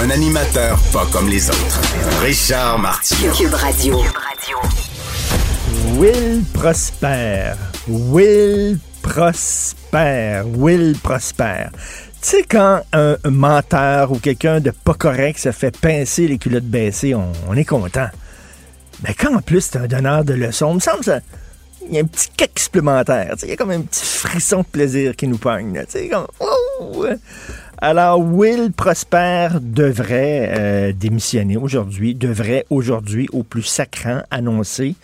Un animateur pas comme les autres. Richard Martineau. Cube Radio. Will Prosper. Will Prosper. Will Prosper. Tu sais, quand un menteur ou quelqu'un de pas correct se fait pincer les culottes baissées, on, on est content. Mais quand en plus c'est un donneur de leçons, il me semble ça. Il y a un petit kick supplémentaire. tu sais, Il y a comme un petit frisson de plaisir qui nous pogne. là, sais, comme, oh! Alors, Will Prosper devrait euh, démissionner aujourd'hui, devrait aujourd'hui, au plus sacrant, annoncer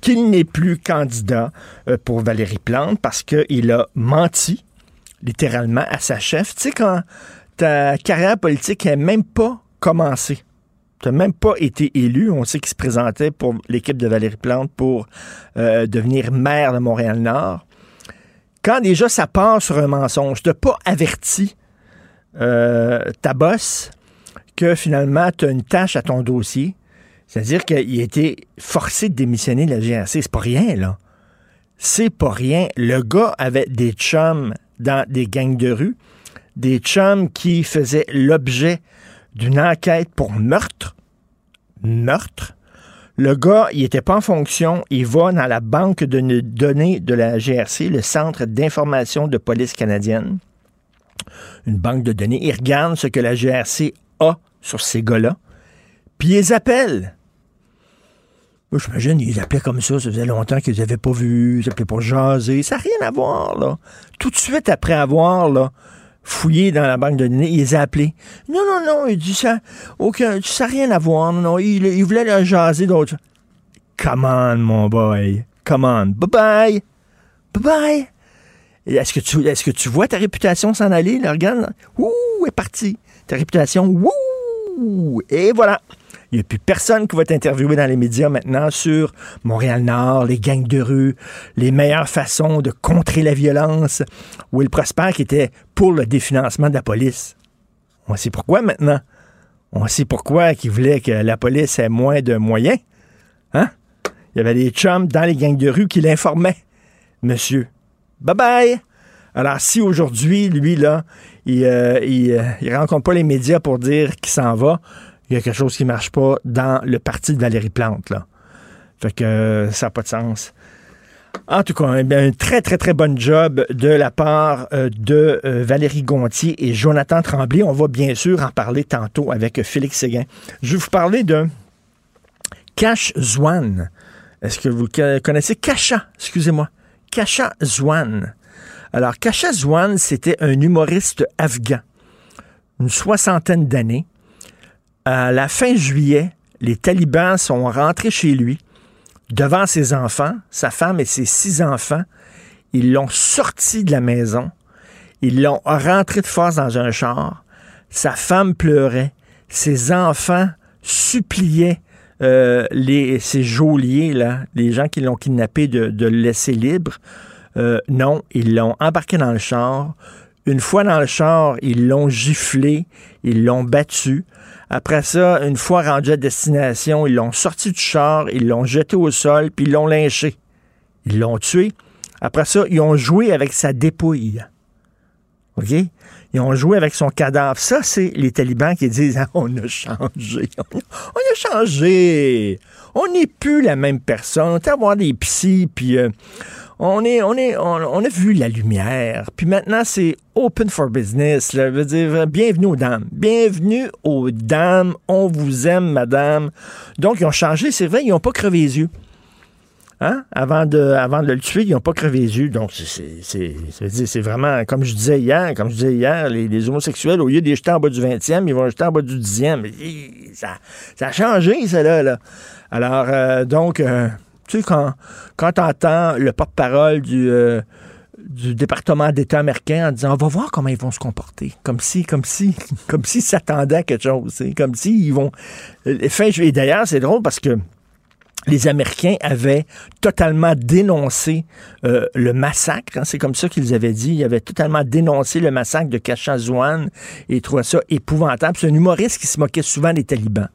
qu'il n'est plus candidat euh, pour Valérie Plante parce qu'il a menti littéralement à sa chef. Tu sais, quand ta carrière politique n'a même pas commencé, tu n'as même pas été élu, on sait qu'il se présentait pour l'équipe de Valérie Plante pour euh, devenir maire de Montréal-Nord. Quand déjà ça part sur un mensonge, tu n'as pas averti euh, ta boss que finalement tu as une tâche à ton dossier, c'est-à-dire qu'il a été forcé de démissionner de la GRC. C'est pas rien, là. C'est pas rien. Le gars avait des chums dans des gangs de rue, des chums qui faisaient l'objet d'une enquête pour meurtre. Meurtre. Le gars, il n'était pas en fonction. Il va dans la banque de données de la GRC, le Centre d'information de police canadienne. Une banque de données. Il regarde ce que la GRC a sur ces gars-là. Puis ils appellent. Moi, j'imagine, ils appelaient comme ça. Ça faisait longtemps qu'ils les avaient pas vus. Ils appelaient pour jaser. Ça n'a rien à voir, là. Tout de suite après avoir, là, fouillé dans la banque de données, il les. Non, non, non, il dit ça. Aucun, ça n'a rien à voir. Non, non, il, il voulait leur jaser d'autres. Come on, mon boy. Come on. Bye-bye. Bye-bye. Est-ce que, tu, est-ce que tu vois ta réputation s'en aller? Là, regarde. Ouh, est partie. Ta réputation, ouh. Et voilà. Il n'y a plus personne qui va t'interviewer dans les médias maintenant sur Montréal-Nord, les gangs de rue, les meilleures façons de contrer la violence. Will Prosper qui était pour le définancement de la police? On sait pourquoi maintenant. On sait pourquoi qu'il voulait que la police ait moins de moyens. Hein? Il y avait des chums dans les gangs de rue qui l'informaient. Monsieur, bye bye! Alors, si aujourd'hui, lui, là, il, euh, euh, rencontre pas les médias pour dire qu'il s'en va, il y a quelque chose qui marche pas dans le parti de Valérie Plante, là. Fait que euh, ça n'a pas de sens. En tout cas, un, un très, très, très bon job de la part euh, de Valérie Gontier et Jonathan Tremblay. On va bien sûr en parler tantôt avec Félix Séguin. Je vais vous parler de Cash Zwan. Est-ce que vous connaissez Kasha? Excusez-moi. Kasha Zwan. Alors, Kasha Zwan, c'était un humoriste afghan, une soixantaine d'années. À la fin juillet, les talibans sont rentrés chez lui devant ses enfants, sa femme et ses six enfants. Ils l'ont sorti de la maison. Ils l'ont rentré de force dans un char. Sa femme pleurait. Ses enfants suppliaient euh, les, ces geôliers, là, les gens qui l'ont kidnappé, de, de le laisser libre. Euh, non, ils l'ont embarqué dans le char. Une fois dans le char, ils l'ont giflé, ils l'ont battu. Après ça, une fois rendu à destination, ils l'ont sorti du char, ils l'ont jeté au sol, puis ils l'ont lynché. Ils l'ont tué. Après ça, ils ont joué avec sa dépouille. OK? Ils ont joué avec son cadavre. Ça, c'est les talibans qui disent Ah, on a changé. On a changé. On n'est plus la même personne. On est à voir des psys, puis euh, on, est, on, on, a vu la lumière. Puis maintenant, c'est open for business. Là. Je dire, bienvenue aux dames. Bienvenue aux dames. On vous aime, madame. Donc, ils ont changé. C'est vrai, ils n'ont pas crevé les yeux. Hein? Avant, de, avant de le tuer, ils n'ont pas crevé les yeux. Donc, c'est- vraiment, comme je disais hier, comme je disais hier, les, homosexuels, au lieu de les jeter en bas du 20e, ils vont les jeter en bas du 10e. Hi, Ça, ça a changé, ça, là. Alors, euh, donc, euh, tu sais, quand, quand tu entends le porte-parole du, euh, du département d'État américain en disant on va voir comment ils vont se comporter. Comme si, comme si, comme s'ils s'attendaient à quelque chose. Comme si ils vont. Fin, et d'ailleurs, c'est drôle parce que les Américains avaient totalement dénoncé euh, le massacre. Hein, c'est comme ça qu'ils avaient dit. Ils avaient totalement dénoncé le massacre de Kachazouane et ils trouvaient ça épouvantable. C'est un humoriste qui se moquait souvent des talibans.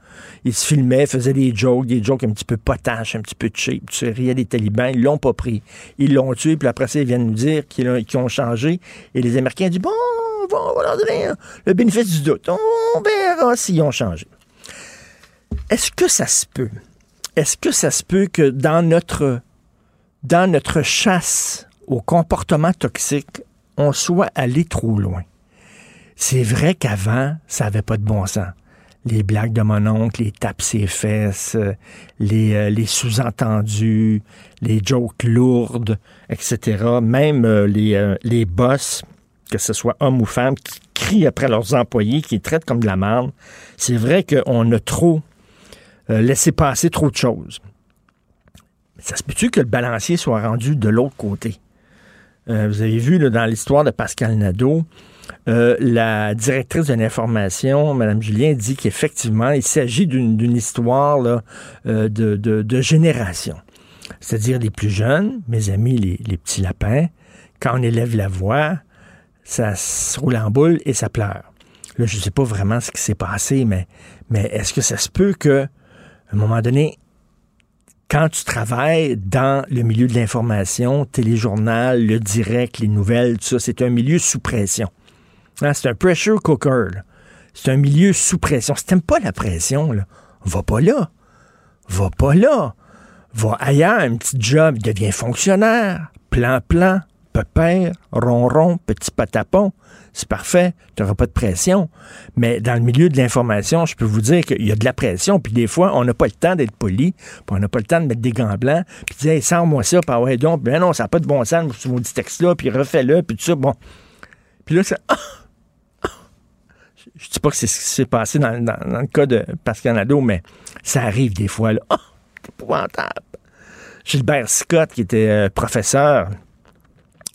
Il se filmait, faisait des jokes, des jokes un petit peu potaches, un petit peu cheap. Tu riais des talibans. Ils l'ont pas pris. Ils l'ont tué, puis après ça, ils viennent nous dire qu'ils ont, changé. Et les Américains dit, bon, on va leur donner le bénéfice du doute. On verra s'ils ont changé. Est-ce que ça se peut? Est-ce que ça se peut que dans notre, chasse au comportement toxique, on soit allé trop loin? C'est vrai qu'avant, ça n'avait pas de bon sens. Les blagues de mon oncle, les tapes ses fesses, les, euh, les sous-entendus, les jokes lourdes, etc. Même euh, les, euh, les boss, que ce soit hommes ou femmes, qui crient après leurs employés, qui les traitent comme de la merde. C'est vrai qu'on a trop euh, laisser passer trop de choses. Ça se peut-tu que le balancier soit rendu de l'autre côté? Euh, vous avez vu dans l'histoire de Pascal Nadeau, euh, la directrice de l'information, Mme Julien, dit qu'effectivement, il s'agit d'une histoire de, génération. C'est-à-dire les plus jeunes, mes amis, les, les, petits lapins, quand on élève la voix, ça se roule en boule et ça pleure. Là, je ne sais pas vraiment ce qui s'est passé, mais, mais est-ce que ça se peut que à un moment donné, quand tu travailles dans le milieu de l'information, téléjournal, le direct, les nouvelles, tout ça, c'est un milieu sous pression. Hein, c'est un pressure cooker. C'est un milieu sous pression. Si t'aimes pas la pression, là, va pas là. Va pas là. Va ailleurs, un petit job, deviens fonctionnaire. Plan, plan, pépère, ronron, petit patapon c'est parfait, tu n'auras pas de pression. Mais dans le milieu de l'information, je peux vous dire qu'il y a de la pression, puis des fois, on n'a pas le temps d'être poli, puis on n'a pas le temps de mettre des gants blancs, puis dire, hey, sors-moi ça, puis ouais, donc, ben non, ça n'a pas de bon sens, ce maudit texte-là, puis refais-le, puis tout ça, bon. Puis là, c'est... Ah! Ah! Je dis pas que c'est ce qui s'est passé dans, le cas de Pascal Nadeau, mais ça arrive des fois, là. Oh, c'est épouvantable. Gilbert Scott, qui était euh, professeur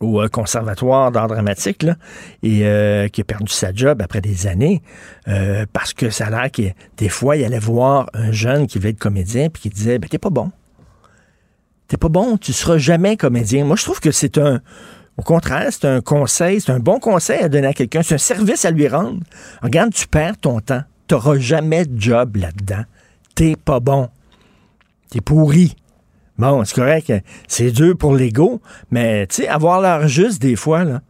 au euh, conservatoire d'art dramatique là, et euh, qui a perdu sa job après des années euh, parce que ça a l'air que des fois il allait voir un jeune qui voulait être comédien puis qui disait ben t'es pas bon. T'es pas bon tu seras jamais comédien. Moi je trouve que c'est un au contraire c'est un conseil c'est un bon conseil à donner à quelqu'un. C'est un service à lui rendre. Regarde tu perds ton temps. T'auras jamais de job là-dedans. T'es pas bon. T'es pourri Bon, c'est correct. C'est dur pour l'ego, mais tu sais, avoir l'air juste des fois, là.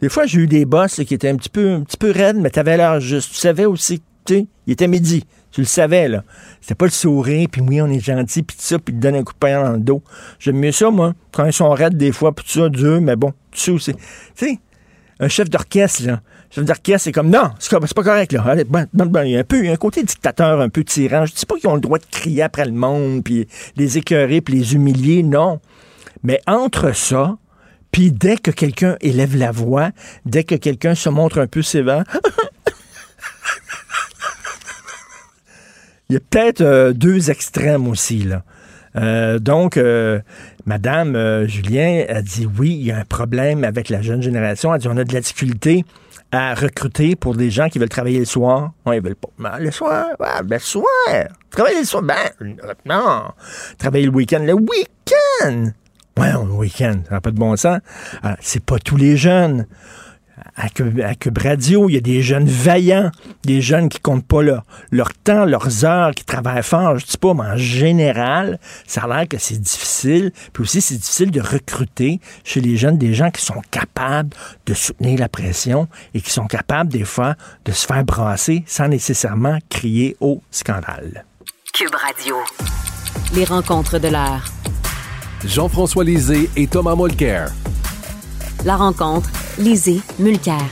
Des fois, j'ai eu des boss qui étaient un petit peu, un petit peu raides, mais t'avais l'air juste. Tu savais aussi, tu sais, il était midi. Tu le savais, là. C'était pas le sourire, puis oui, on est gentil, puis ça, puis te donner un coup de pain dans le dos. J'aime mieux ça, moi. Quand ils sont raides, des fois, puis tout ça, dur, mais bon, tu sais aussi. Tu sais, un chef d'orchestre, là. chef d'orchestre, c'est comme, non, c'est pas correct, là. Ben, ben, ben, il y a un peu, un côté dictateur, un peu tyran. Je dis pas qu'ils ont le droit de crier après le monde, puis les écœurer, puis les humilier, non. Mais entre ça, puis dès que quelqu'un élève la voix, dès que quelqu'un se montre un peu sévère, il y a peut-être euh, deux extrêmes aussi, là. Euh, donc, euh, Madame euh, Julien a dit oui, il y a un problème avec la jeune génération. Elle dit on a de la difficulté à recruter pour des gens qui veulent travailler le soir. Oui, ils veulent pas. Ben, le soir, ben, le soir. Travailler le soir, ben, non. Travailler le week-end, le week-end. Ouais, le week-end, ça n'a pas de bon sens. c'est pas tous les jeunes à Cube, Radio, il y a des jeunes vaillants, des jeunes qui comptent pas leur, leur temps, leurs heures, qui travaillent fort. Je dis pas, mais en général, ça a l'air que c'est difficile. Puis aussi, c'est difficile de recruter chez les jeunes des gens qui sont capables de soutenir la pression et qui sont capables, des fois, de se faire brasser sans nécessairement crier au scandale. Cube Radio. Les rencontres de l'heure. Jean-François Lisée et Thomas Mulcair. La rencontre, Lisée, Mulcair.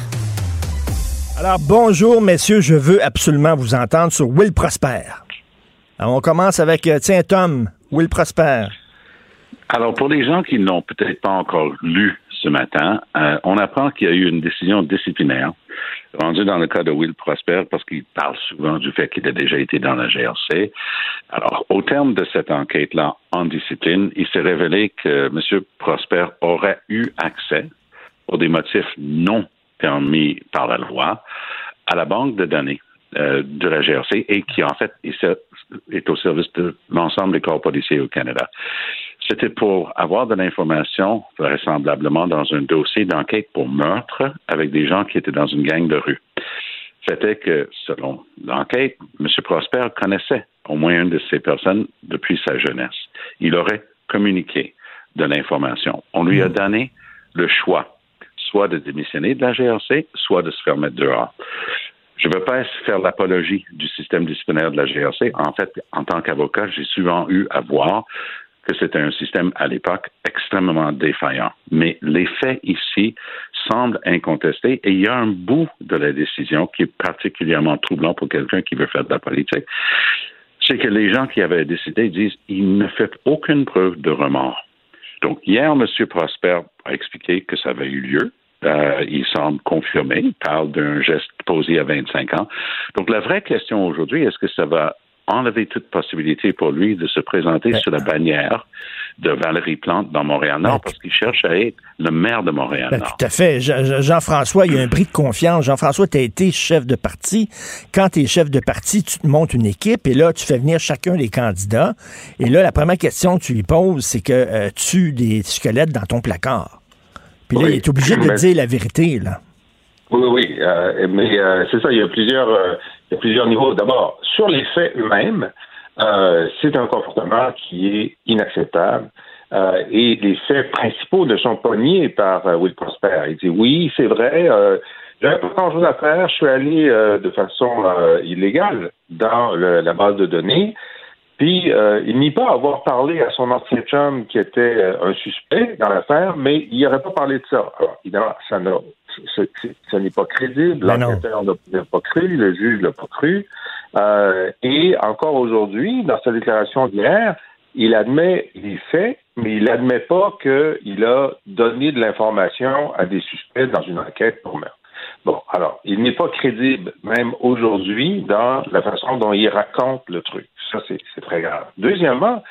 Alors, bonjour, messieurs. Je veux absolument vous entendre sur Will Prosper. Alors, on commence avec, euh, tiens, Tom, Will Prosper. Alors, pour les gens qui n'ont peut-être pas encore lu ce matin, euh, on apprend qu'il y a eu une décision disciplinaire rendue dans le cas de Will Prosper parce qu'il parle souvent du fait qu'il a déjà été dans la GRC. Alors, au terme de cette enquête-là en discipline, il s'est révélé que M. Prosper aurait eu accès pour des motifs non permis par la loi à la banque de données euh, de la GRC et qui, en fait, est au service de l'ensemble des corps policiers au Canada. C'était pour avoir de l'information, vraisemblablement, dans un dossier d'enquête pour meurtre avec des gens qui étaient dans une gang de rue. C'était que, selon l'enquête, M. Prosper connaissait au moins une de ces personnes depuis sa jeunesse. Il aurait communiqué de l'information. On lui a hmm. donné le choix, soit de démissionner de la GRC, soit de se faire mettre dehors. Je ne veux pas faire l'apologie du système disciplinaire de la GRC. En fait, en tant qu'avocat, j'ai souvent eu à voir que c'était un système à l'époque extrêmement défaillant. Mais les faits ici semblent incontestés et il y a un bout de la décision qui est particulièrement troublant pour quelqu'un qui veut faire de la politique. C'est que les gens qui avaient décidé disent il ne fait aucune preuve de remords. Donc, hier, M. Prosper a expliqué que ça avait eu lieu. Euh, il semble confirmer, il parle d'un geste posé à 25 ans. Donc, la vraie question aujourd'hui, est-ce que ça va enlever toute possibilité pour lui de se présenter sous la bannière de Valérie Plante dans Montréal-Nord parce qu'il cherche à être le maire de Montréal-Nord? Ben, tout à fait. Jean-François, il y a un bris de confiance. Jean-François, tu as été chef de parti. Quand tu es chef de parti, tu te montes une équipe et là, tu fais venir chacun des candidats. Et là, la première question que tu lui poses, c'est que euh, tu des squelettes dans ton placard. Puis là, il est obligé de dire la vérité, là. Oui, oui, euh, mais euh, c'est ça, il y a plusieurs, il y a plusieurs niveaux. D'abord, sur les faits eux-mêmes, euh, c'est un comportement qui est inacceptable. Euh, et les faits principaux ne sont pas niés par euh, Will Prosper. Il dit oui, c'est vrai, euh, j'avais pas grand-chose à faire, je suis allé de façon illégale dans la base de données. Puis, il nie pas avoir parlé à son ancien chum qui était un suspect dans l'affaire, mais il n'aurait pas parlé de ça. Alors, évidemment, ça n'est pas crédible. L'enquêteur n'a pas cru, le juge l'a pas cru. Euh, et encore aujourd'hui, dans sa déclaration d'hier, il admet les faits, mais il n'admet pas qu'il a donné de l'information à des suspects dans une enquête pour meurtre. Bon, alors, il n'est pas crédible, même aujourd'hui, dans la façon dont il raconte le truc. Ça, c'est très grave. Deuxièmement,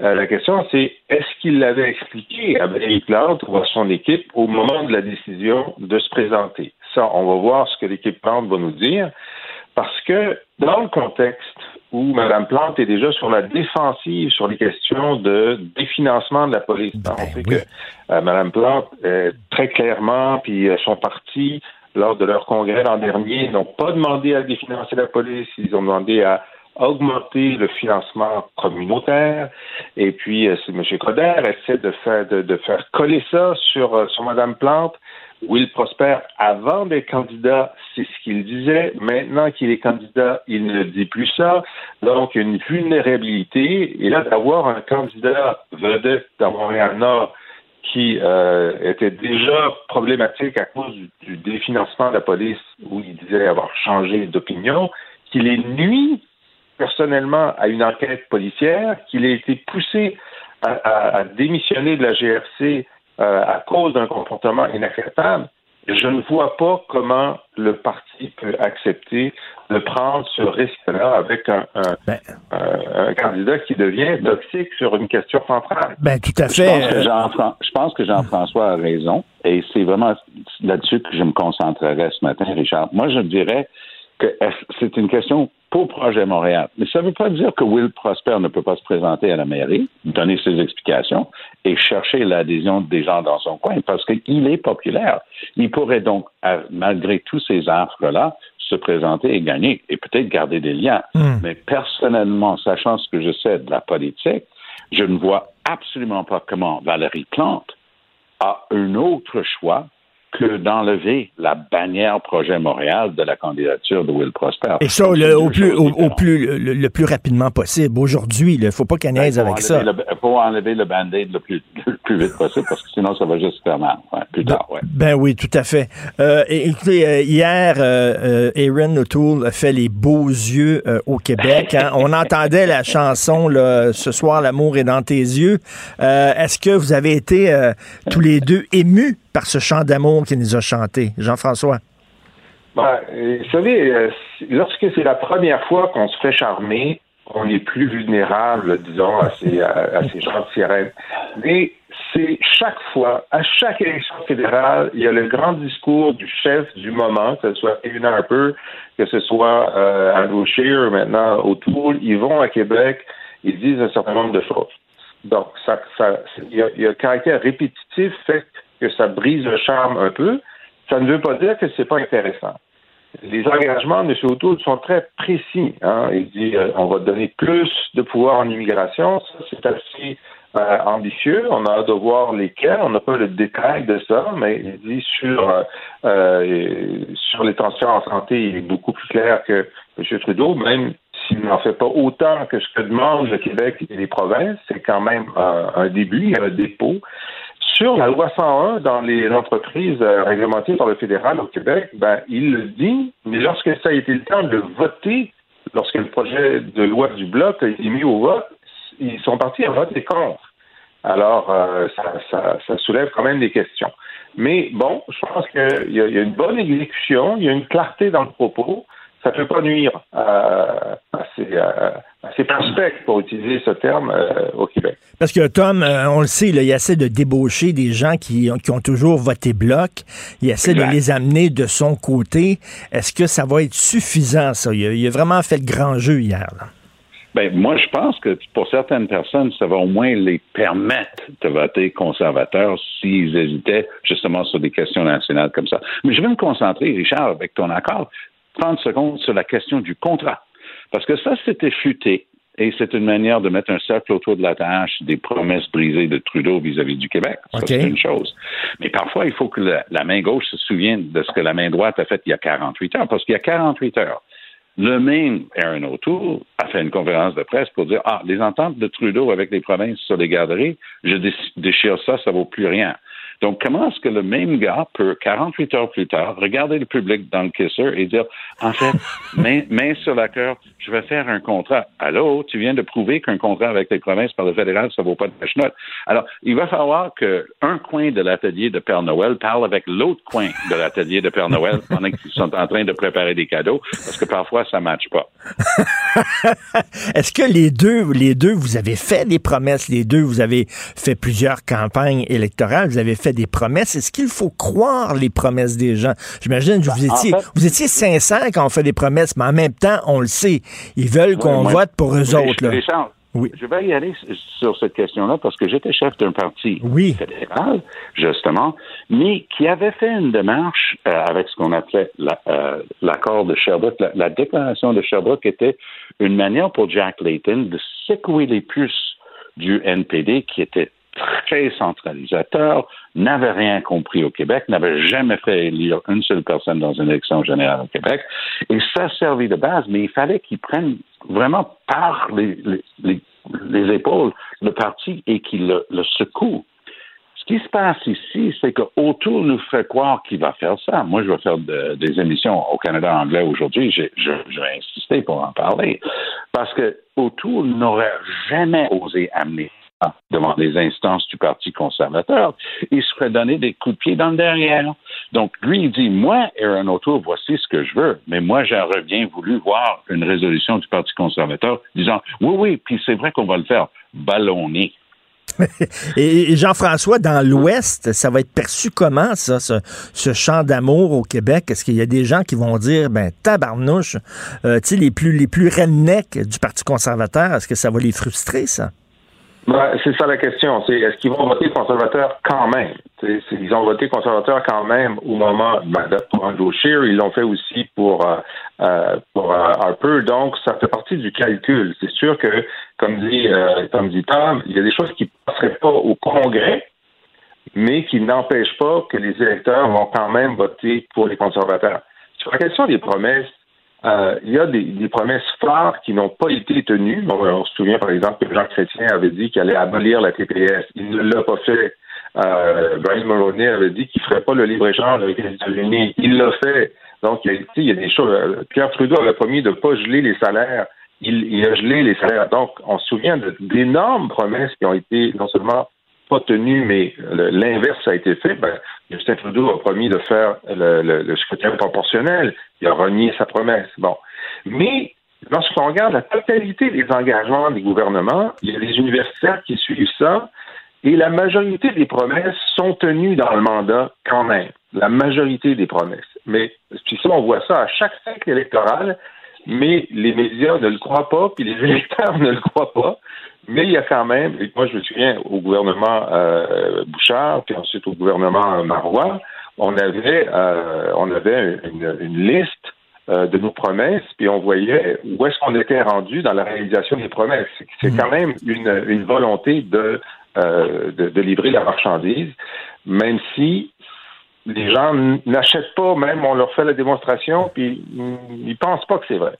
euh, la question, c'est est-ce qu'il l'avait expliqué à Valérie Plante ou à son équipe au moment de la décision de se présenter? Ça, on va voir ce que l'équipe Plante va nous dire. Parce que dans le contexte où Mme Plante est déjà sur la défensive sur les questions de définancement de la police. Ben on sait que euh, Mme Plante, très clairement, puis euh, son parti, lors de leur congrès l'an dernier, n'ont pas demandé à définancer la police, ils ont demandé à augmenter le financement communautaire. Et puis, euh, M. Coder essaie de faire, de, faire coller ça sur, sur Mme Plante. Will Prosper, avant d'être candidat, c'est ce qu'il disait. Maintenant qu'il est candidat, il ne dit plus ça. Donc, une vulnérabilité. Et là, d'avoir un candidat vedette dans Montréal-Nord qui euh, était déjà problématique à cause du, définancement de la police, où il disait avoir changé d'opinion, qu'il est nuit personnellement à une enquête policière, qu'il a été poussé à démissionner de la GRC euh, à cause d'un comportement inacceptable, je ne vois pas comment le parti peut accepter de prendre ce risque-là avec un, un, ben. un, candidat qui devient toxique sur une question centrale. Ben, tout à fait. Je pense que Jean-François a raison et c'est vraiment là-dessus que je me concentrerai ce matin, Richard. Moi, je dirais que c'est une question pour Projet Montréal. Mais ça ne veut pas dire que Will Prosper ne peut pas se présenter à la mairie, donner ses explications et chercher l'adhésion des gens dans son coin, parce qu'il est populaire. Il pourrait donc, malgré tous ces affres-là, se présenter et gagner, et peut-être garder des liens. Hmm. Mais personnellement, sachant ce que je sais de la politique, je ne vois absolument pas comment Valérie Plante a un autre choix que d'enlever la bannière Projet Montréal de la candidature de Will Prosper. Et ça, le, au, plus, au, plus, le, plus rapidement possible. Aujourd'hui, il ne faut pas qu'elle niaise ben, avec ça. Il faut enlever le band-aid le plus, le plus vite possible parce que sinon, ça va juste faire mal. plus tard, ouais. Ben oui, tout à fait. Euh, écoutez, euh, hier, euh, euh, Aaron O'Toole a fait les beaux yeux euh, au Québec. Hein. On entendait la chanson là, Ce soir, l'amour est dans tes yeux. Est-ce que vous avez été tous les deux émus par ce chant d'amour qu'il nous a chanté. Jean-François. Ben, vous savez, euh, lorsque c'est la première fois qu'on se fait charmer, on est plus vulnérable, disons, à ces, à, ces gens de. Mais c'est chaque fois, à chaque élection fédérale, il y a le grand discours du chef du moment, que ce soit Kevin Harper, que ce soit euh, Andrew Scheer, maintenant autour, ils vont à Québec, ils disent un certain nombre de choses. Donc, ça, il, y a, un caractère répétitif fait ça brise le charme un peu. Ça ne veut pas dire que c'est pas intéressant. Les engagements de M. O'Toole sont très précis. Hein. Il dit euh, on va donner plus de pouvoir en immigration. Ça, c'est assez euh, ambitieux. On a hâte de voir lesquels. On n'a pas le détail de ça, mais il dit sur euh, euh, sur les transferts en santé, il est beaucoup plus clair que M. Trudeau, même s'il n'en fait pas autant que ce que demandent le Québec et les provinces. C'est quand même un début, y a un dépôt. Sur la loi 101 dans les entreprises réglementées par le fédéral au Québec, ben, il le dit, mais lorsque ça a été le temps de voter, lorsque le projet de loi du Bloc a été mis au vote, ils sont partis à voter contre. Alors, euh, ça, soulève quand même des questions. Mais bon, je pense qu'il y, a une bonne exécution, il y a une clarté dans le propos. Ça ne peut pas nuire à, ces, prospects, pour utiliser ce terme, euh, au Québec. Parce que, Tom, euh, on le sait, il essaie de débaucher des gens qui, ont toujours voté bloc. Il essaie de les amener de son côté. Est-ce que ça va être suffisant, ça? Il a, vraiment fait le grand jeu hier. Là. Ben, moi, je pense que pour certaines personnes, ça va au moins les permettre de voter conservateur s'ils hésitaient justement sur des questions nationales comme ça. Mais je vais me concentrer, Richard, avec ton accord, 30 secondes sur la question du contrat. Parce que ça, c'était futé. Et c'est une manière de mettre un cercle autour de la tâche des promesses brisées de Trudeau vis-à-vis du Québec. c'est une chose. Mais parfois, il faut que la, la, main gauche se souvienne de ce que la main droite a fait il y a 48 heures. Parce qu'il y a 48 heures, le même Aaron O'Toole a fait une conférence de presse pour dire Ah, les ententes de Trudeau avec les provinces sur les garderies, je déchire ça, ça vaut plus rien. Donc, comment est-ce que le même gars peut, 48 heures plus tard, regarder le public dans le kisser et dire, en fait, main, sur la cœur, je vais faire un contrat. Allô, tu viens de prouver qu'un contrat avec les provinces par le fédéral, ça vaut pas de note. Alors, il va falloir qu'un coin de l'atelier de Père Noël parle avec l'autre coin de l'atelier de Père Noël pendant qu'ils sont en train de préparer des cadeaux, parce que parfois, ça matche pas. Est-ce que les deux, les deux, vous avez fait des promesses, les deux, vous avez fait plusieurs campagnes électorales, vous avez fait des promesses. Est-ce qu'il faut croire les promesses des gens? J'imagine que vous ben, étiez, vous étiez sincère quand on fait des promesses, mais en même temps, on le sait. Ils veulent qu'on vote pour eux autres. Là. Oui. Je vais y aller sur cette question-là parce que j'étais chef d'un parti fédéral, justement, mais qui avait fait une démarche euh, avec ce qu'on appelait euh, l'accord de Sherbrooke. La, déclaration de Sherbrooke était une manière pour Jack Layton de secouer les puces du NPD qui était très centralisateur, n'avait rien compris au Québec, n'avait jamais fait élire une seule personne dans une élection générale au Québec. Et ça servait de base, mais il fallait qu'il prenne vraiment par les, les, les, épaules le parti et qu'il le, le secoue. Ce qui se passe ici, c'est qu'autour nous fait croire qu'il va faire ça. Moi, je vais faire des émissions au Canada anglais aujourd'hui. Je, je, vais insister pour en parler. Parce que autour n'aurait jamais osé amener devant les instances du Parti conservateur, il se ferait donner des coups de pied dans le derrière. Donc, lui, il dit, moi, Aaron O'Toole, voici ce que je veux, mais moi, j'aurais bien voulu voir une résolution du Parti conservateur disant, oui, oui, puis c'est vrai qu'on va le faire, ballonner. Et Jean-François, dans l'Ouest, ça va être perçu comment, ça, ce, chant d'amour au Québec? Est-ce qu'il y a des gens qui vont dire, ben, tabarnouche, euh, tu sais, les plus, les plus rednecks du Parti conservateur, est-ce que ça va les frustrer, ça? Ben, c'est ça la question. C'est est-ce qu'ils vont voter conservateur quand même? ils ont voté conservateur quand même au moment ben, pour Andrew Scheer, ils l'ont fait aussi pour euh, euh euh, Harper. Donc, ça fait partie du calcul. C'est sûr que, comme dit euh, comme dit Tom, il y a des choses qui ne passeraient pas au Congrès, mais qui n'empêchent pas que les électeurs vont quand même voter pour les conservateurs. Sur la question des promesses, euh, il y a des, promesses phares qui n'ont pas été tenues. on se souvient, par exemple, que Jean Chrétien avait dit qu'il allait abolir la TPS. Il ne l'a pas fait. Euh, Brian Mulroney avait dit qu'il ne ferait pas le libre-échange avec les États-Unis. Il l'a fait. Donc, il y, a, il y a des choses. Pierre Trudeau avait promis de ne pas geler les salaires. Il, il, a gelé les salaires. Donc, on se souvient d'énormes promesses qui ont été non seulement pas tenues, mais l'inverse a été fait. Ben, Justin Trudeau a promis de faire le, scrutin proportionnel. Il a renié sa promesse. Bon. Mais lorsqu'on regarde la totalité des engagements des gouvernements, il y a des universitaires qui suivent ça Et la majorité des promesses sont tenues dans le mandat quand même. La majorité des promesses. Mais puis ça, on voit ça à chaque cycle électoral, mais les médias ne le croient pas, puis les électeurs ne le croient pas. Mais il y a quand même, et moi je me souviens au gouvernement euh, Bouchard, puis ensuite au gouvernement Marois, on avait, euh, on avait une, une liste euh, de nos promesses, puis on voyait où est-ce qu'on était rendu dans la réalisation des promesses. C'est quand même une, une volonté de, de, de livrer la marchandise, même si les gens n'achètent pas, même on leur fait la démonstration, puis ils pensent pas que c'est vrai.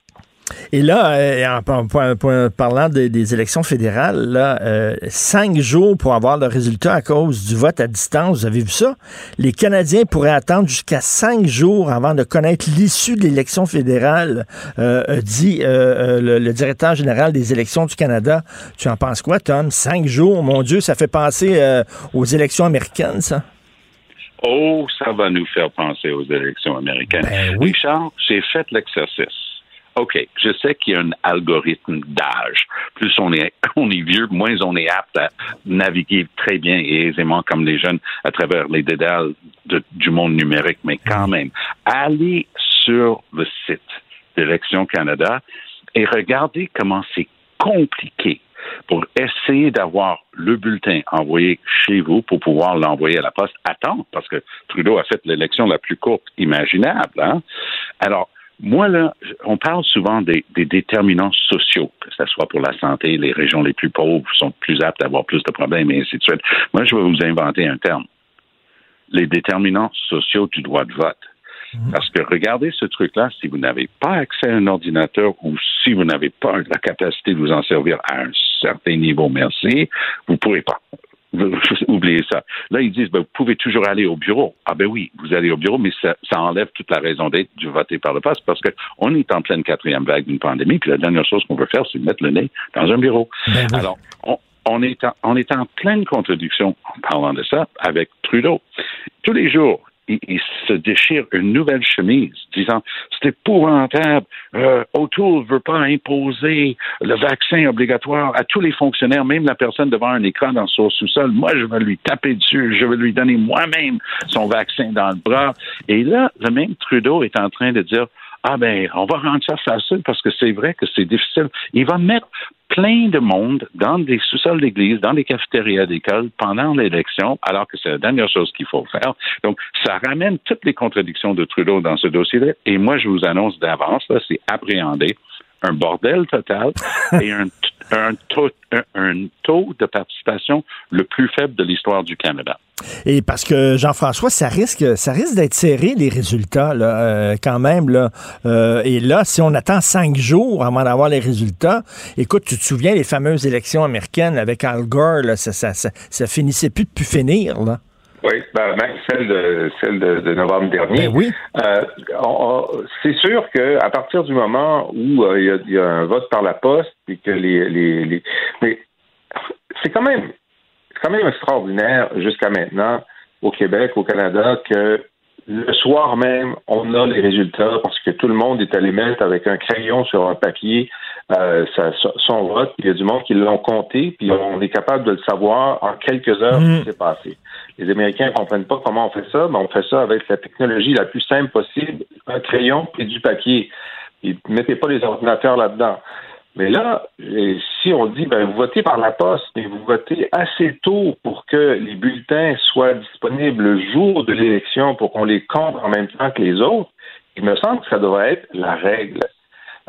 Et là, euh, en, parlant des, élections fédérales, là, euh, cinq jours pour avoir le résultat à cause du vote à distance, vous avez vu ça? Les Canadiens pourraient attendre jusqu'à cinq jours avant de connaître l'issue de l'élection fédérale, euh, dit le, directeur général des élections du Canada. Tu en penses quoi, Tom? Cinq jours, mon Dieu, ça fait penser aux élections américaines, ça? Oh, ça va nous faire penser aux élections américaines. Ben oui. Richard, j'ai fait l'exercice. OK, je sais qu'il y a un algorithme d'âge. Plus on est, on est vieux, moins on est apte à naviguer très bien et aisément comme les jeunes à travers les dédales du monde numérique. Mais quand même, allez sur le site d'Élections Canada et regardez comment c'est compliqué pour essayer d'avoir le bulletin envoyé chez vous pour pouvoir l'envoyer à la poste. Attends, parce que Trudeau a fait l'élection la plus courte imaginable. Hein? Alors, moi, là, on parle souvent des, déterminants sociaux, que ce soit pour la santé, les régions les plus pauvres sont plus aptes à avoir plus de problèmes et ainsi de suite. Moi, je vais vous inventer un terme. Les déterminants sociaux du droit de vote. Mhm. Parce que regardez ce truc-là, si vous n'avez pas accès à un ordinateur ou si vous n'avez pas la capacité de vous en servir à un certain niveau, merci, vous ne pourrez pas. Oubliez ça. Là, ils disent, ben, vous pouvez toujours aller au bureau. Ah ben oui, vous allez au bureau, mais ça, enlève toute la raison d'être du voter par le poste parce qu'on est en pleine quatrième vague d'une pandémie, puis la dernière chose qu'on veut faire, c'est mettre le nez dans un bureau. Ben Alors, on, est en, on est en pleine contradiction en parlant de ça avec Trudeau. Tous les jours, il, se déchire une nouvelle chemise, disant c'est épouvantable. Euh, O'Toole ne veut pas imposer le vaccin obligatoire à tous les fonctionnaires, même la personne devant un écran dans son sous-sol. Moi, je vais lui taper dessus, je vais lui donner moi-même son vaccin dans le bras. Et là, le même Trudeau est en train de dire ah ben, on va rendre ça facile parce que c'est vrai que c'est difficile. Il va mettre plein de monde dans des sous-sols d'église, dans des cafétérias d'école pendant l'élection, alors que c'est la dernière chose qu'il faut faire. Donc, ça ramène toutes les contradictions de Trudeau dans ce dossier-là. Et moi, je vous annonce d'avance, là, c'est appréhendé un bordel total et un, taux, un, taux de participation le plus faible de l'histoire du Canada. Et parce que Jean-François, ça risque, ça risque d'être serré les résultats là, euh, quand même là. Euh, et là, si on attend cinq jours avant d'avoir les résultats, écoute, tu te souviens les fameuses élections américaines avec Al Gore, là, ça, ça, ça, ça finissait plus de plus finir là. Oui, ben, même celle de celle de, novembre dernier. Ben oui. Euh, c'est sûr que à partir du moment où euh, il y, a un vote par la poste et que les, les, les... mais c'est quand même quand même extraordinaire jusqu'à maintenant au Québec, au Canada, que le soir même, on a les résultats parce que tout le monde est allé mettre avec un crayon sur un papier euh, son vote. Il y a du monde qui l'ont compté, puis on est capable de le savoir en quelques heures ce qui mm. s'est passé. Les Américains ne comprennent pas comment on fait ça, mais on fait ça avec la technologie la plus simple possible, un crayon et du papier. Et mettez pas les ordinateurs là-dedans. Mais là, si on dit, ben, vous votez par la poste, mais vous votez assez tôt pour que les bulletins soient disponibles le jour de l'élection pour qu'on les compte en même temps que les autres, il me semble que ça devrait être la règle.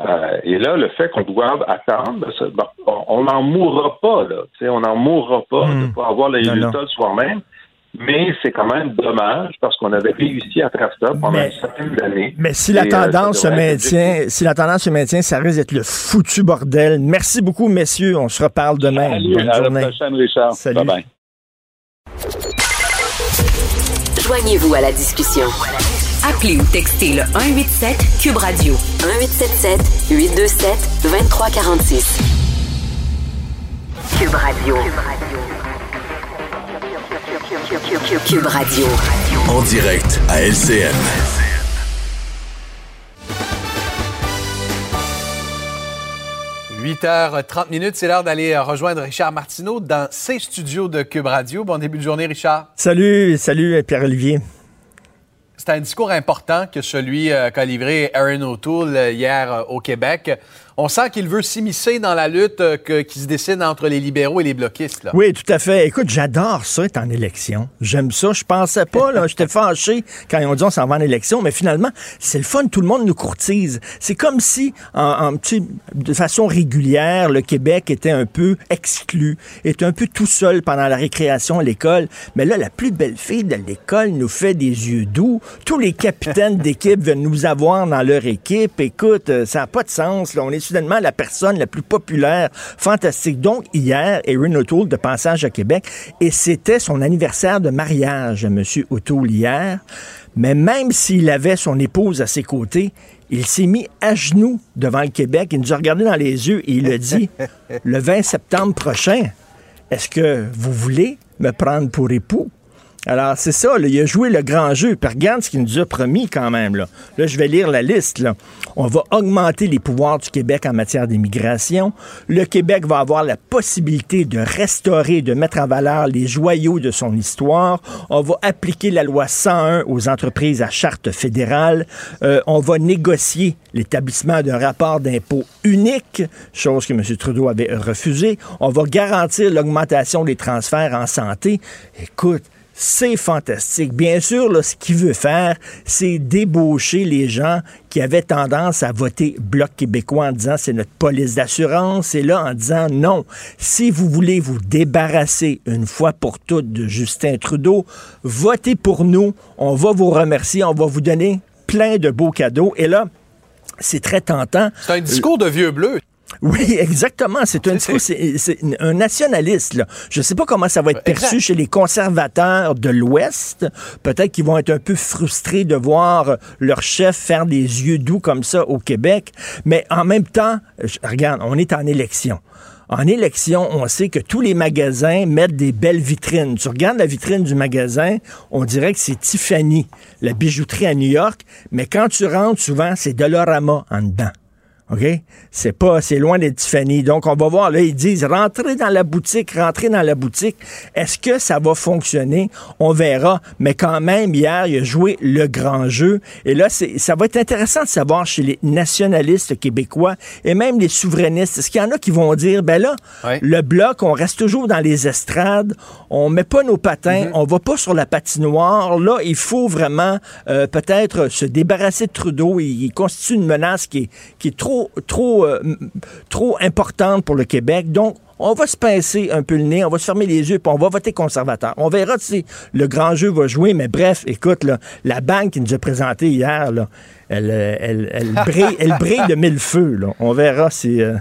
Euh, et là, le fait qu'on doive attendre, ben, on n'en mourra pas, là. On n'en mourra pas hmm. de pas avoir les résultats le soir même. Mais c'est quand même dommage parce qu'on avait réussi à faire ça pendant une certaine d'années. Mais si la euh, tendance se maintient, si la tendance se maintient, ça risque d'être le foutu bordel. Merci beaucoup, messieurs. On se reparle demain. Bonne à journée. la prochaine, Richard. Salut. Bye bye. Joignez-vous à la discussion. Appelez ou textez le 187 Cube Radio 1877 827 2346. Cube Radio. Cube Radio. Cube Radio. En direct à LCN. 8h30 minutes, c'est l'heure d'aller rejoindre Richard Martineau dans ses studios de Cube Radio. Bon début de journée, Richard. Salut, salut Pierre-Olivier. C'est un discours important que celui euh, qu'a livré Aaron O'Toole euh, hier euh, au Québec. On sent qu'il veut s'immiscer dans la lutte qui se dessine entre les libéraux et les bloquistes. Là. Oui, tout à fait. Écoute, j'adore ça être en élection. J'aime ça. Je pensais pas, là. J'étais fâché quand ils ont dit on s'en va en élection, mais finalement, c'est le fun. Tout le monde nous courtise. C'est comme si, en, de façon régulière, le Québec était un peu exclu, était un peu tout seul pendant la récréation à l'école. Mais là, la plus belle fille de l'école nous fait des yeux doux. Tous les capitaines d'équipe veulent nous avoir dans leur équipe. Écoute, euh, ça n'a pas de sens. Là. On est soudainement la personne la plus populaire. Fantastique. Donc, hier, Erin O'Toole de passage à Québec, et c'était son anniversaire de mariage, M. O'Toole, hier. Mais même s'il avait son épouse à ses côtés, il s'est mis à genoux devant le Québec. Il nous a regardé dans les yeux et il a dit le 20 septembre prochain, est-ce que vous voulez me prendre pour époux? Alors, c'est ça, là, il a joué le grand jeu. Puis regarde ce qu'il nous a promis quand même. Là, là je vais lire la liste. Là. On va augmenter les pouvoirs du Québec en matière d'immigration. Le Québec va avoir la possibilité de restaurer, de mettre en valeur les joyaux de son histoire. On va appliquer la loi 101 aux entreprises à charte fédérale. Euh, on va négocier l'établissement d'un rapport d'impôt unique, chose que M. Trudeau avait refusé. On va garantir l'augmentation des transferts en santé. Écoute, c'est fantastique. Bien sûr, là, ce qu'il veut faire, c'est débaucher les gens qui avaient tendance à voter Bloc québécois en disant c'est notre police d'assurance, et là en disant non, si vous voulez vous débarrasser une fois pour toutes de Justin Trudeau, votez pour nous, on va vous remercier, on va vous donner plein de beaux cadeaux. Et là, c'est très tentant. C'est un discours de vieux bleu. Oui, exactement. C'est un c'est un nationaliste. Là. Je ne sais pas comment ça va être perçu chez les conservateurs de l'Ouest. Peut-être qu'ils vont être un peu frustrés de voir leur chef faire des yeux doux comme ça au Québec. Mais en même temps, regarde, on est en élection. En élection, on sait que tous les magasins mettent des belles vitrines. Tu regardes la vitrine du magasin, on dirait que c'est Tiffany, la bijouterie à New York, mais quand tu rentres, souvent, c'est Dolorama en dedans. OK? C'est pas, c'est loin d'être Tiffany. Donc, on va voir, là, ils disent, rentrez dans la boutique, rentrez dans la boutique. Est-ce que ça va fonctionner? On verra. Mais quand même, hier, il a joué le grand jeu. Et là, c'est, ça va être intéressant de savoir chez les nationalistes québécois et même les souverainistes. Est-ce qu'il y en a qui vont dire, ben là, le bloc, on reste toujours dans les estrades, on met pas nos patins, mm-hmm. on va pas sur la patinoire. Là, il faut vraiment, euh, peut-être se débarrasser de Trudeau. Il, il constitue une menace qui est, qui est trop trop, euh, trop, importante pour le Québec. Donc, on va se pincer un peu le nez, on va se fermer les yeux, puis on va voter conservateur. On verra si le grand jeu va jouer, mais bref, écoute, la banque qui nous a présenté hier, elle, elle, elle, brille, elle brille de mille feux. Là. On verra si. Euh,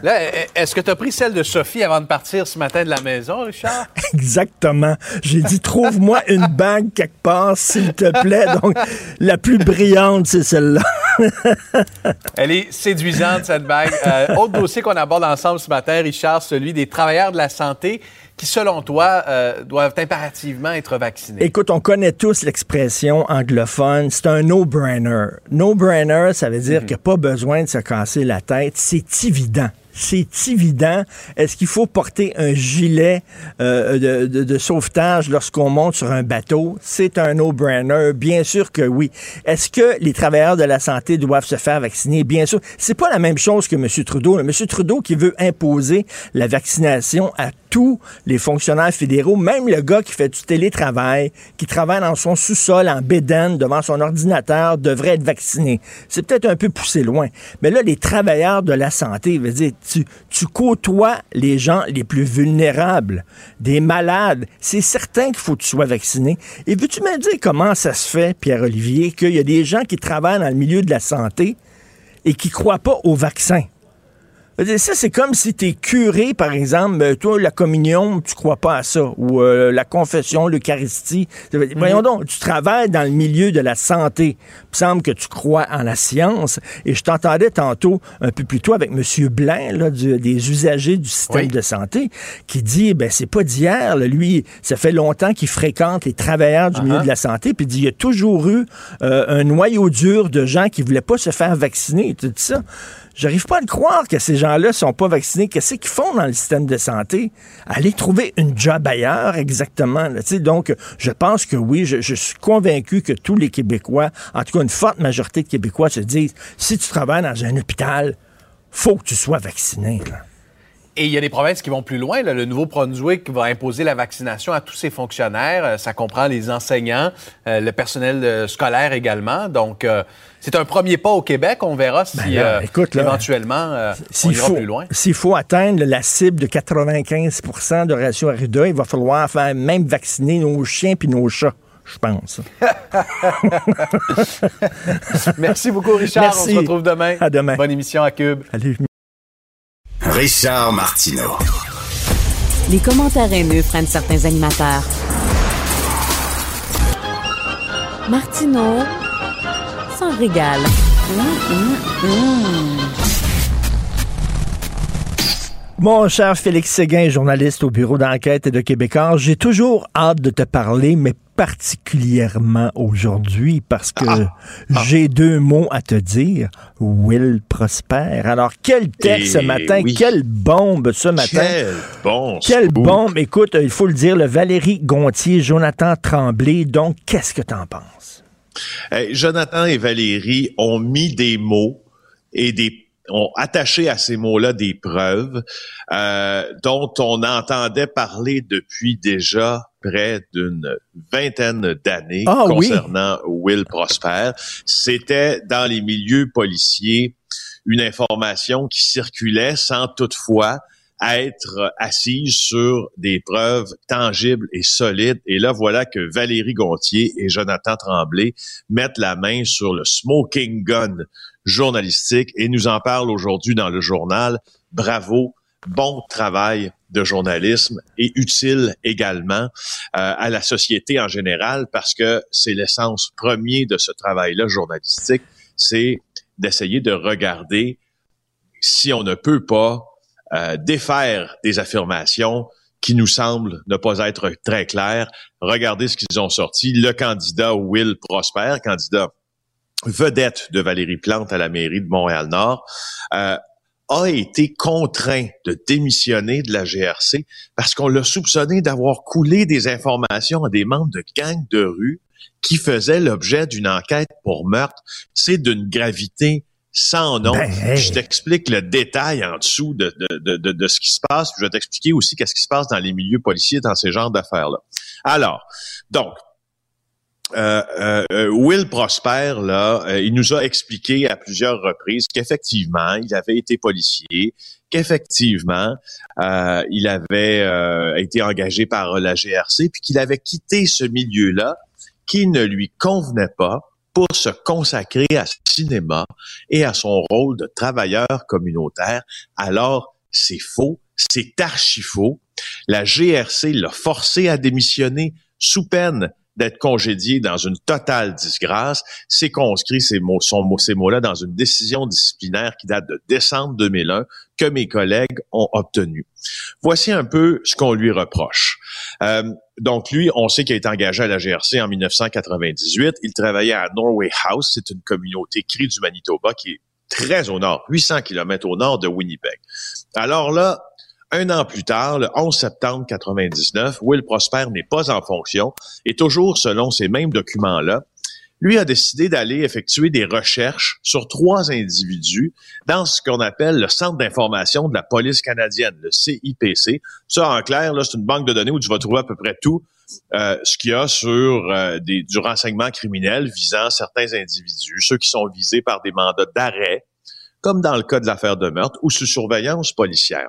est-ce que tu as pris celle de Sophie avant de partir ce matin de la maison, Richard? Exactement. J'ai dit trouve-moi une bague quelque part, s'il te plaît. Donc, la plus brillante, c'est celle-là. Elle est séduisante, cette bague. Euh, autre dossier qu'on aborde ensemble ce matin, Richard, celui des travailleurs de la santé qui, selon toi, euh, doivent impérativement être vaccinés? Écoute, on connaît tous l'expression anglophone, c'est un no-brainer. No-brainer, ça veut dire mhm. qu'il n'y a pas besoin de se casser la tête, c'est évident c'est évident. Est-ce qu'il faut porter un gilet euh, de, sauvetage lorsqu'on monte sur un bateau? C'est un no-brainer. Bien sûr que oui. Est-ce que les travailleurs de la santé doivent se faire vacciner? Bien sûr. C'est pas la même chose que M. Trudeau. M. Trudeau qui veut imposer la vaccination à tous les fonctionnaires fédéraux, même le gars qui fait du télétravail, qui travaille dans son sous-sol en bédaine devant son ordinateur, devrait être vacciné. C'est peut-être un peu poussé loin. Mais là, les travailleurs de la santé, dire, tu, tu côtoies les gens les plus vulnérables, des malades. C'est certain qu'il faut que tu sois vacciné. Et veux-tu me dire comment ça se fait, Pierre-Olivier, qu'il y a des gens qui travaillent dans le milieu de la santé et qui croient pas au vaccin? Ça, c'est comme si tu es curé, par exemple, euh, toi, la communion, tu crois pas à ça, ou euh, la confession, l'Eucharistie. Mhm. Voyons donc, tu travailles dans le milieu de la santé. Il me semble que tu crois en la science. Et je t'entendais tantôt, un peu plus tôt, avec M. Blain, là, des usagers du système de santé, qui dit, ben c'est pas d'hier, lui, ça fait longtemps qu'il fréquente les travailleurs du milieu uh-huh. de la santé, puis il dit, il y a toujours eu euh, un noyau dur de gens qui voulaient pas se faire vacciner. Dis ça? J'arrive pas à le croire que ces gens-là sont pas vaccinés. Qu'est-ce qu'ils font dans le système de santé? Aller trouver une job ailleurs, exactement. Là. Donc, je pense que oui, je, suis convaincu que tous les Québécois, en tout cas une forte majorité de Québécois, se disent, si tu travailles dans un hôpital, faut que tu sois vacciné. Et il y a des provinces qui vont plus loin. Là. Le Nouveau-Brunswick va imposer la vaccination à tous ses fonctionnaires. Euh, ça comprend les enseignants, euh, le personnel euh, scolaire également. Donc, c'est un premier pas au Québec. On verra si ben écoute, éventuellement on ira plus loin. S'il faut atteindre la cible de 95% de ratio Arruda, il va falloir faire même vacciner nos chiens puis nos chats je pense. Merci beaucoup, Richard. On se retrouve demain. À demain. Bonne émission à Cube. Allez. Richard Martineau. Les commentaires haineux prennent certains animateurs. Martineau s'en régale. Mon cher Félix Séguin, journaliste au bureau d'enquête de Québécois, j'ai toujours hâte de te parler, mais particulièrement aujourd'hui parce que ah. Ah. j'ai deux mots à te dire. Will Prosper. Alors, quel texte ce matin, quelle bombe ce matin. Quelle bombe. Quelle bombe. Écoute, il faut le dire, le Valérie Gontier, Jonathan Tremblay. Donc, qu'est-ce que tu en penses? Jonathan et Valérie ont mis des mots et des ont attaché à ces mots-là des preuves euh, dont on entendait parler depuis déjà près d'une vingtaine d'années ah concernant Will Prosper. C'était dans les milieux policiers une information qui circulait sans toutefois être assise sur des preuves tangibles et solides. Et là, voilà que Valérie Gontier et Jonathan Tremblay mettent la main sur le smoking gun journalistique et nous en parlent aujourd'hui dans le journal. Bravo, bon travail de journalisme et utile également euh, à la société en général parce que c'est l'essence premier de ce travail-là journalistique, c'est d'essayer de regarder si on ne peut pas euh, défaire des affirmations qui nous semblent ne pas être très claires. Regardez ce qu'ils ont sorti. Le candidat Will Prosper, candidat vedette de Valérie Plante à la mairie de Montréal-Nord, euh, a été contraint de démissionner de la GRC parce qu'on l'a soupçonné d'avoir coulé des informations à des membres de gangs de rue qui faisaient l'objet d'une enquête pour meurtre. C'est d'une gravité sans nom. Ben, je t'explique le détail en dessous de, de, de, de, ce qui se passe. je vais t'expliquer aussi qu'est-ce qui se passe dans les milieux policiers dans ces genres d'affaires-là. Alors, donc, euh, euh, Will Prosper, là, euh, il nous a expliqué à plusieurs reprises qu'effectivement, il avait été policier, qu'effectivement, il avait été engagé par la GRC, puis qu'il avait quitté ce milieu-là qui ne lui convenait pas pour se consacrer à ce cinéma et à son rôle de travailleur communautaire. Alors, c'est faux, c'est archi faux. La GRC l'a forcé à démissionner sous peine d'être congédié dans une totale disgrâce. C'est conscrit ces mots, ces mots-là dans une décision disciplinaire qui date de décembre 2001 que mes collègues ont obtenue. Voici un peu ce qu'on lui reproche. Euh, donc lui, on sait qu'il a été engagé à la GRC en 1998. Il travaillait à Norway House, c'est une communauté crie du Manitoba qui est très au nord, 800 kilomètres au nord de Winnipeg. Alors là, un an plus tard, le 11 septembre 99, Will Prosper n'est pas en fonction et toujours selon ces mêmes documents-là, lui a décidé d'aller effectuer des recherches sur trois individus dans ce qu'on appelle le Centre d'information de la police canadienne, le CIPC. Ça, en clair, là, c'est une banque de données où tu vas trouver à peu près tout euh, ce qu'il y a sur euh, des, du renseignement criminel visant certains individus, ceux qui sont visés par des mandats d'arrêt, comme dans le cas de l'affaire de meurtre, ou sous surveillance policière.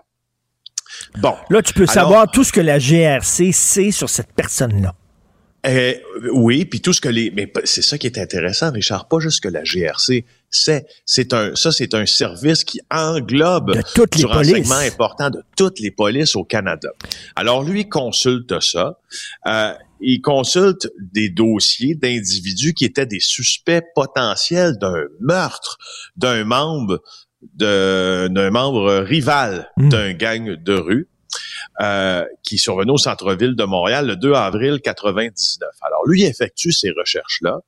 Bon. Là, tu peux savoir tout ce que la GRC sait sur cette personne-là. Euh, oui, puis tout ce que les, mais c'est ça qui est intéressant, Richard, pas juste que la GRC sait, c'est un, ça c'est un service qui englobe de toutes du renseignement important de toutes les polices au Canada. Alors lui consulte ça, euh, il consulte des dossiers d'individus qui étaient des suspects potentiels d'un meurtre d'un membre d'un membre rival hmm. d'un gang de rue. Euh, qui survenait au centre-ville de Montréal le 2 avril 99. Alors lui effectue ces recherches-là,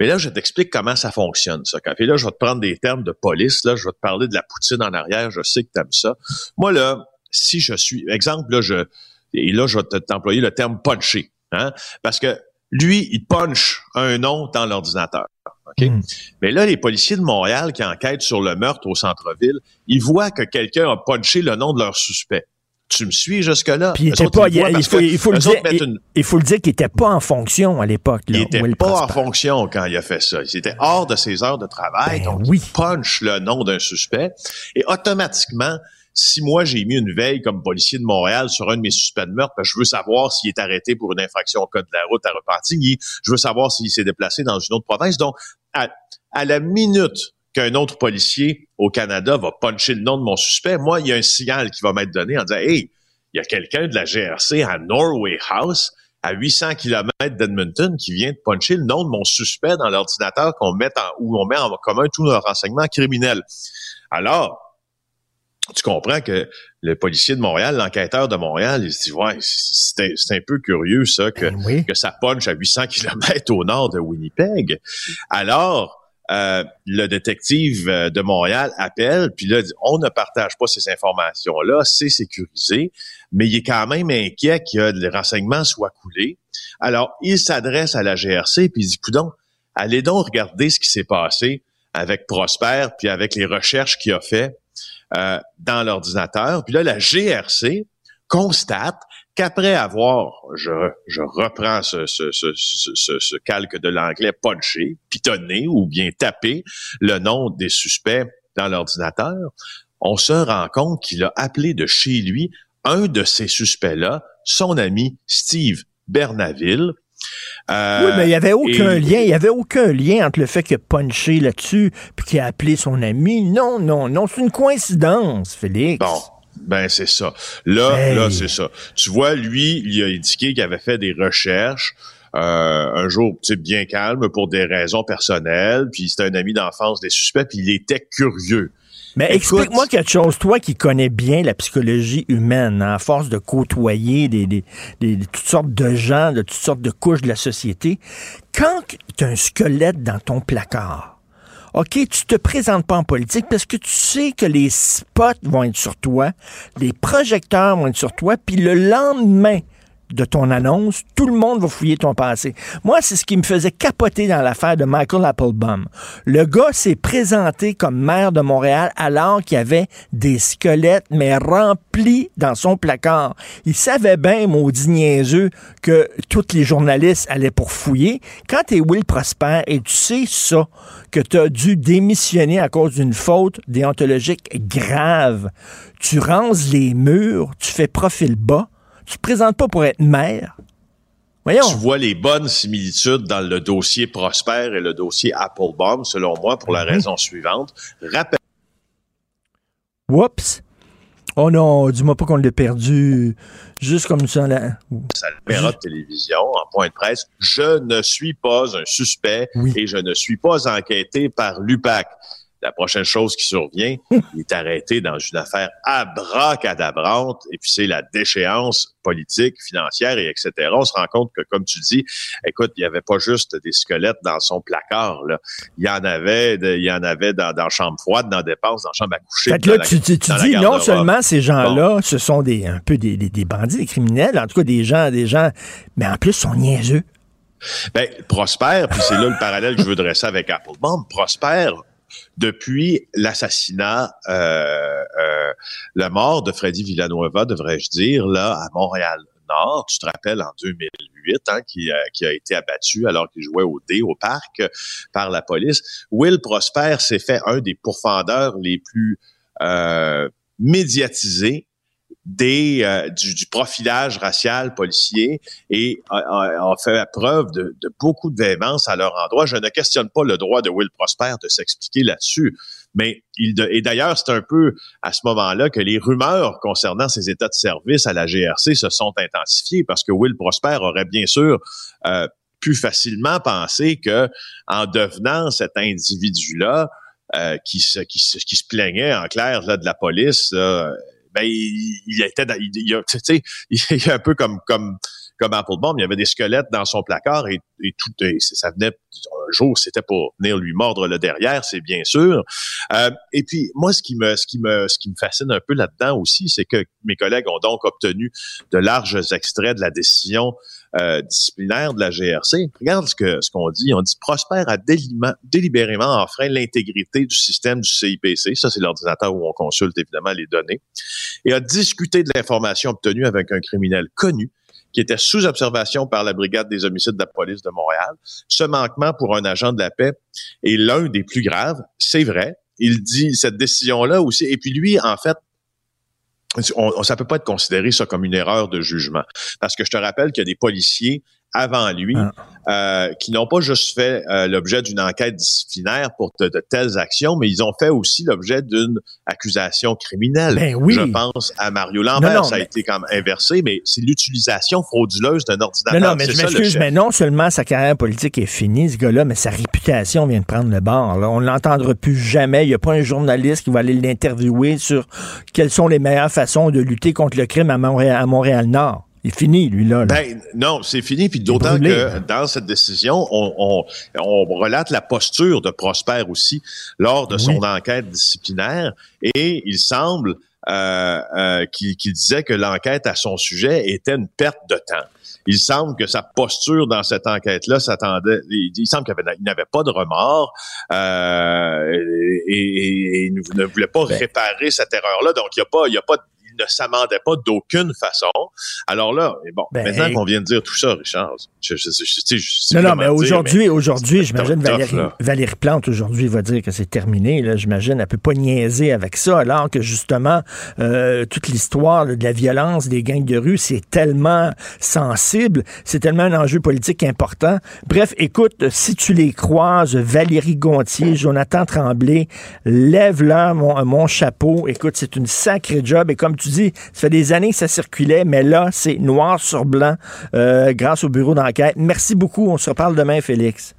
Mais là, je t'explique comment ça fonctionne, ça. Quand, et là, je vais te prendre des termes de police, là, je vais te parler de la poutine en arrière, je sais que tu aimes ça. Moi, là, si je suis, exemple, là, je, et là, je vais t'employer le terme puncher, hein, parce que lui, il punch un nom dans l'ordinateur. OK? Hmm. Mais là, les policiers de Montréal qui enquêtent sur le meurtre au centre-ville, ils voient que quelqu'un a punché le nom de leur suspect. Tu me suis jusque-là? Puis il, était pas, il, faut, que il faut le dire, autres mettent il, une- il faut le dire qu'il était pas en fonction à l'époque. il était Will pas en fonction quand il a fait ça. Il était hors de ses heures de travail. Ben donc, oui. il punch le nom d'un suspect. Et automatiquement, si moi, j'ai mis une veille comme policier de Montréal sur un de mes suspects de meurtre, que je veux savoir s'il est arrêté pour une infraction au code de la route à Repentigny, je veux savoir s'il s'est déplacé dans une autre province. Donc, à, à la minute qu'un autre policier au Canada va puncher le nom de mon suspect, moi, il y a un signal qui va m'être donné en disant, hey, il y a quelqu'un de la GRC à Norway House, à 800 km d'Edmonton, qui vient de puncher le nom de mon suspect dans l'ordinateur qu'on met en, où on met en commun tous nos renseignements criminels. Alors, tu comprends que le policier de Montréal, l'enquêteur de Montréal, il se dit, ouais, c'est un, c'est un peu curieux, ça, que, Ben oui. que ça punch à 800 km au nord de Winnipeg. Alors, euh, le détective euh, de Montréal appelle, puis là, dit, on ne partage pas ces informations-là, c'est sécurisé, mais il est quand même inquiet que les renseignements soient coulés. Alors, il s'adresse à la GRC, puis il dit, coudon, allez donc regarder ce qui s'est passé avec Prosper, puis avec les recherches qu'il a fait euh, dans l'ordinateur. Puis là, la GRC constate qu'après avoir, je, reprends ce calque de l'anglais, punché, pitonné ou bien tapé le nom des suspects dans l'ordinateur, on se rend compte qu'il a appelé de chez lui un de ces suspects-là, son ami Steve Bernaville. Euh, Oui, mais il n'y avait aucun et- lien. Il n'y avait aucun lien entre le fait qu'il a punché là-dessus puis qu'il a appelé son ami. Non, non, non. C'est une coïncidence, Félix. Bon, ben c'est ça. Là, Hey. là, c'est ça. Tu vois, lui, il a indiqué qu'il avait fait des recherches. euh, un jour, tu sais, bien calme pour des raisons personnelles, puis c'était un ami d'enfance des suspects, puis il était curieux. Mais explique-moi quelque chose, toi qui connais bien la psychologie humaine, hein, à force de côtoyer des, des- des- des- toutes sortes de gens, de toutes sortes de couches de la société. Quand tu as un squelette dans ton placard, OK, tu te présentes pas en politique parce que tu sais que les spots vont être sur toi, les projecteurs vont être sur toi, puis le lendemain de ton annonce, tout le monde va fouiller ton passé. Moi, c'est ce qui me faisait capoter dans l'affaire de Michael Applebaum. Le gars s'est présenté comme maire de Montréal alors qu'il y avait des squelettes, mais remplis dans son placard. Il savait bien, maudit niaiseux, que tous les journalistes allaient pour fouiller. Quand t'es Will Prosper et tu sais ça, que tu as dû démissionner à cause d'une faute déontologique grave, tu ranges les murs, tu fais profil bas, tu te présentes pas pour être maire? Voyons. Tu vois les bonnes similitudes dans le dossier Prosper et le dossier Applebaum, selon moi, pour la Mhm. raison suivante. Rappelle Whoops. Oh non, dis-moi pas qu'on l'a perdu juste comme ça. Là. sa caméra de télévision en point de presse, je ne suis pas un suspect Oui. et je ne suis pas enquêté par l'UPAC. La prochaine chose qui survient, il est arrêté dans une affaire abracadabrante et puis c'est la déchéance politique, financière et etc. On se rend compte que, comme tu dis, écoute, il y avait pas juste des squelettes dans son placard, là. Il y en avait, de- il y en avait dans, dans chambre froide, dans la dépense, dans chambre à coucher. Fait là, la- tu, tu- dis non seulement ces gens-là, ce sont des un peu des, des, des bandits, des criminels, en tout cas des gens, des gens, mais en plus, ils sont niaiseux. Ben, Prosper, puis c'est là le parallèle que je veux dresser avec Applebaum. Prosper, depuis l'assassinat, euh, euh, la mort de Freddy Villanueva, devrais-je dire, là, à Montréal-Nord, tu te rappelles, en 2008, hein, qui, a- qui a été abattu alors qu'il jouait au dé au parc euh, par la police. Will Prosper s'est fait un des pourfendeurs les plus euh, médiatisés des, euh, du, du profilage racial policier et a, a- a fait preuve de, de beaucoup de véhémence à leur endroit. Je ne questionne pas le droit de Will Prosper de s'expliquer là-dessus, mais il de- et d'ailleurs c'est un peu à ce moment-là que les rumeurs concernant ses états de service à la GRC se sont intensifiées parce que Will Prosper aurait bien sûr euh, pu facilement penser que en devenant cet individu-là euh, qui, se, qui, se, qui se plaignait en clair là, de la police, là, ben il, il était dans, il, il, a- il un peu comme comme comme Applebaum, il y avait des squelettes dans son placard et, et tout et ça venait jour, c'était pour venir lui mordre le derrière, c'est bien sûr. Euh, et puis, moi, ce qui me, ce qui me, ce qui me fascine un peu là-dedans aussi, c'est que mes collègues ont donc obtenu de larges extraits de la décision euh, disciplinaire de la GRC. Regarde ce que ce qu'on dit. On dit Prosper a délibérément enfreint l'intégrité du système du CIPC. Ça, c'est l'ordinateur où on consulte évidemment les données. Et a discuté de l'information obtenue avec un criminel connu qui était sous observation par la brigade des homicides de la police de Montréal. Ce manquement pour un agent de la paix est l'un des plus graves, c'est vrai. Il dit cette décision-là aussi. Et puis lui, en fait, on, ça peut pas être considéré ça comme une erreur de jugement. Parce que je te rappelle qu'il y a des policiers avant lui, ah. euh, qui n'ont pas juste fait euh, l'objet d'une enquête disciplinaire pour de, telles actions, mais ils ont fait aussi l'objet d'une accusation criminelle. Ben oui. Je pense à Mario Lambert, ça a été comme inversé, mais c'est l'utilisation frauduleuse d'un ordinateur. Non, non, mais je m'excuse, mais non seulement sa carrière politique est finie, ce gars-là, mais sa réputation vient de prendre le bord. On ne l'entendra plus jamais. Il n'y a pas un journaliste qui va aller l'interviewer sur quelles sont les meilleures façons de lutter contre le crime à Montréal-Nord. Il est fini, lui, là. Ben, non, c'est fini. Puis d'autant que dans cette décision, on, relate la posture de Prosper aussi lors de son enquête disciplinaire. Et il semble euh, euh, qu'il disait que l'enquête à son sujet était une perte de temps. Il semble que sa posture dans cette enquête-là s'attendait. Il, semble qu'il n'avait pas de remords euh, et, il ne voulait pas ben réparer cette erreur-là. Donc, il n'y a pas, il y a pas ne s'amendait pas d'aucune façon. Alors là, bon, ben, maintenant qu'on vient de dire tout ça, Richard, je, je, je, non, non, mais aujourd'hui, aujourd'hui, j'imagine Valérie, Valérie, Plante aujourd'hui va dire que c'est terminé. Là, j'imagine, elle peut pas niaiser avec ça, alors que justement, euh, toute l'histoire de la violence des gangs de rue, c'est tellement sensible, c'est tellement un enjeu politique important. Bref, écoute, si tu les croises, Valérie Gontier, Jonathan Tremblay, lève-leur mon, mon chapeau. Écoute, c'est une sacrée job et comme tu dis, ça fait des années que ça circulait, mais là, c'est noir sur blanc euh, grâce au bureau d'enquête. Merci beaucoup. On se reparle demain, Félix.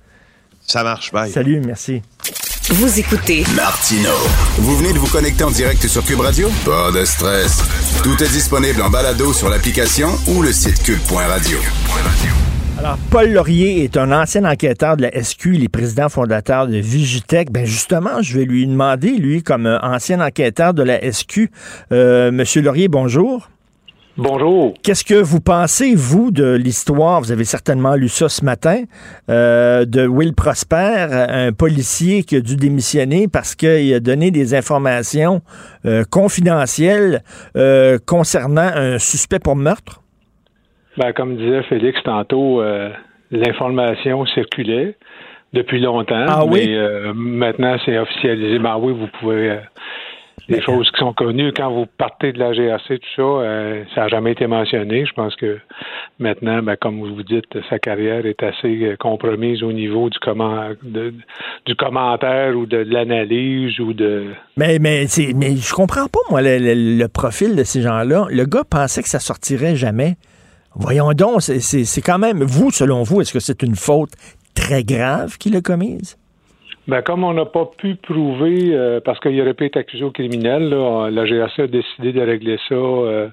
Ça marche, bye. Salut, merci. Vous écoutez Martino. Vous venez de vous connecter en direct sur Cube Radio? Pas de stress. Tout est disponible en balado sur l'application ou le site cube.radio. Alors, Paul Laurier est un ancien enquêteur de la SQ, il est président fondateur de Vigitech. Ben justement, je vais lui demander, lui, comme ancien enquêteur de la SQ, euh, Monsieur Laurier, bonjour. Bonjour. Qu'est-ce que vous pensez, vous, de l'histoire, vous avez certainement lu ça ce matin, euh, de Will Prosper, un policier qui a dû démissionner parce qu'il a donné des informations euh, confidentielles concernant un suspect pour meurtre? Ben, comme disait Félix tantôt, euh, l'information circulait depuis longtemps. Ah mais euh, maintenant, c'est officialisé. Ben oui, vous pouvez. Euh, des choses qui sont connues. Quand vous partez de la GRC, tout ça, ça n'a jamais été mentionné. Je pense que maintenant, ben, comme vous dites, sa carrière est assez compromise au niveau du, comment, du commentaire ou de, l'analyse ou de. Mais, mais, mais je comprends pas, moi, le profil de ces gens-là. Le gars pensait que ça sortirait jamais. Voyons donc, c'est quand même, vous, selon vous, est-ce que c'est une faute très grave qu'il a commise? Ben, comme on n'a pas pu prouver, euh, parce qu'il aurait pu être accusé au criminel, la GRC a décidé de régler ça euh,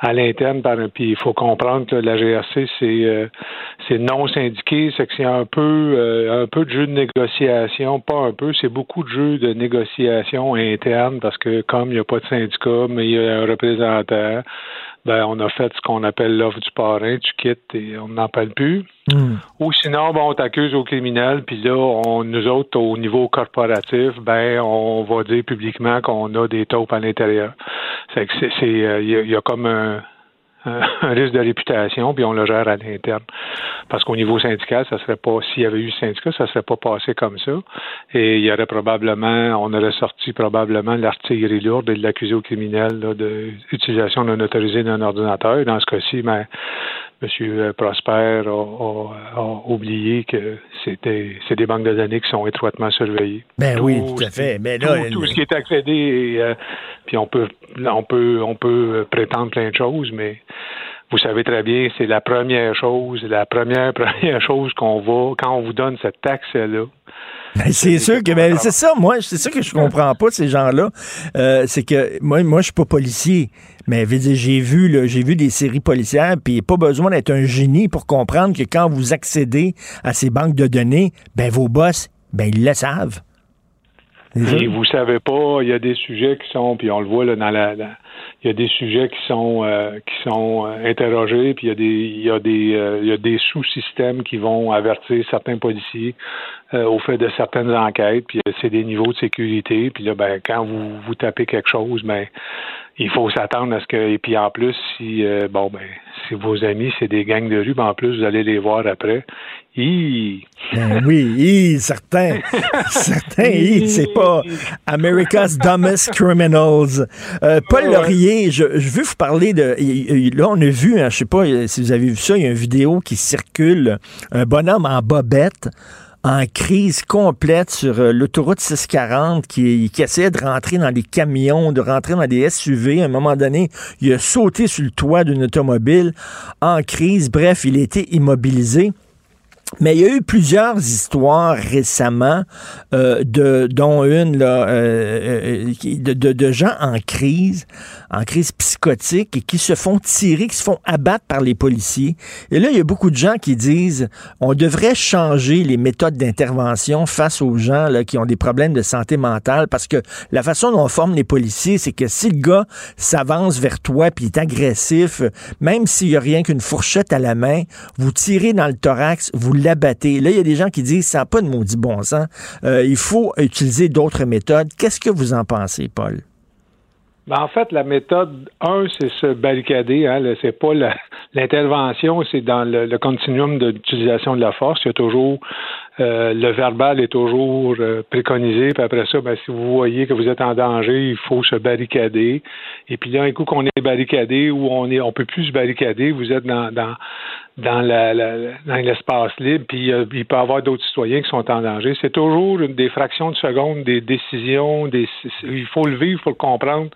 à l'interne. Puis il faut comprendre que la GRC, c'est euh, c'est non syndiqué, c'est que c'est un peu un peu de jeu de négociation, pas un peu, c'est beaucoup de jeux de négociation interne parce que comme il n'y a pas de syndicat, mais il y a un représentant, ben, on a fait ce qu'on appelle l'offre du parrain, tu quittes et on n'en parle plus. Hmm. Ou sinon, bon, on t'accuse au criminel, puis là, on, nous autres, au niveau corporatif, ben, on va dire publiquement qu'on a des taupes à l'intérieur. C'est que c'est, il euh, y, a comme un, un risque de réputation, puis on le gère à l'interne. Parce qu'au niveau syndical, ça serait pas, s'il y avait eu syndicat, ça serait pas passé comme ça. Et il y aurait probablement, on aurait sorti probablement l'artillerie lourde et l'accusé au criminel de l'utilisation non autorisée d'un ordinateur. Dans ce cas-ci, ben, M. Prosper a, oublié que c'était c'est des banques de données qui sont étroitement surveillées. Ben oui, tout à fait. Mais là, tout, ce qui est accédé, euh, puis on peut on peut on peut prétendre plein de choses, mais vous savez très bien, c'est la première chose, la première première chose qu'on va quand on vous donne cette taxe-là. Ben, c'est sûr que ben, c'est ça, moi, c'est ça que je comprends pas ces gens-là. Euh, c'est que moi, moi, je suis pas policier. Mais j'ai vu j'ai vu des séries policières, puis pas besoin d'être un génie pour comprendre que quand vous accédez à ces banques de données, ben vos boss, ben ils le savent. Et vous savez pas, il y a des sujets qui sont, puis on le voit là, dans la, il y a des sujets qui sont euh, qui sont euh, interrogés, puis il y a des il y a des euh, il y a des sous-systèmes qui vont avertir certains policiers au fait de certaines enquêtes, puis c'est des niveaux de sécurité, puis là ben quand vous vous tapez quelque chose, ben il faut s'attendre à ce que et puis en plus si bon ben si vos amis c'est des gangs de rue, ben en plus vous allez les voir après, ben oui, certains. certains, c'est pas America's Dumbest Criminals. Euh, Paul Laurier, je, veux vous parler de. Là, on a vu, hein, je sais pas si vous avez vu ça, il y a une vidéo qui circule, un bonhomme en bobette en crise complète sur euh, l'autoroute 640 qui, qui essayait de rentrer dans des camions, de rentrer dans des SUV. À un moment donné, il a sauté sur le toit d'une automobile en crise. Bref, il a été immobilisé. Mais il y a eu plusieurs histoires récemment, euh, de, dont une là, euh, euh, de, gens en crise, en crise psychotique, et qui se font tirer, qui se font abattre par les policiers. Et là, il y a beaucoup de gens qui disent on devrait changer les méthodes d'intervention face aux gens là, qui ont des problèmes de santé mentale, parce que la façon dont on forme les policiers, c'est que si le gars s'avance vers toi puis est agressif, même s'il y a rien qu'une fourchette à la main, vous tirez dans le thorax, vous l'abattez. Là, il y a des gens qui disent ça n'a pas de maudit bon sens. Euh, il faut utiliser d'autres méthodes. Qu'est-ce que vous en pensez, Paul? Ben, en fait, la méthode 1, c'est se barricader. Hein, c'est pas l'intervention, c'est dans le, continuum d'utilisation de la force. Il y a toujours euh, le verbal est toujours euh, préconisé. Puis après ça, ben, si vous voyez que vous êtes en danger, il faut se barricader. Et puis là, un coup qu'on est barricadé ou on est, on peut plus se barricader, vous êtes dans, dans dans la, dans l'espace libre, puis euh, il peut y avoir d'autres citoyens qui sont en danger. C'est toujours des fractions de secondes, des décisions, des, il faut le vivre, il faut le comprendre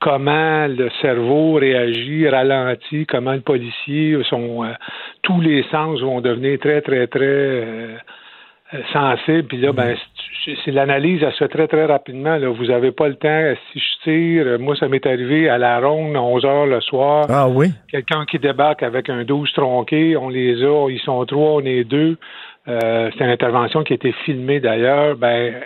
comment le cerveau réagit, ralentit, comment le policier, son, tous les sens vont devenir très, très, très sensible. Puis là, ben, mm-hmm. c'est l'analyse, elle se fait très, très rapidement. Là. Vous n'avez pas le temps. Si je tire, moi, ça m'est arrivé à la ronde, 11 heures le soir. Ah oui? Quelqu'un qui débarque avec un 12 tronqué, on les a, ils sont trois, on est deux. Euh, c'est une intervention qui a été filmée d'ailleurs. Ben,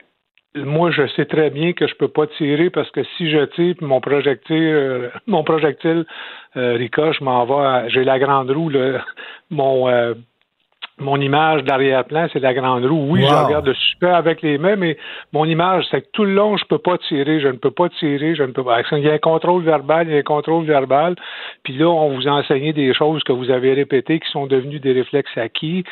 moi, je sais très bien que je peux pas tirer parce que si je tire, mon projectile, euh, mon projectile euh, ricoche, m'en va. J'ai la grande roue, là, mon mon image d'arrière-plan, c'est la grande roue. Oui, je regarde super avec les mains, mais mon image, c'est que tout le long, je peux pas tirer, je ne peux pas tirer, je ne peux pas. Il y a un contrôle verbal, il y a un contrôle verbal. Puis là, on vous a enseigné des choses que vous avez répétées qui sont devenues des réflexes acquis.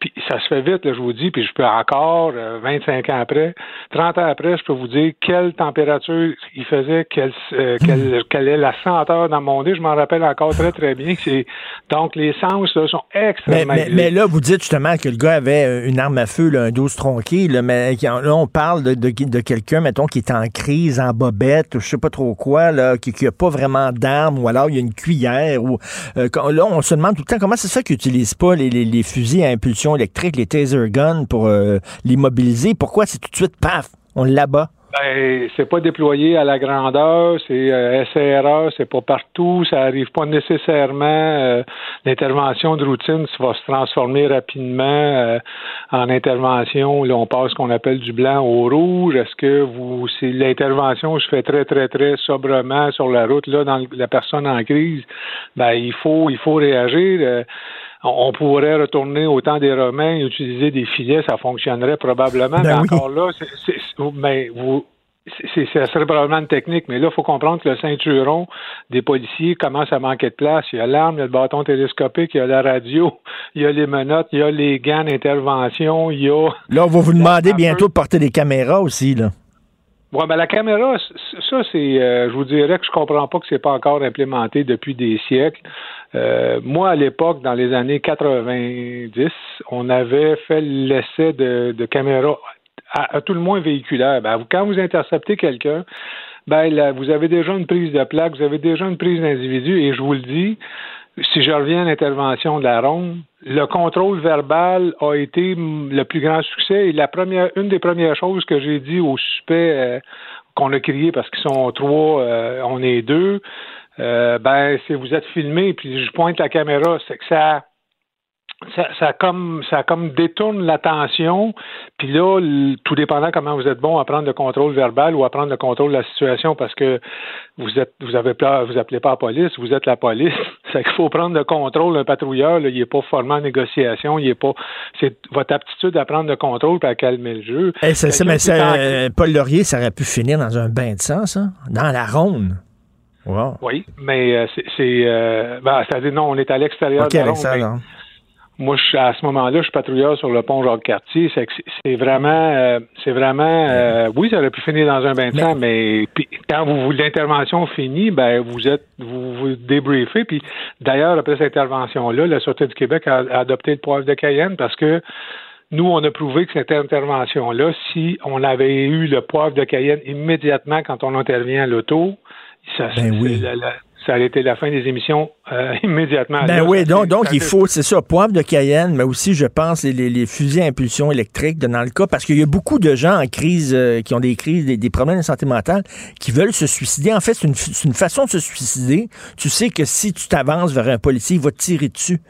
Puis ça se fait vite, là, je vous dis, puis je peux encore, 25 euh, ans après, 30 ans après, je peux vous dire quelle température il faisait, quelle, euh, quelle, quelle, est la senteur dans mon nez. Je m'en rappelle encore très, très bien. Donc, les sens là, sont extrêmement... Mais, mais, là, vous dites justement que le gars avait euh, une arme à feu, un 12 tronqué, là, mais là, on parle de, de, quelqu'un, mettons, qui est en crise, en bobette, ou je sais pas trop quoi, là, qui n'a pas vraiment d'arme, ou alors il y a une cuillère. Ou, euh, là, on se demande tout le temps comment c'est ça qu'ils n'utilisent pas les, fusils à impulsion électrique, les taser guns, pour euh, l'immobiliser. Pourquoi c'est tout de suite, paf, on l'abat? Ben, c'est pas déployé à la grandeur, c'est euh, SRA, c'est pas partout, ça arrive pas nécessairement. Euh, l'intervention de routine ça va se transformer rapidement euh, en intervention. Là, on passe ce qu'on appelle du blanc au rouge. Est-ce que vous, si l'intervention se fait très très très sobrement sur la route là dans la personne en crise, ben il faut il faut réagir on pourrait retourner au temps des Romains et utiliser des filets, ça fonctionnerait probablement. Ben mais encore là, c'est, mais vous, c'est, ça serait probablement une technique, mais là, il faut comprendre que le ceinturon des policiers commence à manquer de place. Il y a l'arme, il y a le bâton télescopique, il y a la radio, il y a les menottes, il y a les gants d'intervention, il y a... Là, on va vous demander bientôt de porter des caméras aussi, là. Oui, ben la caméra, ça, c'est, euh, je vous dirais que je comprends pas que c'est pas encore implémenté depuis des siècles. Euh, moi, à l'époque, dans les années 90, on avait fait l'essai de, de caméras à, tout le moins véhiculaires. Ben, quand vous interceptez quelqu'un, ben, là, vous avez déjà une prise de plaque, vous avez déjà une prise d'individu, et je vous le dis, si je reviens à l'intervention de la ronde, le contrôle verbal a été le plus grand succès et la première, une des premières choses que j'ai dit aux suspects euh, qu'on a crié parce qu'ils sont trois, euh, on est deux, euh, ben c'est vous êtes filmé puis je pointe la caméra, c'est que ça ça, ça, comme ça comme détourne l'attention. Puis là, tout dépendant comment vous êtes bon à prendre le contrôle verbal ou à prendre le contrôle de la situation, parce que vous êtes vous avez pas vous appelez pas la police, vous êtes la police. C'est qu'il faut prendre le contrôle d'un patrouilleur. Là, il est pas formé en négociation, il est pas. C'est votre aptitude à prendre le contrôle et à calmer le jeu. Eh, c'est ça, mais ça, euh, Paul Laurier, ça aurait pu finir dans un bain de sang, ça, dans la ronde. Wow. Oui, mais euh, c'est, euh, ben, c'est-à-dire non, on est à l'extérieur de la ronde. Moi, je, à ce moment-là, je suis patrouilleur sur le pont Jacques-Cartier. C'est, c'est vraiment, euh, c'est vraiment, euh, oui, ça aurait pu finir dans un bain de sang, mais, quand vous, l'intervention finit, ben vous êtes, vous vous débriefez. Puis d'ailleurs, après cette intervention-là, la Sûreté du Québec a, adopté le poivre de Cayenne parce que nous, on a prouvé que cette intervention-là, si on avait eu le poivre de Cayenne immédiatement quand on intervient à l'auto, ça, ben oui ça a été la fin des émissions euh, immédiatement. Ben oui, donc, donc il faut, c'est ça, poivre de Cayenne, mais aussi, je pense, les, les, fusils à impulsion électrique dans le cas, parce qu'il y a beaucoup de gens en crise, euh, qui ont des crises, des, problèmes de santé mentale, qui veulent se suicider. En fait, c'est une, une, façon de se suicider. Tu sais que si tu t'avances vers un policier, il va te tirer dessus.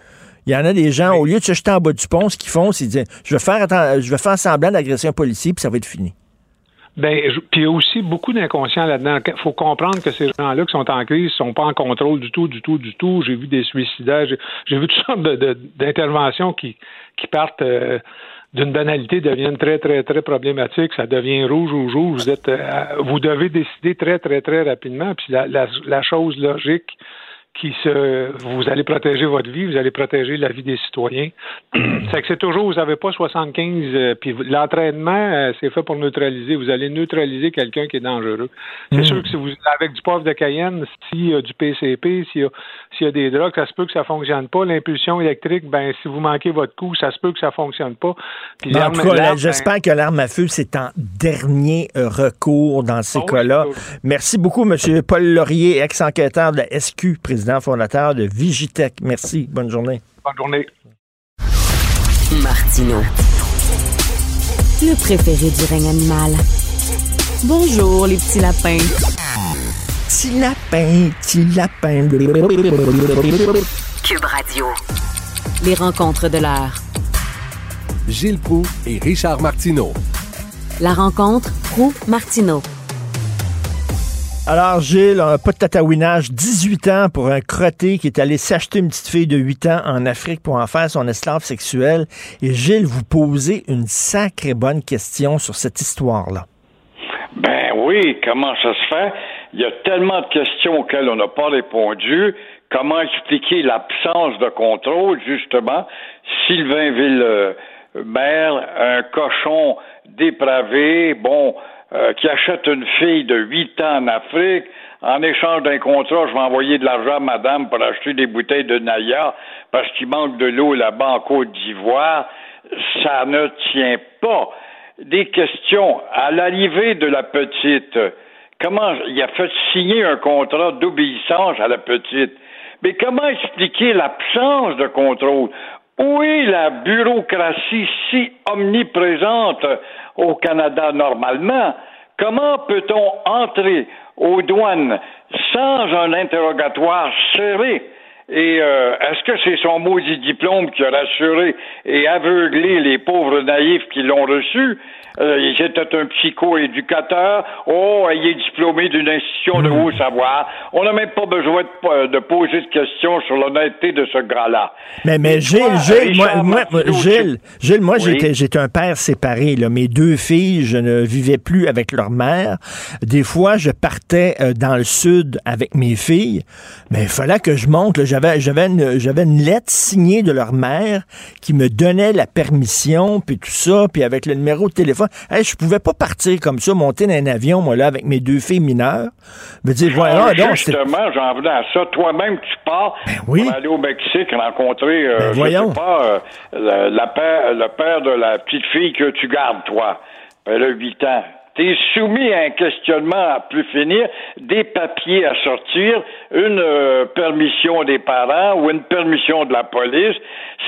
Il y en a des gens, au lieu de se jeter en bas du pont, ce qu'ils font, c'est dire, je vais faire, je vais faire semblant d'agresser un policier, puis ça va être fini. Ben, puis il y a aussi beaucoup d'inconscients là-dedans. Il faut comprendre que ces gens-là qui sont en crise sont pas en contrôle du tout, du tout, du tout. J'ai vu des suicidaires, j'ai vu toutes sortes d'interventions qui, qui partent euh, d'une banalité, deviennent très, très, très problématiques. Ça devient rouge ou rouge. Vous, êtes, euh, vous devez décider très, très, très rapidement. Puis la, la, la chose logique, qui se, vous allez protéger votre vie, vous allez protéger la vie des citoyens. c'est que c'est toujours, vous n'avez pas 75, euh, puis l'entraînement, euh, c'est fait pour neutraliser. Vous allez neutraliser quelqu'un qui est dangereux. C'est hmm. sûr que si vous, avec du poivre de Cayenne, s'il y a du PCP, s'il y a, s'il y a des drogues, ça se peut que ça fonctionne pas. L'impulsion électrique, ben, si vous manquez votre coup, ça se peut que ça fonctionne pas. Puis en tout cas, ben j'espère que l'arme à feu, c'est en dernier euh, recours dans ces ah cas-là. Merci beaucoup, M. Paul Laurier, ex-enquêteur de la SQ, président fondateur de Vigitech. Merci. Bonne journée. Bonne journée. Martino. Le préféré du règne animal. Bonjour, les petits lapins. Petit lapin, petit lapin. Cube Radio. Les rencontres de l'heure. Gilles Proux et Richard Martineau. La rencontre Proux-Martineau. Alors, Gilles, pas de tatouinage, 18 ans pour un crotté qui est allé s'acheter une petite fille de 8 ans en Afrique pour en faire son esclave sexuel. Et Gilles, vous posez une sacrée bonne question sur cette histoire-là. Ben oui, comment ça se fait? Il y a tellement de questions auxquelles on n'a pas répondu. Comment expliquer l'absence de contrôle, justement? Sylvain Ville-Maire, un cochon dépravé, bon, euh, qui achète une fille de 8 ans en Afrique, en échange d'un contrat, je vais envoyer de l'argent à madame pour acheter des bouteilles de Naya parce qu'il manque de l'eau là-bas en Côte d'Ivoire, ça ne tient pas. Des questions. À l'arrivée de la petite, comment il a fait signer un contrat d'obéissance à la petite? Mais comment expliquer l'absence de contrôle? Où est la bureaucratie si omniprésente au Canada normalement? Comment peut-on entrer aux douanes sans un interrogatoire serré? Et euh, est-ce que c'est son maudit diplôme qui a rassuré et aveuglé les pauvres naïfs qui l'ont reçu? Euh, était un psycho-éducateur. Oh, il est diplômé d'une institution de hmm. haut savoir. On n'a même pas besoin de, poser de questions sur l'honnêteté de ce gars-là. Mais, mais Gilles, Gilles, moi, Gilles, Gilles, moi, j'étais, j'étais un père séparé. Là. Mes deux filles, je ne vivais plus avec leur mère. Des fois, je partais euh, dans le sud avec mes filles, mais il fallait que je monte. J'avais, j'avais, une, j'avais une lettre signée de leur mère qui me donnait la permission, puis tout ça, puis avec le numéro de téléphone. Hey, je pouvais pas partir comme ça, monter dans un avion, moi, là, avec mes deux filles mineures. Me dire, voilà, donc, Justement, j'en venais à ça. Toi-même, tu pars ben pour aller au Mexique rencontrer, euh, ben, je sais pas, euh, le, père, le père de la petite fille que tu gardes, toi. Elle a 8 ans. Soumis à un questionnement à plus finir, des papiers à sortir, une euh, permission des parents ou une permission de la police.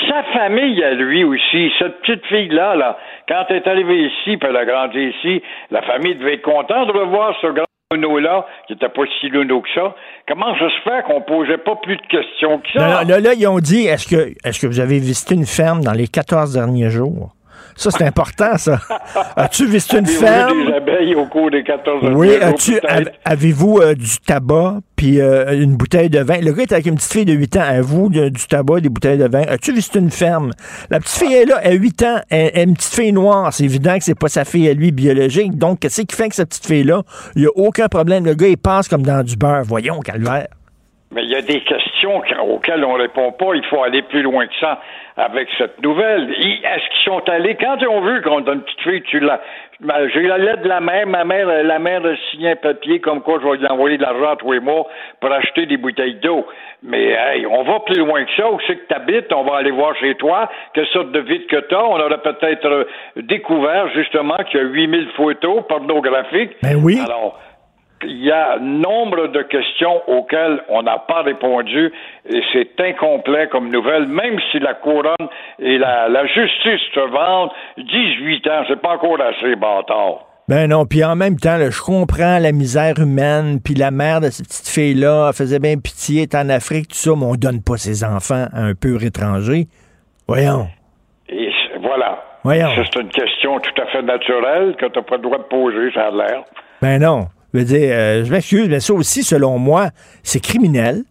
Sa famille à lui aussi, cette petite fille-là, là, quand elle est arrivée ici, puis elle a grandi ici, la famille devait être contente de revoir ce grand là qui n'était pas si lourd que ça, comment ça se fait qu'on posait pas plus de questions que ça? là, là, ils ont dit, est-ce que, est-ce que vous avez visité une ferme dans les 14 derniers jours? Ça, c'est important, ça. As-tu visité une ferme? des abeilles au cours des 14 Oui, as-tu, avez-vous euh, du tabac puis euh, une bouteille de vin? Le gars est avec une petite fille de 8 ans. Avez-vous du tabac, des bouteilles de vin? As-tu visité une ferme? La petite fille est là, elle a 8 ans, elle, est une petite fille noire. C'est évident que c'est pas sa fille à lui biologique. Donc, qu'est-ce qui fait que cette petite fille-là, il n'y a aucun problème. Le gars, il passe comme dans du beurre. Voyons, calvaire. Mais il y a des questions auxquelles on répond pas. Il faut aller plus loin que ça avec cette nouvelle. Est-ce qu'ils sont allés, quand ils ont vu qu'on donne une petite fille, tu l'as, ben, j'ai la lettre de la mère, ma mère, la mère a signé un papier comme quoi je vais lui envoyer de l'argent tous les mois pour acheter des bouteilles d'eau. Mais hey, on va plus loin que ça. Où c'est que tu habites? On va aller voir chez toi. Quelle sorte de vide que tu as? On aurait peut-être euh, découvert justement qu'il y a 8000 photos pornographiques. Ben oui. Alors, il y a nombre de questions auxquelles on n'a pas répondu et c'est incomplet comme nouvelle, même si la couronne et la, justice se vendent 18 ans, c'est pas encore assez bâtard. Ben non, puis en même temps, je comprends la misère humaine, puis la mère de cette petite fille-là faisait bien pitié, est en Afrique, tout ça, mais on donne pas ses enfants à un pur étranger. Voyons. Et voilà. Voyons. C'est une question tout à fait naturelle que tu n'as pas le droit de poser, ça a l'air. Ben non. Je veux dire, euh, je m'excuse, mais ça aussi, selon moi, c'est criminel.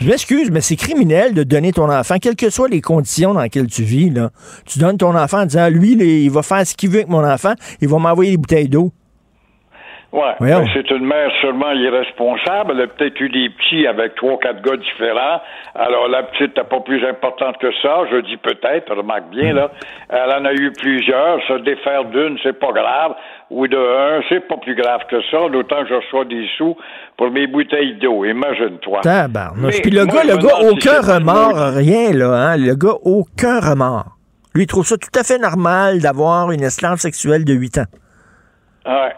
Je m'excuse, mais c'est criminel de donner ton enfant, quelles que soient les conditions dans lesquelles tu vis. Là. Tu donnes ton enfant en disant, lui, il va faire ce qu'il veut avec mon enfant, il va m'envoyer des bouteilles d'eau. Ouais, ben, c'est une mère seulement irresponsable. Elle a peut-être eu des petits avec trois, quatre gars différents. Alors la petite n'est pas plus importante que ça. Je dis peut-être, remarque bien là. Elle en a eu plusieurs. Se défaire d'une, c'est pas grave. Ou de un, c'est pas plus grave que ça. D'autant que je reçois des sous pour mes bouteilles d'eau. Imagine-toi. Puis le gars, le gars, aucun remords, rien là. Hein? Le gars, aucun remords. Lui, il trouve ça tout à fait normal d'avoir une esclave sexuelle de 8 ans. Ouais.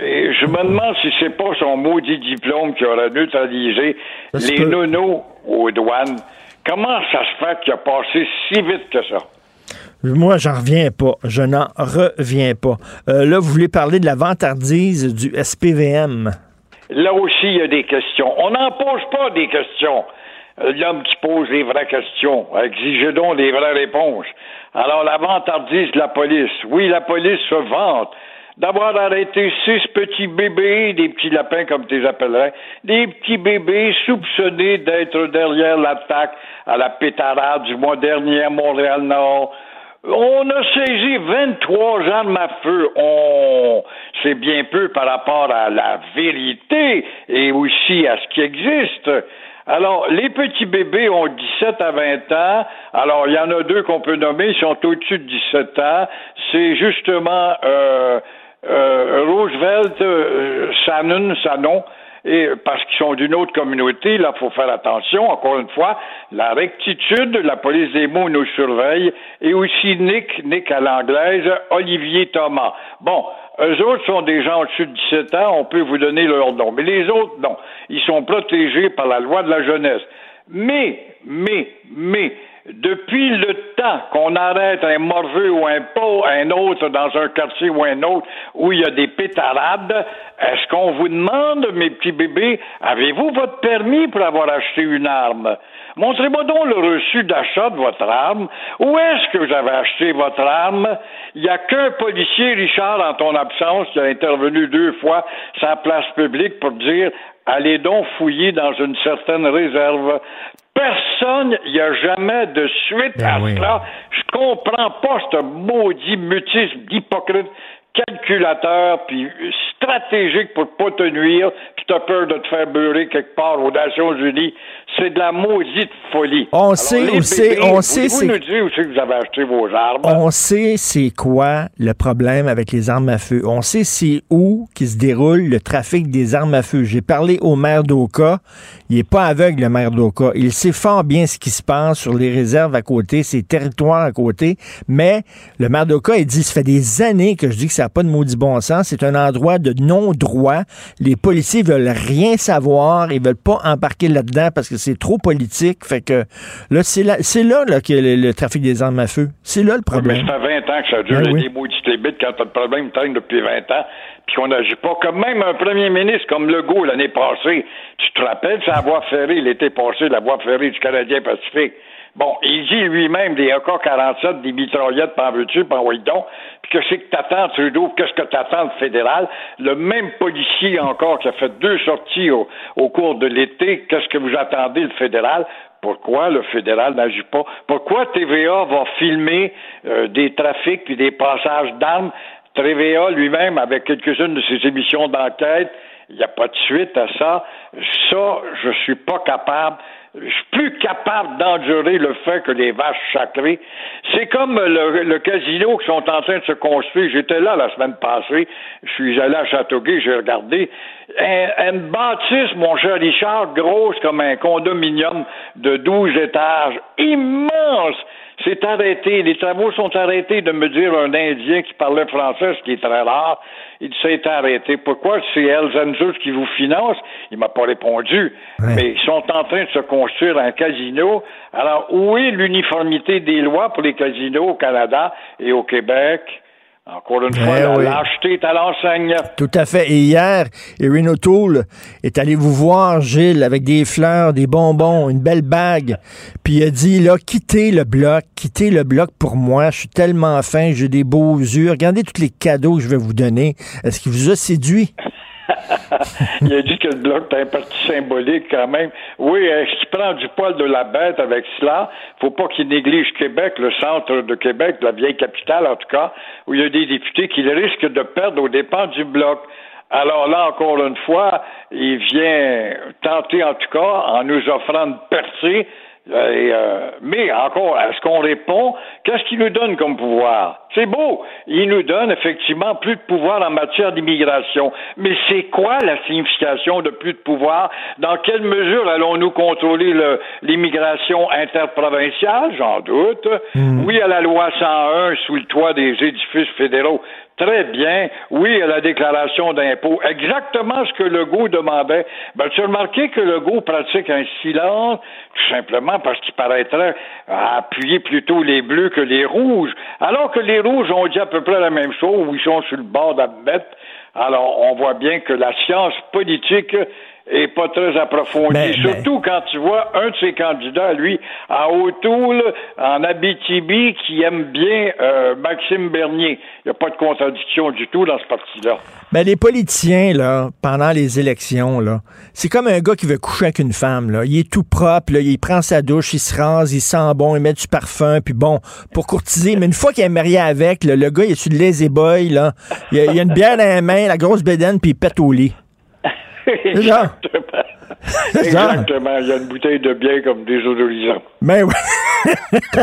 Et je me demande si c'est pas son maudit diplôme qui aura neutralisé les nonos aux douanes. Comment ça se fait qu'il a passé si vite que ça? Moi, j'en reviens pas. Je n'en reviens pas. Euh, là, vous voulez parler de la vantardise du SPVM. Là aussi, il y a des questions. On n'en pose pas des questions. Euh, l'homme qui pose les vraies questions. Exigez donc des vraies réponses. Alors, la vantardise de la police. Oui, la police se vante d'avoir arrêté six petits bébés, des petits lapins comme tu les appellerais, des petits bébés soupçonnés d'être derrière l'attaque à la pétarade du mois dernier à Montréal-Nord. On a saisi 23 armes à feu. On... C'est bien peu par rapport à la vérité et aussi à ce qui existe. Alors, les petits bébés ont 17 à 20 ans. Alors, il y en a deux qu'on peut nommer, ils sont au-dessus de 17 ans. C'est justement euh, euh, Roosevelt, euh, Shannon, et parce qu'ils sont d'une autre communauté, là, faut faire attention. Encore une fois, la rectitude, la police des mots nous surveille, et aussi Nick, Nick à l'anglaise, Olivier Thomas. Bon, eux autres sont des gens au-dessus de 17 ans, on peut vous donner leur nom. Mais les autres, non. Ils sont protégés par la loi de la jeunesse. Mais, mais, mais, depuis le temps qu'on arrête un morveux ou un pot, un autre dans un quartier ou un autre où il y a des pétarades, est-ce qu'on vous demande, mes petits bébés, avez-vous votre permis pour avoir acheté une arme? Montrez-moi donc le reçu d'achat de votre arme. Où est-ce que vous avez acheté votre arme? Il n'y a qu'un policier, Richard, en ton absence, qui a intervenu deux fois sa place publique pour dire allez donc fouiller dans une certaine réserve. Personne, il n'y a jamais de suite ben à cela. Je comprends pas ce maudit mutisme d'hypocrite calculateur puis stratégique pour pas te nuire, puis t'as peur de te faire beurrer quelque part aux Nations Unies. C'est de la maudite folie. On sait, on sait, on sait, c'est. nous où c'est que vous avez acheté vos armes? On sait c'est quoi le problème avec les armes à feu. On sait c'est où qui se déroule le trafic des armes à feu. J'ai parlé au maire d'Oka. Il est pas aveugle, le maire d'Oka. Il sait fort bien ce qui se passe sur les réserves à côté, ses territoires à côté. Mais le maire d'Oka, il dit, ça fait des années que je dis que ça n'a pas de maudit bon sens. C'est un endroit de non-droit. Les policiers veulent rien savoir. Ils veulent pas embarquer là-dedans parce que c'est trop politique. Fait que là, c'est là, c'est là, là que le, le trafic des armes à feu. C'est là le problème. Mais ça fait 20 ans que ça dure. Ben oui. Les maudites lébites, quand t'as le problème, traîne depuis 20 ans, puis qu'on n'agit pas. Comme même un premier ministre comme Legault l'année passée. Tu te rappelles, la voie ferrée l'été passé, la voie ferrée du Canadien Pacifique. Bon, il dit lui-même des AK-47, des mitraillettes, pas veux-tu, oui donc. Que c'est que t'attends, Trudeau, qu'est-ce que t'attends le fédéral? Le même policier encore qui a fait deux sorties au, au cours de l'été, qu'est-ce que vous attendez le fédéral? Pourquoi le fédéral n'agit pas? Pourquoi TVA va filmer euh, des trafics puis des passages d'armes? TVA lui-même, avec quelques-unes de ses émissions d'enquête, il n'y a pas de suite à ça. Ça, je suis pas capable. Je suis plus capable d'endurer le fait que les vaches sacrées. C'est comme le, casino qui sont en train de se construire. J'étais là la semaine passée. Je suis allé à Châteauguay, j'ai regardé. Un- Une bâtisse, mon cher Richard, grosse comme un condominium de 12 étages. Immense! C'est arrêté. Les travaux sont arrêtés de me dire un Indien qui parlait français, ce qui est très rare. Il s'est arrêté. Pourquoi? C'est Hells qui vous finance? Il m'a pas répondu. Mais ils sont en train de se construire un casino. Alors, où est l'uniformité des lois pour les casinos au Canada et au Québec? Encore une fois, Eh la oui. est à l'enseigne. Tout à fait. Et hier, Erin O'Toole est allé vous voir, Gilles, avec des fleurs, des bonbons, une belle bague. Puis il a dit, là, quittez le bloc, quittez le bloc pour moi. Je suis tellement fin, j'ai des beaux yeux. Regardez tous les cadeaux que je vais vous donner. Est-ce qu'il vous a séduit? il a dit que le bloc est un parti symbolique quand même. Oui, est-ce qu'il prend du poil de la bête avec cela? Faut pas qu'il néglige Québec, le centre de Québec, la vieille capitale en tout cas, où il y a des députés qu'il risque de perdre aux dépens du bloc. Alors là, encore une fois, il vient tenter en tout cas, en nous offrant de percer, et, euh, mais encore, est-ce qu'on répond? Qu'est-ce qu'il nous donne comme pouvoir? C'est beau. Il nous donne effectivement plus de pouvoir en matière d'immigration. Mais c'est quoi la signification de plus de pouvoir? Dans quelle mesure allons-nous contrôler le- l'immigration interprovinciale? J'en doute. Oui à la loi 101 sous le toit des édifices fédéraux. Très bien. Oui à la déclaration d'impôt. Exactement ce que Legault demandait. Ben, tu as remarqué que Legault pratique un silence, tout simplement parce qu'il paraîtrait appuyer plutôt les bleus que les rouges. Alors que les rouges ont dit à peu près la même chose, ou ils sont sur le bord d'admettre. Alors, on voit bien que la science politique est pas très approfondie. Mais- mais- Surtout quand tu vois un de ses candidats, lui, à O'Toole, en Abitibi, qui aime bien euh, Maxime Bernier. Il n'y a pas de contradiction du tout dans ce parti-là. Ben, les politiciens, là, pendant les élections, là, c'est comme un gars qui veut coucher avec une femme, là. Il est tout propre, là, il prend sa douche, il se rase, il sent bon, il met du parfum, puis bon, pour courtiser. Mais une fois qu'il est marié avec, là, le gars, il est sur le lazy boy, là. Il a, il a une bière dans les mains, la grosse bédaine, puis il pète au lit. Exactement. Exactement. Il y a une bouteille de bière comme désodorisant. Ben oui.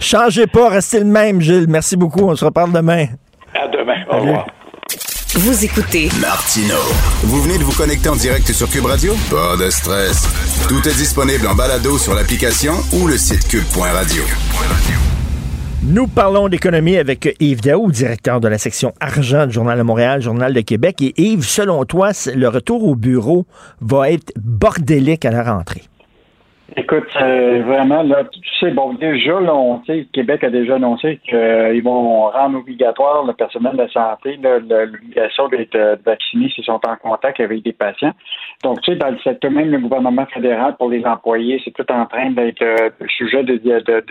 Changez pas, restez le même, Gilles. Merci beaucoup. On se reparle demain. À demain. Au revoir. Vous écoutez Martino. Vous venez de vous connecter en direct sur Cube Radio? Pas de stress. Tout est disponible en balado sur l'application ou le site cube.radio. Nous parlons d'économie avec Yves Daou, directeur de la section argent du Journal de Montréal, Journal de Québec. Et Yves, selon toi, le retour au bureau va être bordélique à la rentrée? Écoute, euh, vraiment, là, tu sais, bon, déjà, là, on sait, Québec a déjà annoncé qu'ils vont rendre obligatoire le personnel de santé, là, le- l'obligation d'être euh, vacciné s'ils sont en contact avec des patients. Donc, tu sais, dans le secteur, même le gouvernement fédéral, pour les employés, c'est tout en train d'être euh, sujet de,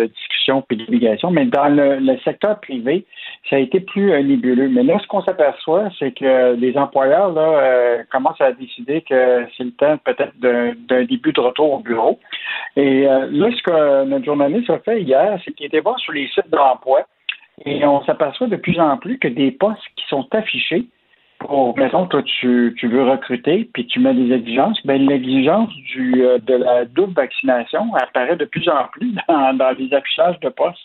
discussion puis d'obligation. Mais dans le, le secteur privé, ça a été plus nébuleux. Mais là, ce qu'on s'aperçoit, c'est que les employeurs là, commencent à décider que c'est le temps peut-être d'un début de retour au bureau. Et euh, là, ce que notre journaliste a fait hier, c'est qu'il était voir sur les sites d'emploi et on s'aperçoit de plus en plus que des postes qui sont affichés pour, mettons, toi, tu, tu veux recruter, puis tu mets des exigences, ben l'exigence du euh, de la double vaccination apparaît de plus en plus dans, dans les affichages de postes.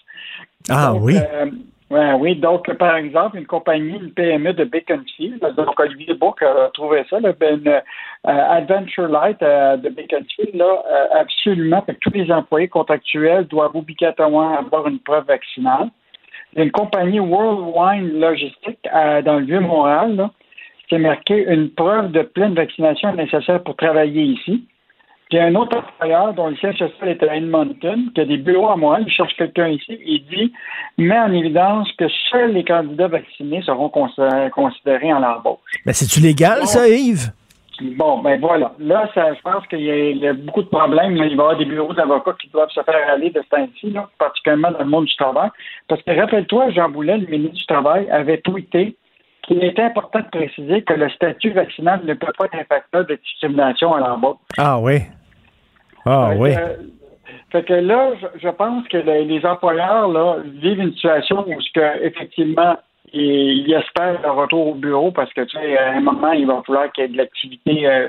Ah Donc, oui. euh, ouais, oui, donc par exemple, une compagnie, une PME de Baconfield, donc Olivier Bourque a trouvé ça, là, ben, une, euh, Adventure Light euh, de Baconfield, là, euh, absolument, que tous les employés contractuels doivent obligatoirement avoir une preuve vaccinale. Une compagnie Worldwide Logistique dans le Vieux-Montréal, a marqué une preuve de pleine vaccination nécessaire pour travailler ici. Il y a un autre employeur dont le siège social est à Edmonton, qui a des bureaux à Montréal, il cherche quelqu'un ici, il dit, met en évidence que seuls les candidats vaccinés seront considérés en l'embauche. Mais c'est-tu légal, ça, Yves? Bon, ben voilà. Là, ça, je pense qu'il y, a beaucoup de problèmes. Il va y avoir des bureaux d'avocats qui doivent se faire aller de ce temps-ci, particulièrement dans le monde du travail. Parce que rappelle-toi, Jean Boulet, le ministre du Travail, avait tweeté qu'il était important de préciser que le statut vaccinal ne peut pas être un facteur de discrimination à l'embauche. Ah oui. Ah oui. fait que là, je, pense que les, employeurs là, vivent une situation où que, effectivement et il espère le retour au bureau parce que tu sais, à un moment, il va falloir qu'il y ait de l'activité euh,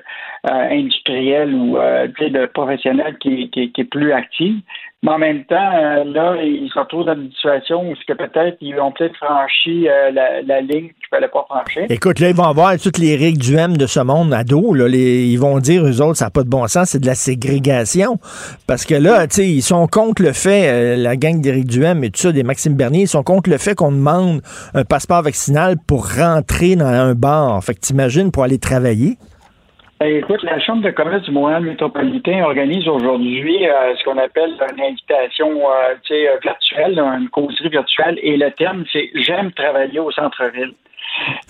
euh, industrielle ou euh, de professionnelle qui, qui, qui, est plus active. Mais en même temps, euh, là, ils se retrouvent dans une situation où peut-être ils ont peut-être franchi euh, la, ligne qu'il ne fallait pas franchir. Écoute, là, ils vont avoir toutes les règles du M de ce monde à dos. Là, ils vont dire, eux autres, ça n'a pas de bon sens, c'est de la ségrégation. Parce que là, tu sais, ils sont contre le fait, euh, la gang d'Éric Duhem et tout ça, des Maxime Bernier, ils sont contre le fait qu'on demande un passeport vaccinal pour rentrer dans un bar. Fait que t'imagines pour aller travailler. Ben, écoute, la Chambre de commerce du Montréal métropolitain organise aujourd'hui euh, ce qu'on appelle une invitation euh, euh, virtuelle, une causerie virtuelle, et le thème, c'est J'aime travailler au centre-ville.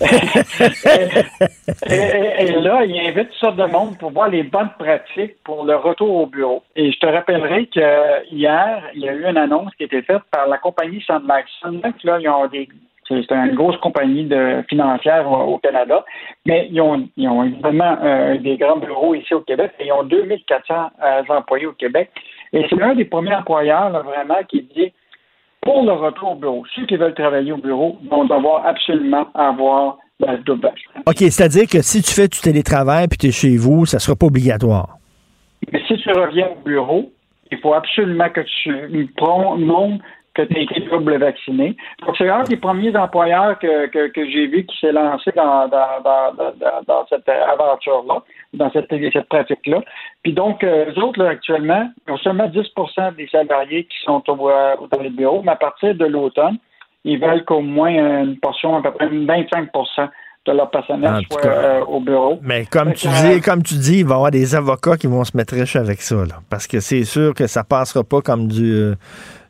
et, là, il invite toutes sortes de monde pour voir les bonnes pratiques pour le retour au bureau. Et je te rappellerai que hier, il y a eu une annonce qui a été faite par la compagnie. Sun là, ils ont des c'est une grosse compagnie de, financière au, Canada, mais ils ont, ils ont évidemment euh, des grands bureaux ici au Québec et ils ont 2400 euh, employés au Québec. Et c'est l'un des premiers employeurs vraiment qui dit pour le retour au bureau, ceux qui veulent travailler au bureau vont devoir absolument avoir la double. OK, c'est-à-dire que si tu fais du télétravail puis tu es chez vous, ça ne sera pas obligatoire. Mais si tu reviens au bureau, il faut absolument que tu montres que tu as été double vacciné. Donc, c'est un des premiers employeurs que, que, que j'ai vu qui s'est lancé dans, dans, dans, dans, cette aventure-là, dans cette, cette pratique-là. Puis donc, euh, eux autres, là, actuellement, ils ont seulement 10% des salariés qui sont au, euh, dans les bureaux, mais à partir de l'automne, ils veulent qu'au moins une portion, à peu près 25% de leur personnel soit euh, au bureau. Mais comme tu dis, comme tu dis, il va y avoir des avocats qui vont se mettre riches avec ça, là, parce que c'est sûr que ça passera pas comme du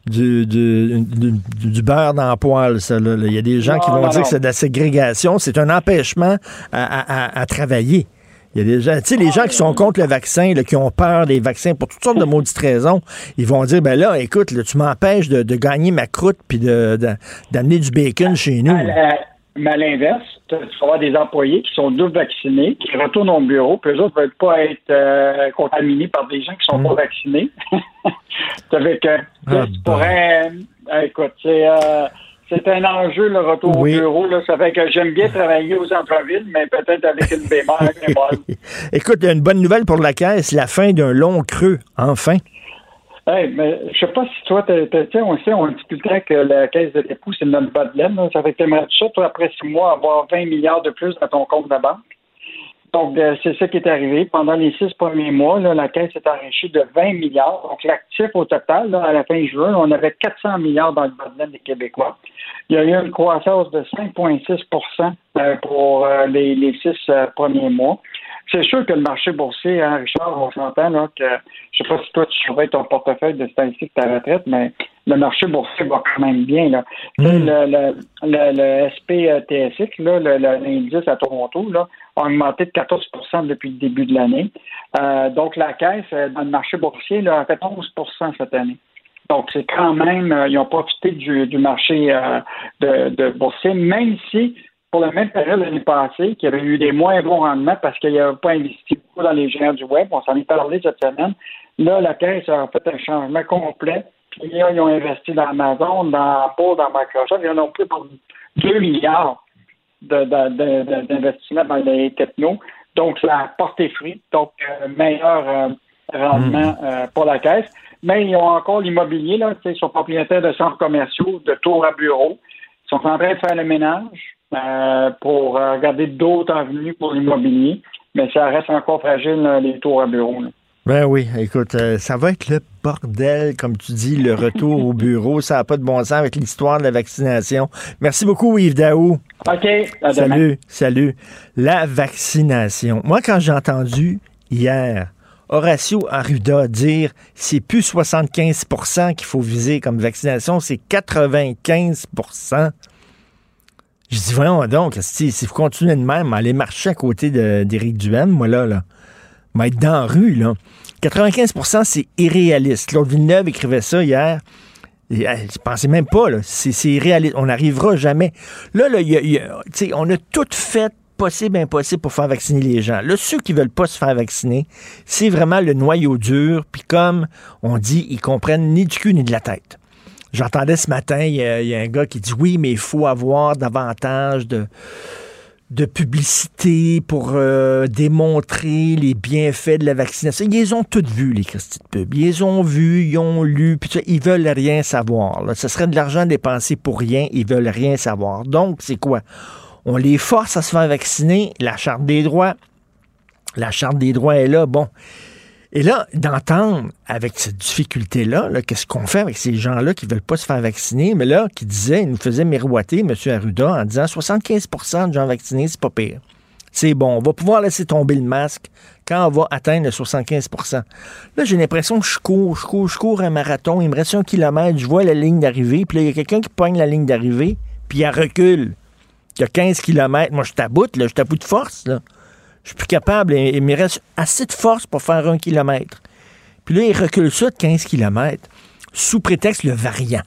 du, du, beurre dans le poil, ça. Là. Il y a des gens qui vont dire que c'est de la ségrégation. C'est un empêchement à, travailler. Il y a des gens, tu sais, les gens qui sont contre le vaccin, qui ont peur des vaccins pour toutes sortes de maudites raisons, ils vont dire, ben là, écoute, tu m'empêches de, gagner ma croûte puis d'amener du bacon chez nous. Mais à l'inverse, tu vas avoir des employés qui sont double vaccinés, qui retournent au bureau, puis eux autres ne veulent pas être euh, contaminés par des gens qui sont pas mm. vaccinés. Avec, euh, ah, tu pourrais, euh, écoute, c'est, c'est un enjeu le retour au bureau. Là. Ça fait que j'aime bien travailler aux centre-ville, mais peut-être avec une bémol. écoute, une bonne nouvelle pour la caisse, la fin d'un long creux, enfin. Hey, mais je sais pas si toi, tu on sait, on discutait que la caisse de dépôt, c'est notre bas de laine. Ça fait que t'aimerais ça, toi, après six mois, avoir 20 milliards de plus dans ton compte de banque? Donc, euh, c'est ça qui est arrivé. Pendant les six premiers mois, la caisse est enrichie de 20 milliards. Donc, l'actif au total, à la fin juin, on avait 400 milliards dans le bas des Québécois. Il y a eu une croissance de 5,6% euh, pour euh, les, les six premiers mois. C'est sûr que le marché boursier, hein, Richard, on s'entend là, que je sais pas si toi tu surveilles ton portefeuille de statistiques de ta retraite, mais le marché boursier va quand même bien. Là. Hmm. Le, le, le, le, SPTSX, l'indice à Toronto, là, a augmenté de 14% depuis le début de l'année. Euh, donc la caisse, euh, dans le marché boursier, là, a fait 11% cette année. Donc, c'est quand même, euh, ils ont profité du, du marché de, de boursier, même si pour la même période l'année passée, qui avait eu des moins bons rendements parce qu'il n'avait pas investi beaucoup dans les géants du web. On s'en est parlé cette semaine. Là, la Caisse a fait un changement complet. Puis là, ils ont investi dans Amazon, dans Apple, dans Microsoft. Ils en ont pris pour 2 milliards d'investissements dans les technos. Donc, ça a porté fruit. Donc, euh, meilleur euh, rendement hmm. euh, pour la Caisse. Mais ils ont encore l'immobilier, là. Ils sont propriétaires de centres commerciaux, de tours à bureaux. Ils sont en train de faire le ménage. Euh, pour euh, regarder d'autres avenues pour l'immobilier, mais ça reste encore fragile, les tours à bureau. Ben oui, écoute, euh, ça va être le bordel, comme tu dis, le retour au bureau. Ça n'a pas de bon sens avec l'histoire de la vaccination. Merci beaucoup, Yves Daou. OK. à demain. Salut, salut. La vaccination. Moi, quand j'ai entendu hier Horacio Arruda dire c'est plus 75% qu'il faut viser comme vaccination, c'est 95 Je dis, voyons donc, si, si vous continuez de même, aller marcher à côté d'Éric Duhem, moi là, là, va être dans la rue, là. 95% c'est irréaliste. Claude Villeneuve écrivait ça hier. Et, Je pensais même pas, là. C'est irréaliste. On n'arrivera jamais. Là, là, y a- on a tout fait possible, impossible pour faire vacciner les gens. Là, ceux qui veulent pas se faire vacciner, c'est vraiment le noyau dur. Puis comme on dit, ils comprennent ni du cul ni de la tête. J'entendais ce matin, il y, y a un gars qui dit oui, mais il faut avoir davantage de, de publicité pour euh, démontrer les bienfaits de la vaccination. Ils ont toutes vues, les Christy de pub. Ils ont vus, ils ont lu, puis ils veulent rien savoir. Là. Ce serait de l'argent dépensé pour rien, ils veulent rien savoir. Donc, c'est quoi? On les force à se faire vacciner, la charte des droits. La charte des droits est là, bon. Et là, d'entendre avec cette difficulté-là, là, qu'est-ce qu'on fait avec ces gens-là qui ne veulent pas se faire vacciner, mais là, qui disaient, il nous faisait miroiter, M. Arruda, en disant 75% de gens vaccinés, c'est pas pire. C'est bon, on va pouvoir laisser tomber le masque quand on va atteindre le 75% Là, j'ai l'impression que je cours, je cours, je cours un marathon, il me reste un kilomètre, je vois la ligne d'arrivée, puis là, il y a quelqu'un qui pogne la ligne d'arrivée, puis il recule. Il y a 15 km. Moi, je taboute, là, je taboute de force. Je suis plus capable. et- Il me reste assez de force pour faire un kilomètre. Puis là, il recule ça de 15 km sous prétexte le variant.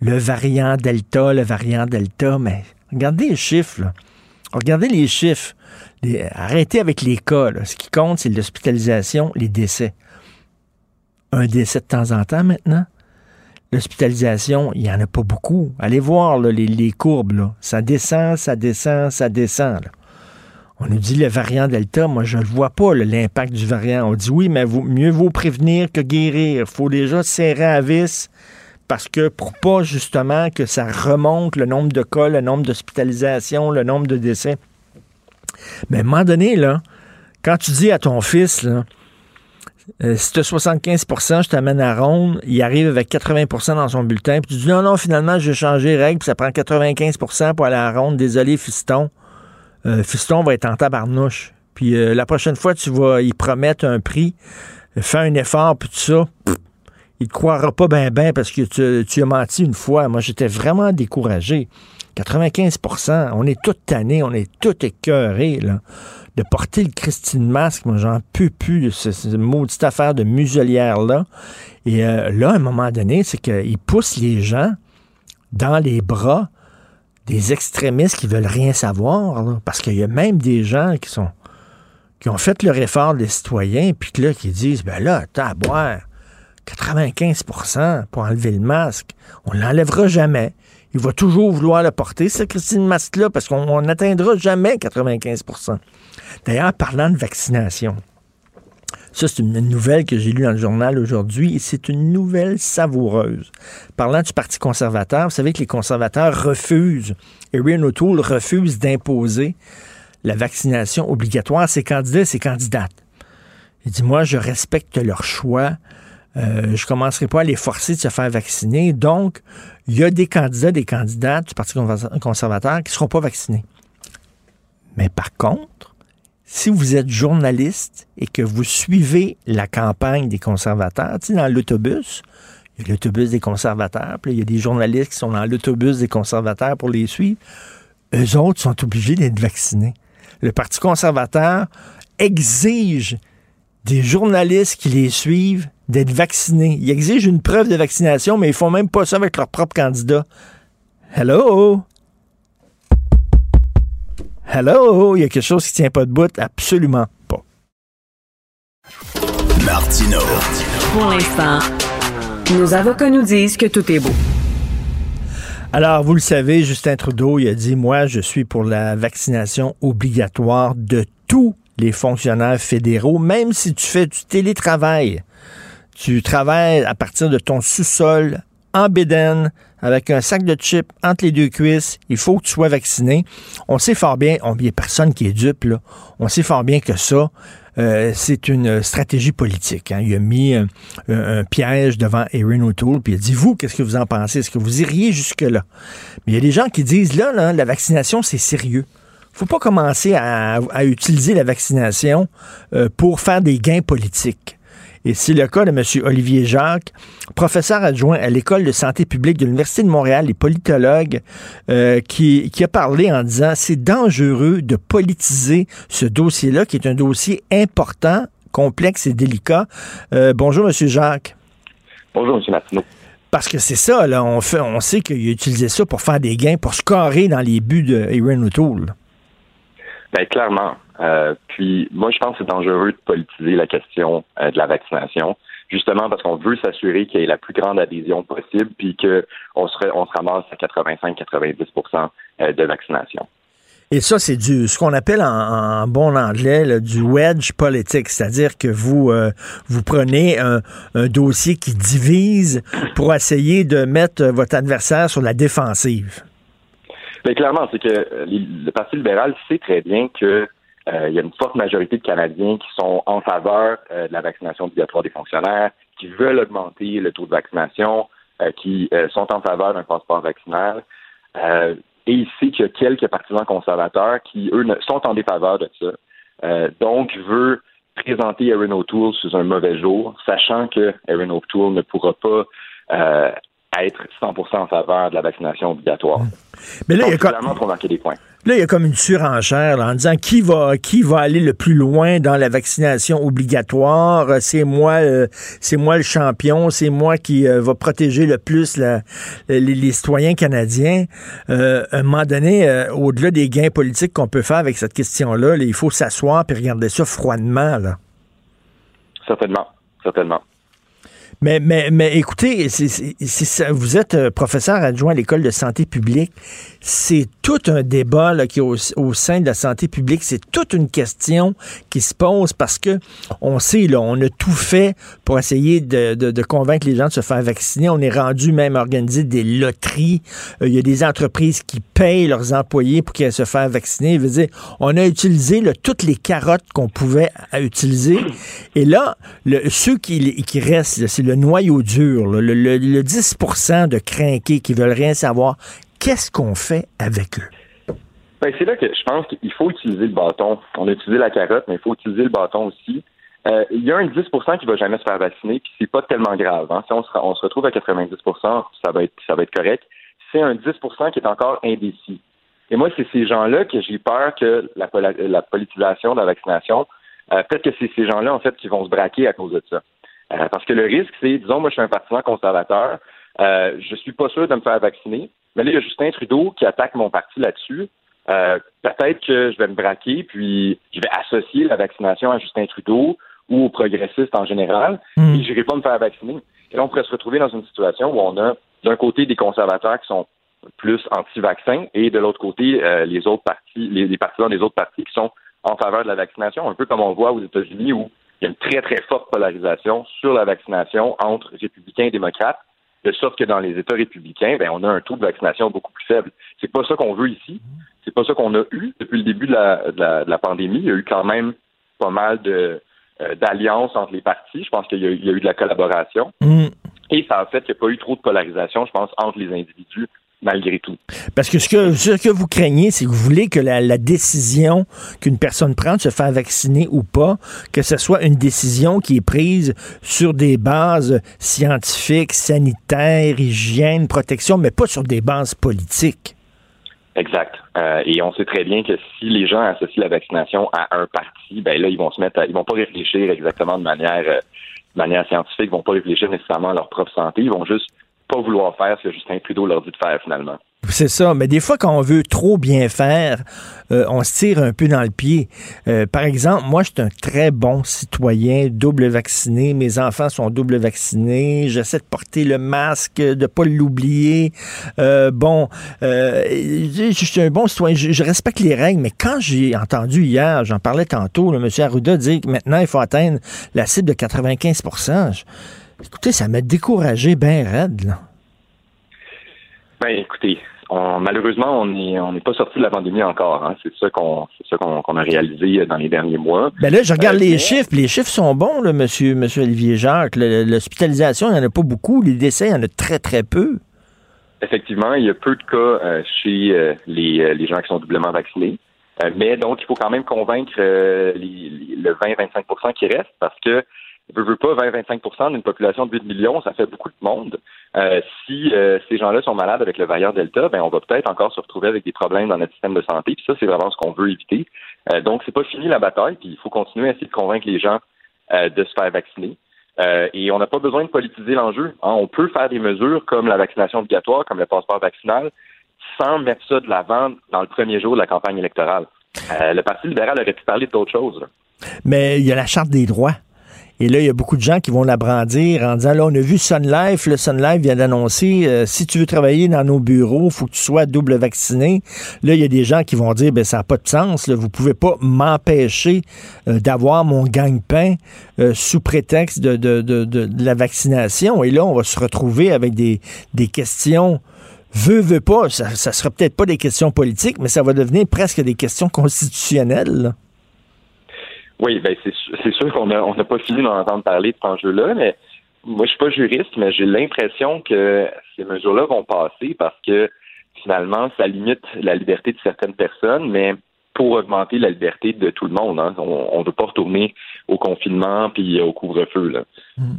Le variant Delta, le variant Delta, mais regardez les chiffres, là. Regardez les chiffres. Arrêtez avec les cas. là. Ce qui compte, c'est l'hospitalisation, les décès. Un décès de temps en temps maintenant? L'hospitalisation, il n'y en a pas beaucoup. Allez voir les, les courbes. Là. Ça descend, ça descend, ça descend. On nous dit le variant Delta. Moi, je ne vois pas l'impact du variant. On dit oui, mais mieux vaut prévenir que guérir. Il faut déjà serrer à vis parce que pour pas justement que ça remonte le nombre de cas, le nombre d'hospitalisations, le nombre de décès. Mais à un moment donné, quand tu dis à ton fils, là, euh, si tu as 75% je t'amène à ronde, il arrive avec 80% dans son bulletin, puis tu dis non, non, finalement, j'ai changé les règles, puis ça prend 95% pour aller à ronde. Désolé, fiston. Euh, fiston va être en tabarnouche. Puis euh, la prochaine fois, tu vas y promettre un prix, fais un effort, puis tout ça. il te croira pas ben ben parce que tu, tu as menti une fois. Moi, j'étais vraiment découragé. 95% on est tout tannés, on est tout écœurés, là, de porter le Christine masque. Moi, j'en peux plus de ce- cette maudite affaire de muselière-là. Et euh, là, à un moment donné, c'est qu'ils poussent les gens dans les bras des extrémistes qui veulent rien savoir, parce qu'il y a même des gens qui sont qui ont fait leur effort des citoyens, puis là, qui disent, ben là, attends à boire. 95% pour enlever le masque. On ne l'enlèvera jamais. Il va toujours vouloir le porter, ce Christine Masque-là, parce qu'on on n'atteindra jamais 95% D'ailleurs, parlant de vaccination, ça, c'est une nouvelle que j'ai lue dans le journal aujourd'hui et c'est une nouvelle savoureuse. Parlant du Parti conservateur, vous savez que les conservateurs refusent, Erin O'Toole refuse d'imposer la vaccination obligatoire à ses candidats et ses candidates. Il dit, moi, je respecte leur choix. Euh, je ne commencerai pas à les forcer de se faire vacciner. Donc, il y a des candidats, des candidates du Parti conservateur qui ne seront pas vaccinés. Mais par contre, si vous êtes journaliste et que vous suivez la campagne des conservateurs, tu sais, dans l'autobus, il y a l'autobus des conservateurs, puis il y a des journalistes qui sont dans l'autobus des conservateurs pour les suivre, eux autres sont obligés d'être vaccinés. Le Parti conservateur exige des journalistes qui les suivent d'être vaccinés. Ils exigent une preuve de vaccination, mais ils font même pas ça avec leur propre candidat. Hello? Hello? Il y a quelque chose qui tient pas de bout? Absolument pas. Martino. Pour l'instant, nos avocats nous disent que tout est beau. Alors, vous le savez, Justin Trudeau, il a dit, moi, je suis pour la vaccination obligatoire de tous les fonctionnaires fédéraux, même si tu fais du télétravail. Tu travailles à partir de ton sous-sol, en bédaine, avec un sac de chips entre les deux cuisses. Il faut que tu sois vacciné. On sait fort bien, il n'y a personne qui est dupe, là. On sait fort bien que ça, euh, c'est une stratégie politique. Hein. Il a mis un, un, piège devant Erin O'Toole, puis il a dit, vous, qu'est-ce que vous en pensez? Est-ce que vous iriez jusque-là? Mais il y a des gens qui disent, là, là la vaccination, c'est sérieux faut pas commencer à, utiliser la vaccination euh, pour faire des gains politiques. Et c'est le cas de M. Olivier Jacques, professeur adjoint à l'École de santé publique de l'Université de Montréal et politologue, euh, qui, qui, a parlé en disant c'est dangereux de politiser ce dossier-là, qui est un dossier important, complexe et délicat. Euh, bonjour, M. Jacques. Bonjour, M. Martineau. Parce que c'est ça, là, on, fait, on sait qu'il a utilisé ça pour faire des gains, pour scorer dans les buts de Aaron O'Toole. Ben, clairement. Euh, puis moi, je pense que c'est dangereux de politiser la question euh, de la vaccination, justement parce qu'on veut s'assurer qu'il y ait la plus grande adhésion possible, puis qu'on se, on se ramasse à 85-90% euh, de vaccination. Et ça, c'est du ce qu'on appelle en, bon anglais du wedge politique, c'est-à-dire que vous vous prenez un, dossier qui divise pour essayer de mettre votre adversaire sur la défensive. Mais clairement, c'est que le Parti libéral sait très bien que il y a une forte majorité de Canadiens qui sont en faveur euh, de la vaccination obligatoire des fonctionnaires, qui veulent augmenter le taux de vaccination, qui sont en faveur d'un passeport vaccinal. et il sait qu'il y a quelques partisans conservateurs qui, eux, sont en défaveur de ça. donc, veut présenter Erin O'Toole sous un mauvais jour, sachant que Erin O'Toole ne pourra pas être 100% en faveur de la vaccination obligatoire. Mais là, il y a comme... des points. Là, il y a comme une surenchère en disant qui va qui va aller le plus loin dans la vaccination obligatoire? C'est moi, euh, c'est moi le champion. C'est moi qui euh, va protéger le plus les, citoyens canadiens. Euh, à un moment donné, au-delà des gains politiques qu'on peut faire avec cette question-là, il faut s'asseoir et regarder ça froidement. Là. Certainement, certainement. Mais, mais, mais écoutez, vous êtes euh, professeur adjoint à l'École de santé publique. C'est tout un débat là, qui est au, sein de la santé publique. C'est toute une question qui se pose parce que on sait, là, on a tout fait pour essayer de, convaincre les gens de se faire vacciner. On est rendu même à organiser des loteries. Euh, il y a des entreprises qui payent leurs employés pour qu'ils se fassent vacciner. veut dire, on a utilisé toutes les carottes qu'on pouvait utiliser. Et là, ceux qui, qui restent, c'est le noyau dur, le, 10% de crinqués qui veulent rien savoir, qu'est-ce qu'on fait avec eux? Ben, c'est là que je pense qu'il faut utiliser le bâton. On a utilisé la carotte, mais il faut utiliser le bâton aussi. Euh, il y a un 10% qui va jamais se faire vacciner, puis c'est pas tellement grave. Hein. Si on se, retrouve à 90 ça va être ça va être correct. C'est un 10% qui est encore indécis. Et moi, c'est ces gens-là que j'ai peur que la, la, politisation de la vaccination, euh, peut-être que c'est ces gens-là, en fait, qui vont se braquer à cause de ça. Euh, parce que le risque, c'est, disons, moi, je suis un partisan conservateur, euh, je suis pas sûr de me faire vacciner, mais là, il y a Justin Trudeau qui attaque mon parti là-dessus. Euh, peut-être que je vais me braquer, puis je vais associer la vaccination à Justin Trudeau ou aux progressistes en général, mmh. et je n'irai pas me faire vacciner. Et là, on pourrait se retrouver dans une situation où on a, d'un côté, des conservateurs qui sont plus anti-vaccins, et de l'autre côté, euh, les autres partis, les, les partisans des autres partis qui sont en faveur de la vaccination, un peu comme on voit aux États-Unis où il y a une très, très forte polarisation sur la vaccination entre républicains et démocrates, de sorte que dans les États républicains, ben, on a un taux de vaccination beaucoup plus faible. C'est pas ça qu'on veut ici. C'est pas ça qu'on a eu depuis le début de la, de la, pandémie. Il y a eu quand même pas mal de euh, d'alliances entre les partis. Je pense qu'il y, a eu de la collaboration. Mm. Et ça a fait qu'il n'y a pas eu trop de polarisation, je pense, entre les individus malgré tout. Parce que ce que, ce que vous craignez, c'est que vous voulez que la, décision qu'une personne prend de se faire vacciner ou pas, que ce soit une décision qui est prise sur des bases scientifiques, sanitaires, hygiène, protection, mais pas sur des bases politiques. Exact. Euh, et on sait très bien que si les gens associent la vaccination à un parti, ben là, ils vont se mettre à, ils vont pas réfléchir exactement de manière, euh, de manière scientifique, ils vont pas réfléchir nécessairement à leur propre santé, ils vont juste pas vouloir faire Justin Trudeau leur dit de faire finalement. C'est ça, mais des fois quand on veut trop bien faire, euh, on se tire un peu dans le pied. Euh, par exemple, moi je suis un très bon citoyen, double vacciné, mes enfants sont double vaccinés, j'essaie de porter le masque, de pas l'oublier. Euh, bon, je, suis un bon citoyen, je, respecte les règles, mais quand j'ai entendu hier, j'en parlais tantôt, le monsieur Arruda dit que maintenant il faut atteindre la cible de 95 Écoutez, ça m'a découragé bien raide, là. Ben, écoutez, malheureusement, on n'est on pas sorti de la pandémie encore. Hein. C'est ça qu'on qu'on a réalisé dans les derniers mois. Ben là, je regarde euh, les chiffres. Les chiffres sont bons, là, monsieur, monsieur Olivier Jacques. L'hospitalisation, il n'y en a pas beaucoup. Les décès, il y en a très, très peu. Effectivement, il y a peu de cas euh, chez euh, les, les, gens qui sont doublement vaccinés. mais donc, il faut quand même convaincre le 20-25% qui reste parce que ne veut pas 20-25 d'une population de 8 millions, ça fait beaucoup de monde. Euh, si euh, ces gens-là sont malades avec le variant Delta, ben on va peut-être encore se retrouver avec des problèmes dans notre système de santé. Puis ça, c'est vraiment ce qu'on veut éviter. Euh, donc, c'est pas fini la bataille. Puis il faut continuer à essayer de convaincre les gens euh, de se faire vacciner. et on n'a pas besoin de politiser l'enjeu. Hein. On peut faire des mesures comme la vaccination obligatoire, comme le passeport vaccinal, sans mettre ça de l'avant dans le premier jour de la campagne électorale. le Parti libéral aurait pu parler d'autres choses. Mais il y a la charte des droits. Et là, il y a beaucoup de gens qui vont la brandir en disant, là, on a vu Sun Life, le Sun Life vient d'annoncer, euh, si tu veux travailler dans nos bureaux, faut que tu sois double vacciné. Là, il y a des gens qui vont dire, ben ça n'a pas de sens, là, vous pouvez pas m'empêcher euh, d'avoir mon gagne-pain euh, sous prétexte de, de, de, de, la vaccination. Et là, on va se retrouver avec des, des questions veut, veut pas, ça, ça sera peut-être pas des questions politiques, mais ça va devenir presque des questions constitutionnelles. Oui, ben c'est sûr qu'on n'a on pas fini d'en entendre parler de cet enjeu-là, mais moi je suis pas juriste, mais j'ai l'impression que ces mesures-là vont passer parce que finalement, ça limite la liberté de certaines personnes, mais pour augmenter la liberté de tout le monde. Hein. On ne veut pas retourner au confinement puis au couvre-feu. Là. Mm.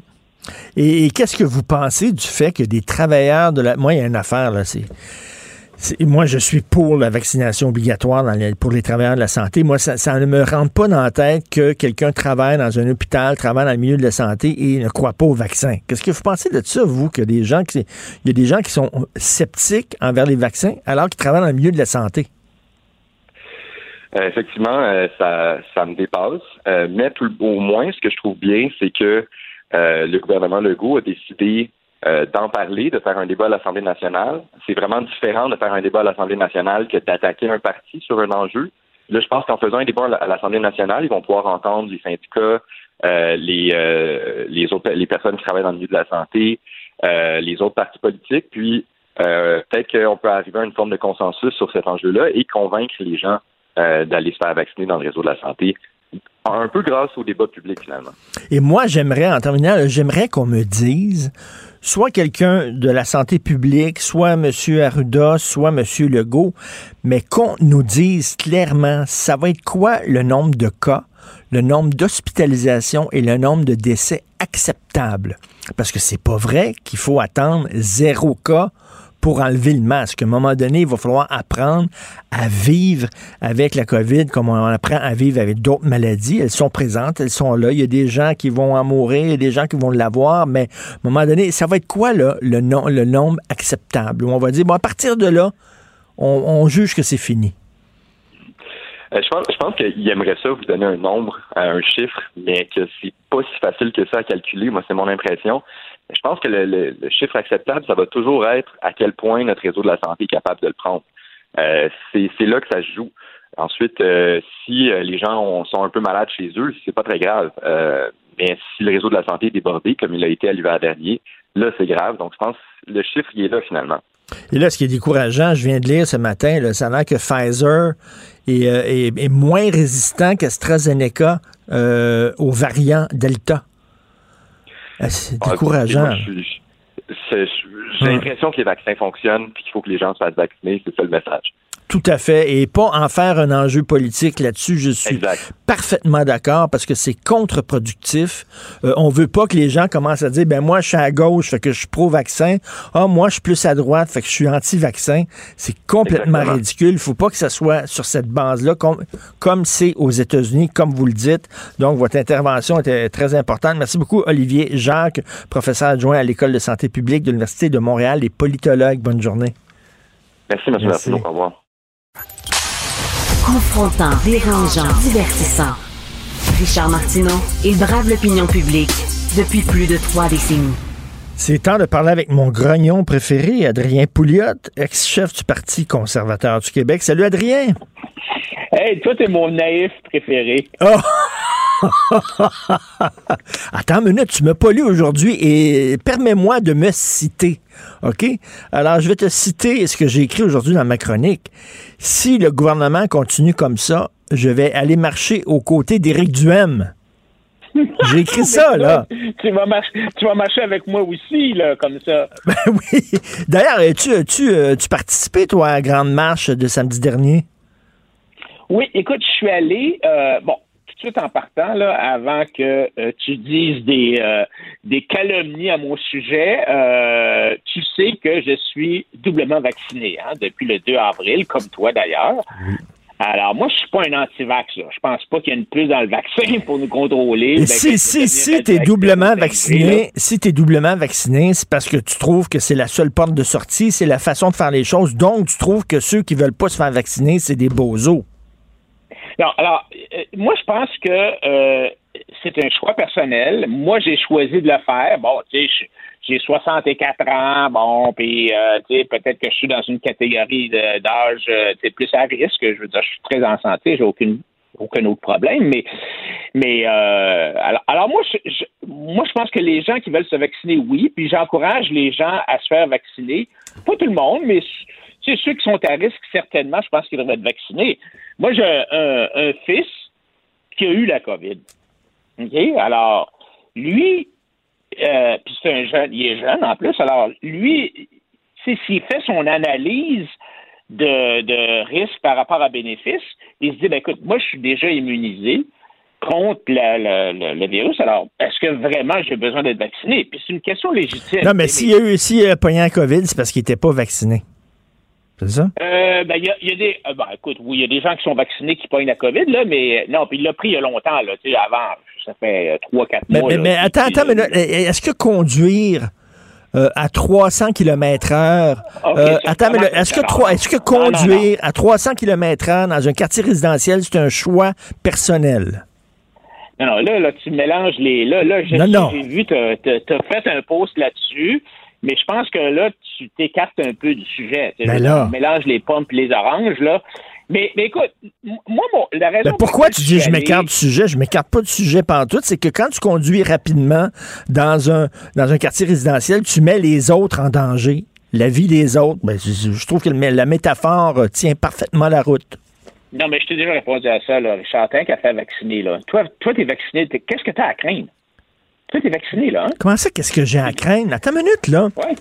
Et, qu'est-ce que vous pensez du fait que des travailleurs de la... Moi, il y a une affaire, là, c'est moi, je suis pour la vaccination obligatoire pour les travailleurs de la santé. Moi, ça, ne me rentre pas dans la tête que quelqu'un travaille dans un hôpital, travaille dans le milieu de la santé et ne croit pas au vaccin. Qu'est-ce que vous pensez de ça, vous, que des gens qui, il y a des gens qui sont sceptiques envers les vaccins alors qu'ils travaillent dans le milieu de la santé? Euh, effectivement, euh, ça, ça me dépasse. Euh, mais au moins, ce que je trouve bien, c'est que le gouvernement Legault a décidé euh, d'en parler, de faire un débat à l'Assemblée nationale. C'est vraiment différent de faire un débat à l'Assemblée nationale que d'attaquer un parti sur un enjeu. Là, je pense qu'en faisant un débat à l'Assemblée nationale, ils vont pouvoir entendre les syndicats, euh, les, euh, les autres les personnes qui travaillent dans le milieu de la santé, les autres partis politiques, puis peut-être qu'on peut arriver à une forme de consensus sur cet enjeu-là et convaincre les gens d'aller se faire vacciner dans le réseau de la santé un peu grâce au débat public finalement. Et moi, j'aimerais, en terminant, j'aimerais qu'on me dise soit quelqu'un de la santé publique, soit M. Arruda, soit M. Legault, mais qu'on nous dise clairement, ça va être quoi le nombre de cas, le nombre d'hospitalisations et le nombre de décès acceptables? Parce que c'est pas vrai qu'il faut attendre zéro cas pour enlever le masque. À un moment donné, il va falloir apprendre à vivre avec la COVID comme on apprend à vivre avec d'autres maladies. Elles sont présentes, elles sont là. Il y a des gens qui vont en mourir, il y a des gens qui vont l'avoir, mais à un moment donné, ça va être quoi le, nombre acceptable? On va dire, bon, à partir de là, on, juge que c'est fini. Euh, je pense, je pense qu'il aimerait ça vous donner un nombre, un chiffre, mais que c'est pas si facile que ça à calculer. Moi, c'est mon impression. Je pense que le, chiffre acceptable, ça va toujours être à quel point notre réseau de la santé est capable de le prendre. Euh, c'est là que ça se joue. Ensuite, euh, si euh, les gens sont un peu malades chez eux, c'est pas très grave. mais si le réseau de la santé est débordé, comme il a été à l'hiver dernier, là, c'est grave. Donc, je pense que le chiffre, il est là finalement. Et là, ce qui est décourageant, je viens de lire ce matin, là, ça que Pfizer est, moins résistant qu'AstraZeneca aux variants Delta. Ah, c'est ah, décourageant. J'ai l'impression que les vaccins fonctionnent et qu'il faut que les gens se fassent vacciner. C'est ça le message. Tout à fait. Et pas en faire un enjeu politique là-dessus. Je suis parfaitement d'accord parce que c'est contre-productif. Euh, on veut pas que les gens commencent à dire, ben moi, je suis à gauche, fait que je suis pro-vaccin. Ah, moi, je suis plus à droite, fait que je suis anti-vaccin. C'est complètement ridicule. Il faut pas que ça soit sur cette base-là, comme c'est aux États-Unis, comme vous le dites. Donc, votre intervention était très importante. Merci beaucoup, Olivier Jacques, professeur adjoint à l'École de santé publique de l'Université de Montréal et politologue. Bonne journée. Merci, monsieur. Merci. Au revoir. Confrontant, dérangeant, divertissant. Richard Martineau, il brave l'opinion publique depuis plus de trois décennies. C'est temps de parler avec mon grognon préféré, Adrien Pouliot, ex-chef du Parti conservateur du Québec. Salut Adrien! Hey, toi, t'es mon naïf préféré. Oh! Attends une minute, tu m'as pas lu aujourd'hui et permets-moi de me citer. OK? Alors, je vais te citer ce que j'ai écrit aujourd'hui dans ma chronique. Si le gouvernement continue comme ça, je vais aller marcher aux côtés d'Éric Duhem. J'ai écrit ça, là. Tu vas, marcher, tu vas marcher avec moi aussi, là, comme ça. Ben oui. D'ailleurs, tu, tu, tu participé, toi, à la grande marche de samedi dernier? Oui, écoute, je suis allé, euh, bon, tout de suite en partant, là, avant que euh, tu dises des, euh, des calomnies à mon sujet, tu sais que je suis doublement vacciné hein, depuis le 2 avril, comme toi d'ailleurs. Alors, moi, je suis pas un anti-vax. Là. Je pense pas qu'il y ait une plus dans le vaccin pour nous contrôler. Ben, si si, si tu es doublement vacciné, si tu doublement vacciné, c'est parce que tu trouves que c'est la seule porte de sortie, c'est la façon de faire les choses. Donc, tu trouves que ceux qui veulent pas se faire vacciner, c'est des bozos. Non, alors, euh, moi, je pense que euh, c'est un choix personnel. Moi, j'ai choisi de le faire. Bon, tu sais, j'ai 64 ans, bon, puis euh, tu sais, peut-être que je suis dans une catégorie d'âge plus à risque. Je veux dire, je suis très en santé, j'ai aucune aucun autre problème, mais mais alors, moi moi je pense que les gens qui veulent se vacciner, oui, puis j'encourage les gens à se faire vacciner. Pas tout le monde, mais ceux qui sont à risque, certainement, je pense qu'ils devraient être vaccinés. Moi, j'ai un, fils qui a eu la COVID. Alors, lui, euh, puis c'est un jeune, il est jeune en plus. Alors, lui, s'il fait son analyse de, de, risque par rapport à bénéfice, il se dit, ben, écoute, moi, je suis déjà immunisé contre le, virus. Alors, est-ce que vraiment j'ai besoin d'être vacciné? Puis c'est une question légitime. Non, mais s'il a eu, s'il a pogné un COVID, c'est parce qu'il n'était pas vacciné. C'est ça? Euh, ben, il y a, des. Euh, ben, écoute, oui, il y a des gens qui sont vaccinés qui pognent la COVID, là, mais non, puis il l'a pris il y a longtemps, là, tu sais, avant, ça fait 3-4 euh, mois. Mais, attends, attends, mais est-ce que conduire à 300 km heure. attends, mais est-ce que, est-ce que conduire à 300 km heure dans un quartier résidentiel, c'est un choix personnel? Non, non, là, là, tu mélanges les. Là, là, j'ai vu, tu as, fait un post là-dessus. Mais je pense que là, tu t'écartes un peu du sujet. Ben tu mélanges les pommes et les oranges, là. Mais, mais écoute, moi, la raison. Ben pourquoi tu dis je m'écarte du sujet? Je m'écarte pas du sujet tout. C'est que quand tu conduis rapidement dans un, dans un quartier résidentiel, tu mets les autres en danger. La vie des autres. Ben, je, trouve que la métaphore euh, tient parfaitement la route. Non, mais je t'ai déjà répondu à ça, là. Richard, qui a fait vacciner, là. Toi, toi, t'es vacciné. Qu'est-ce que tu as à craindre? Tu es vacciné, là. Hein? Comment ça, qu'est-ce que j'ai à craindre? Attends une minute, là. Ouais.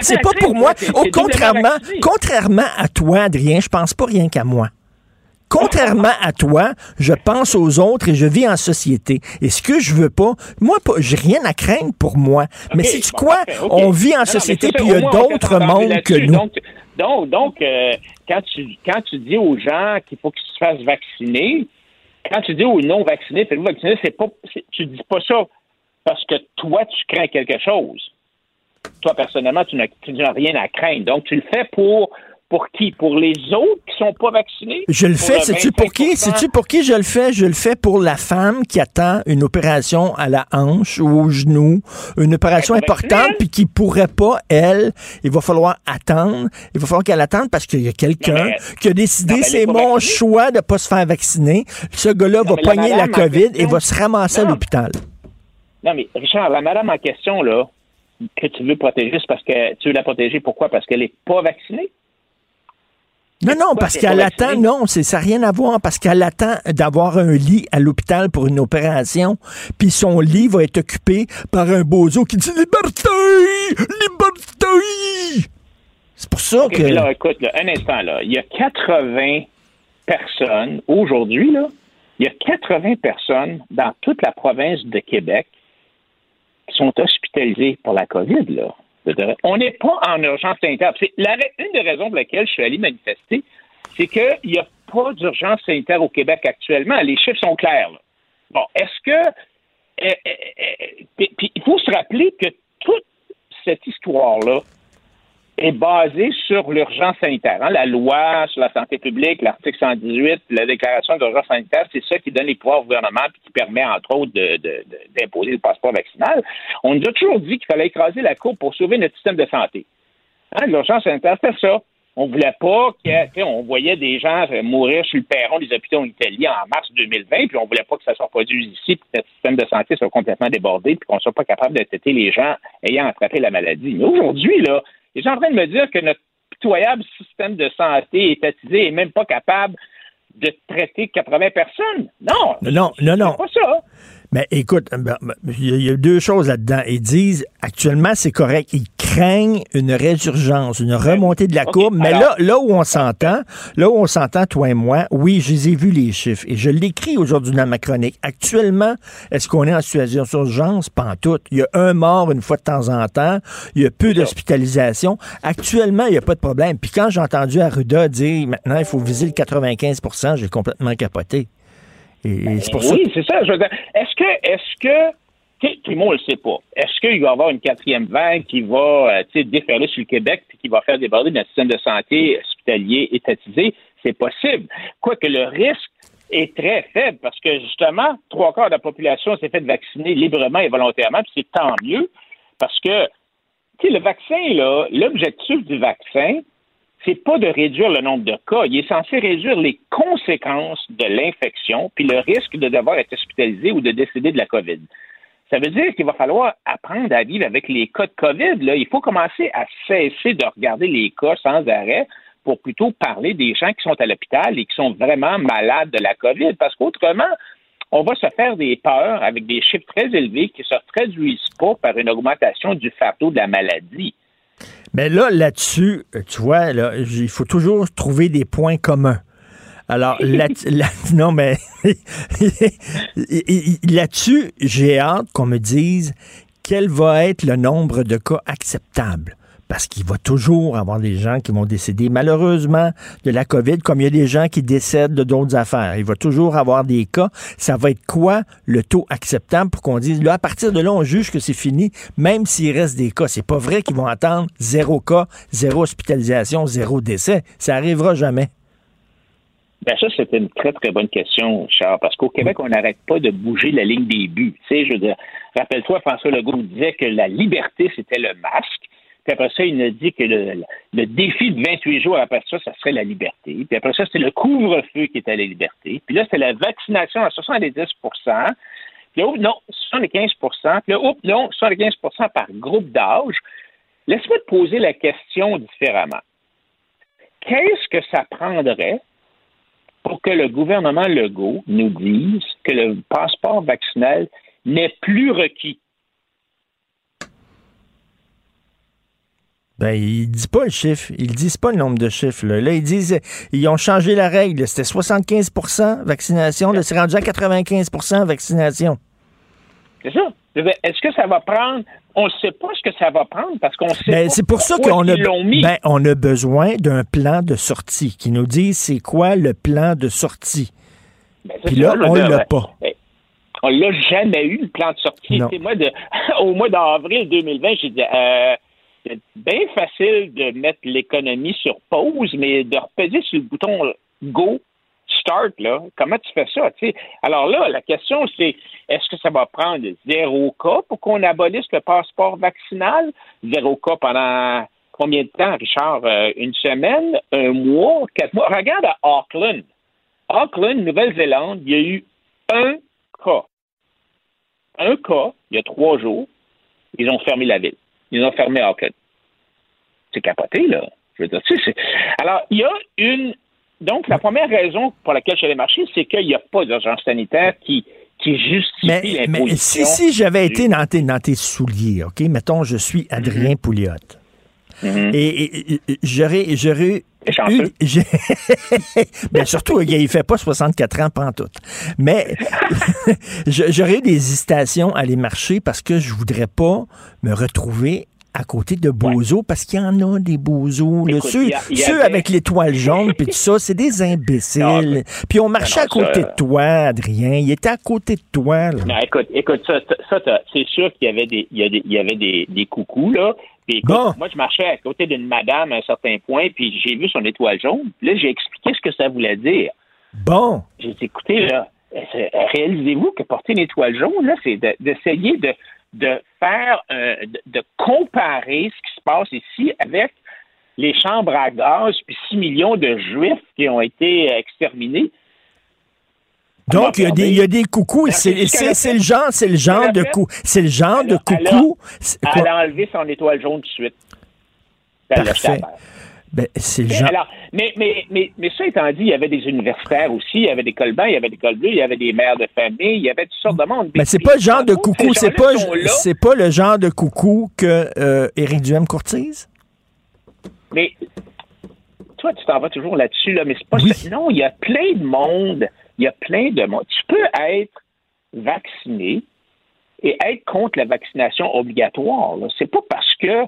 C'est pas pour moi. Oh, contrairement, contrairement à toi, Adrien, je pense pas rien qu'à moi. Contrairement à toi, je pense aux autres et je vis en société. Et ce que je veux pas, moi, j'ai rien à craindre pour moi. mais c'est tu quoi? On vit en société puis il y a d'autres mondes que nous. Donc, donc, euh, quand, tu, quand tu dis aux gens qu'il faut qu'ils se fassent vacciner, quand tu dis aux non-vaccinés, faites-vous vacciner, c'est pas, tu dis pas ça parce que toi, tu crains quelque chose. Toi, personnellement, tu n'as rien à craindre. Donc, tu le fais pour pour qui? Pour les autres qui sont pas vaccinés? Je le fais, sais-tu pour qui? Sais-tu pour qui je le fais? Je le fais pour la femme qui attend une opération à la hanche ou au genou, une opération importante, puis qui pourrait pas, elle, il va falloir attendre. Il va falloir qu'elle attende parce qu'il y a quelqu'un qui a décidé, c'est mon choix de pas se faire vacciner. Ce gars-là va pogner la COVID et va se ramasser à l'hôpital. Non, mais Richard, la madame en question, là, que tu veux protéger, c'est parce que tu veux la protéger. Pourquoi? Parce qu'elle n'est pas vaccinée? Non, non, parce qu'elle attend, non, ça n'a rien à voir, parce qu'elle attend d'avoir un lit à l'hôpital pour une opération, puis son lit va être occupé par un bozo qui dit Liberté! Liberté! C'est pour ça que. Là, écoute, un instant, là, il y a 80 personnes aujourd'hui, là, il y a 80 personnes dans toute la province de Québec sont hospitalisés pour la COVID, là. On n'est pas en urgence sanitaire. une des raisons pour lesquelles je suis allé manifester, c'est qu'il n'y a pas d'urgence sanitaire au Québec actuellement. Les chiffres sont clairs. Bon, est-ce que. Eh, eh, eh, il faut se rappeler que toute cette histoire-là est basée sur l'urgence sanitaire. Hein. La loi sur la santé publique, l'article 118, la déclaration d'urgence sanitaire, c'est ça qui donne les pouvoirs au gouvernement et qui permet, entre autres, d'imposer le passeport vaccinal. On nous a toujours dit qu'il fallait écraser la cour pour sauver notre système de santé. Hein, l'urgence sanitaire, c'est ça. On voulait pas que, tu sais, on voyait des gens euh, mourir sur le perron des hôpitaux en Italie en mars 2020, puis on voulait pas que ça soit produit ici, puis que le système de santé soit complètement débordé, puis qu'on soit pas capable de traiter les gens ayant attrapé la maladie. Mais aujourd'hui, là, les gens en train de me dire que notre pitoyable système de santé étatisé est même pas capable de traiter 80 personnes. Non. Non, non, non. C'est pas ça. Mais écoute, ben, ben, il y, a deux choses là-dedans. Ils disent, actuellement, c'est correct. Ils craignent une résurgence, une remontée de la courbe. Mais là, là où on s'entend, là où on s'entend, toi et moi, oui, je les ai vus les chiffres. Et je l'écris aujourd'hui dans ma chronique. Actuellement, est-ce qu'on est en situation d'urgence? Pas en tout. Il y a un mort une fois de temps en temps. Il y a peu d'hospitalisation. Actuellement, il n'y a pas de problème. Puis quand j'ai entendu Arruda dire, maintenant, il faut viser le 95% j'ai complètement capoté. Ben oui, c'est ça. est-ce que, est-ce que, tout le monde le sait pas. Est-ce qu'il va y avoir une quatrième vague qui va euh, déferler sur le Québec et qui va faire déborder notre système de santé hospitalier étatisé? C'est possible. Quoique le risque est très faible parce que justement, trois quarts de la population s'est fait vacciner librement et volontairement, puis c'est tant mieux parce que le vaccin, là, l'objectif du vaccin, c'est pas de réduire le nombre de cas, il est censé réduire les conséquences de l'infection puis le risque de devoir être hospitalisé ou de décéder de la COVID. Ça veut dire qu'il va falloir apprendre à vivre avec les cas de COVID. Là. Il faut commencer à cesser de regarder les cas sans arrêt pour plutôt parler des gens qui sont à l'hôpital et qui sont vraiment malades de la COVID. Parce qu'autrement, on va se faire des peurs avec des chiffres très élevés qui ne se traduisent pas par une augmentation du fardeau de la maladie. Mais là, là-dessus, tu vois, là, il faut toujours trouver des points communs. Alors, là, non, mais là-dessus, j'ai hâte qu'on me dise quel va être le nombre de cas acceptables parce qu'il va toujours avoir des gens qui vont décéder malheureusement de la COVID, comme il y a des gens qui décèdent de d'autres affaires. Il va toujours avoir des cas. Ça va être quoi le taux acceptable pour qu'on dise, là, à partir de là, on juge que c'est fini, même s'il reste des cas. C'est pas vrai qu'ils vont attendre zéro cas, zéro hospitalisation, zéro décès. Ça arrivera jamais. Ben ça, c'est une très, très bonne question, Charles, parce qu'au Québec, on n'arrête pas de bouger la ligne des buts. Tu sais, je veux dire, rappelle-toi, François Legault disait que la liberté, c'était le masque. Puis après ça, il nous dit que le, défi de 28 jours après ça, ça serait la liberté. Puis après ça, c'était le couvre-feu qui était la liberté. Puis là, c'était la vaccination à 70 Puis là, non, 75 Puis là, non, 75% par groupe d'âge. Laisse-moi te poser la question différemment. Qu'est-ce que ça prendrait pour que le gouvernement Legault nous dise que le passeport vaccinal n'est plus requis? Ben, ils disent pas le chiffre. Ils disent pas le nombre de chiffres. Là, ils disent, ils ont changé la règle. C'était 75% vaccination. Là, c'est rendu à 95% vaccination. C'est ça. Est-ce que ça va prendre? On ne sait pas ce que ça va prendre parce qu'on sait ben, C'est pour ça qu'on a, ben, on a besoin d'un plan de sortie qui nous dise c'est quoi le plan de sortie. Ben, Puis là, on ne l'a pas. Ben, on l'a jamais eu, le plan de sortie. Moi, de, au mois d'avril 2020, j'ai dit, euh, c'est bien facile de mettre l'économie sur pause, mais de repeser sur le bouton Go, Start, là, comment tu fais ça? Alors là, la question, c'est est-ce que ça va prendre zéro cas pour qu'on abolisse le passeport vaccinal? Zéro cas pendant combien de temps, Richard? Euh, une semaine, un mois, quatre mois? Regarde à Auckland. Auckland, Nouvelle-Zélande, il y a eu un cas. Un cas, il y a trois jours, ils ont fermé la ville. Ils ont fermé Auckland. C'est capoté, là. Je veux dire, tu sais, Alors, il y a une. Donc, la première raison pour laquelle je suis allé marcher, c'est qu'il n'y a pas d'urgence sanitaire qui, qui justifie mais, mais si, si j'avais été dans tes, dans tes souliers, OK? Mettons, je suis Adrien mm Pouliot. Mhm. Et, j'aurais, j'aurais eu, ben surtout, il fait pas 64 ans pantoute. Mais j'aurais eu des hésitations à aller marcher parce que je voudrais pas me retrouver à côté de Bozo parce qu'il y en a des Bozos. ceux, avec l'étoile jaune puis tout ça, c'est des imbéciles. puis on marchait à côté de toi, Adrien. Il était à côté de toi. Non, écoute, écoute, ça, c'est sûr qu'il y avait des, il y, avait des, des coucous là. Puis écoute, moi je marchais à côté d'une madame à un certain point, puis j'ai vu son étoile jaune. Là, j'ai expliqué ce que ça voulait dire. Bon. J'ai dit, écoutez là, réalisez-vous que porter une étoile jaune là, c'est d'essayer de de faire, euh, de, comparer ce qui se passe ici avec les chambres à gaz, puis 6 millions de juifs qui ont été exterminés. Donc, il y, a des, il y a des coucous. C'est le genre, c'est le genre de cou, c'est le genre de coucou. Elle a enlevé son étoile jaune tout de suite. Parfait. Ben, c'est le Mais, genre. alors, mais, mais, mais, mais ça étant dit, il y avait des universitaires aussi, il y avait des colbans, il y avait des cols bleus, il y avait des mères de famille, il y avait toutes sortes de monde. Mais c'est pas le genre de coucou, c'est pas, c'est le genre de coucou que euh, Éric Duhem courtise. Mais toi, tu t'en vas toujours là-dessus, là, mais c'est pas ça. Non, il y a plein de monde. Il y a plein de monde. Tu peux être vacciné et être contre la vaccination obligatoire. C'est pas parce que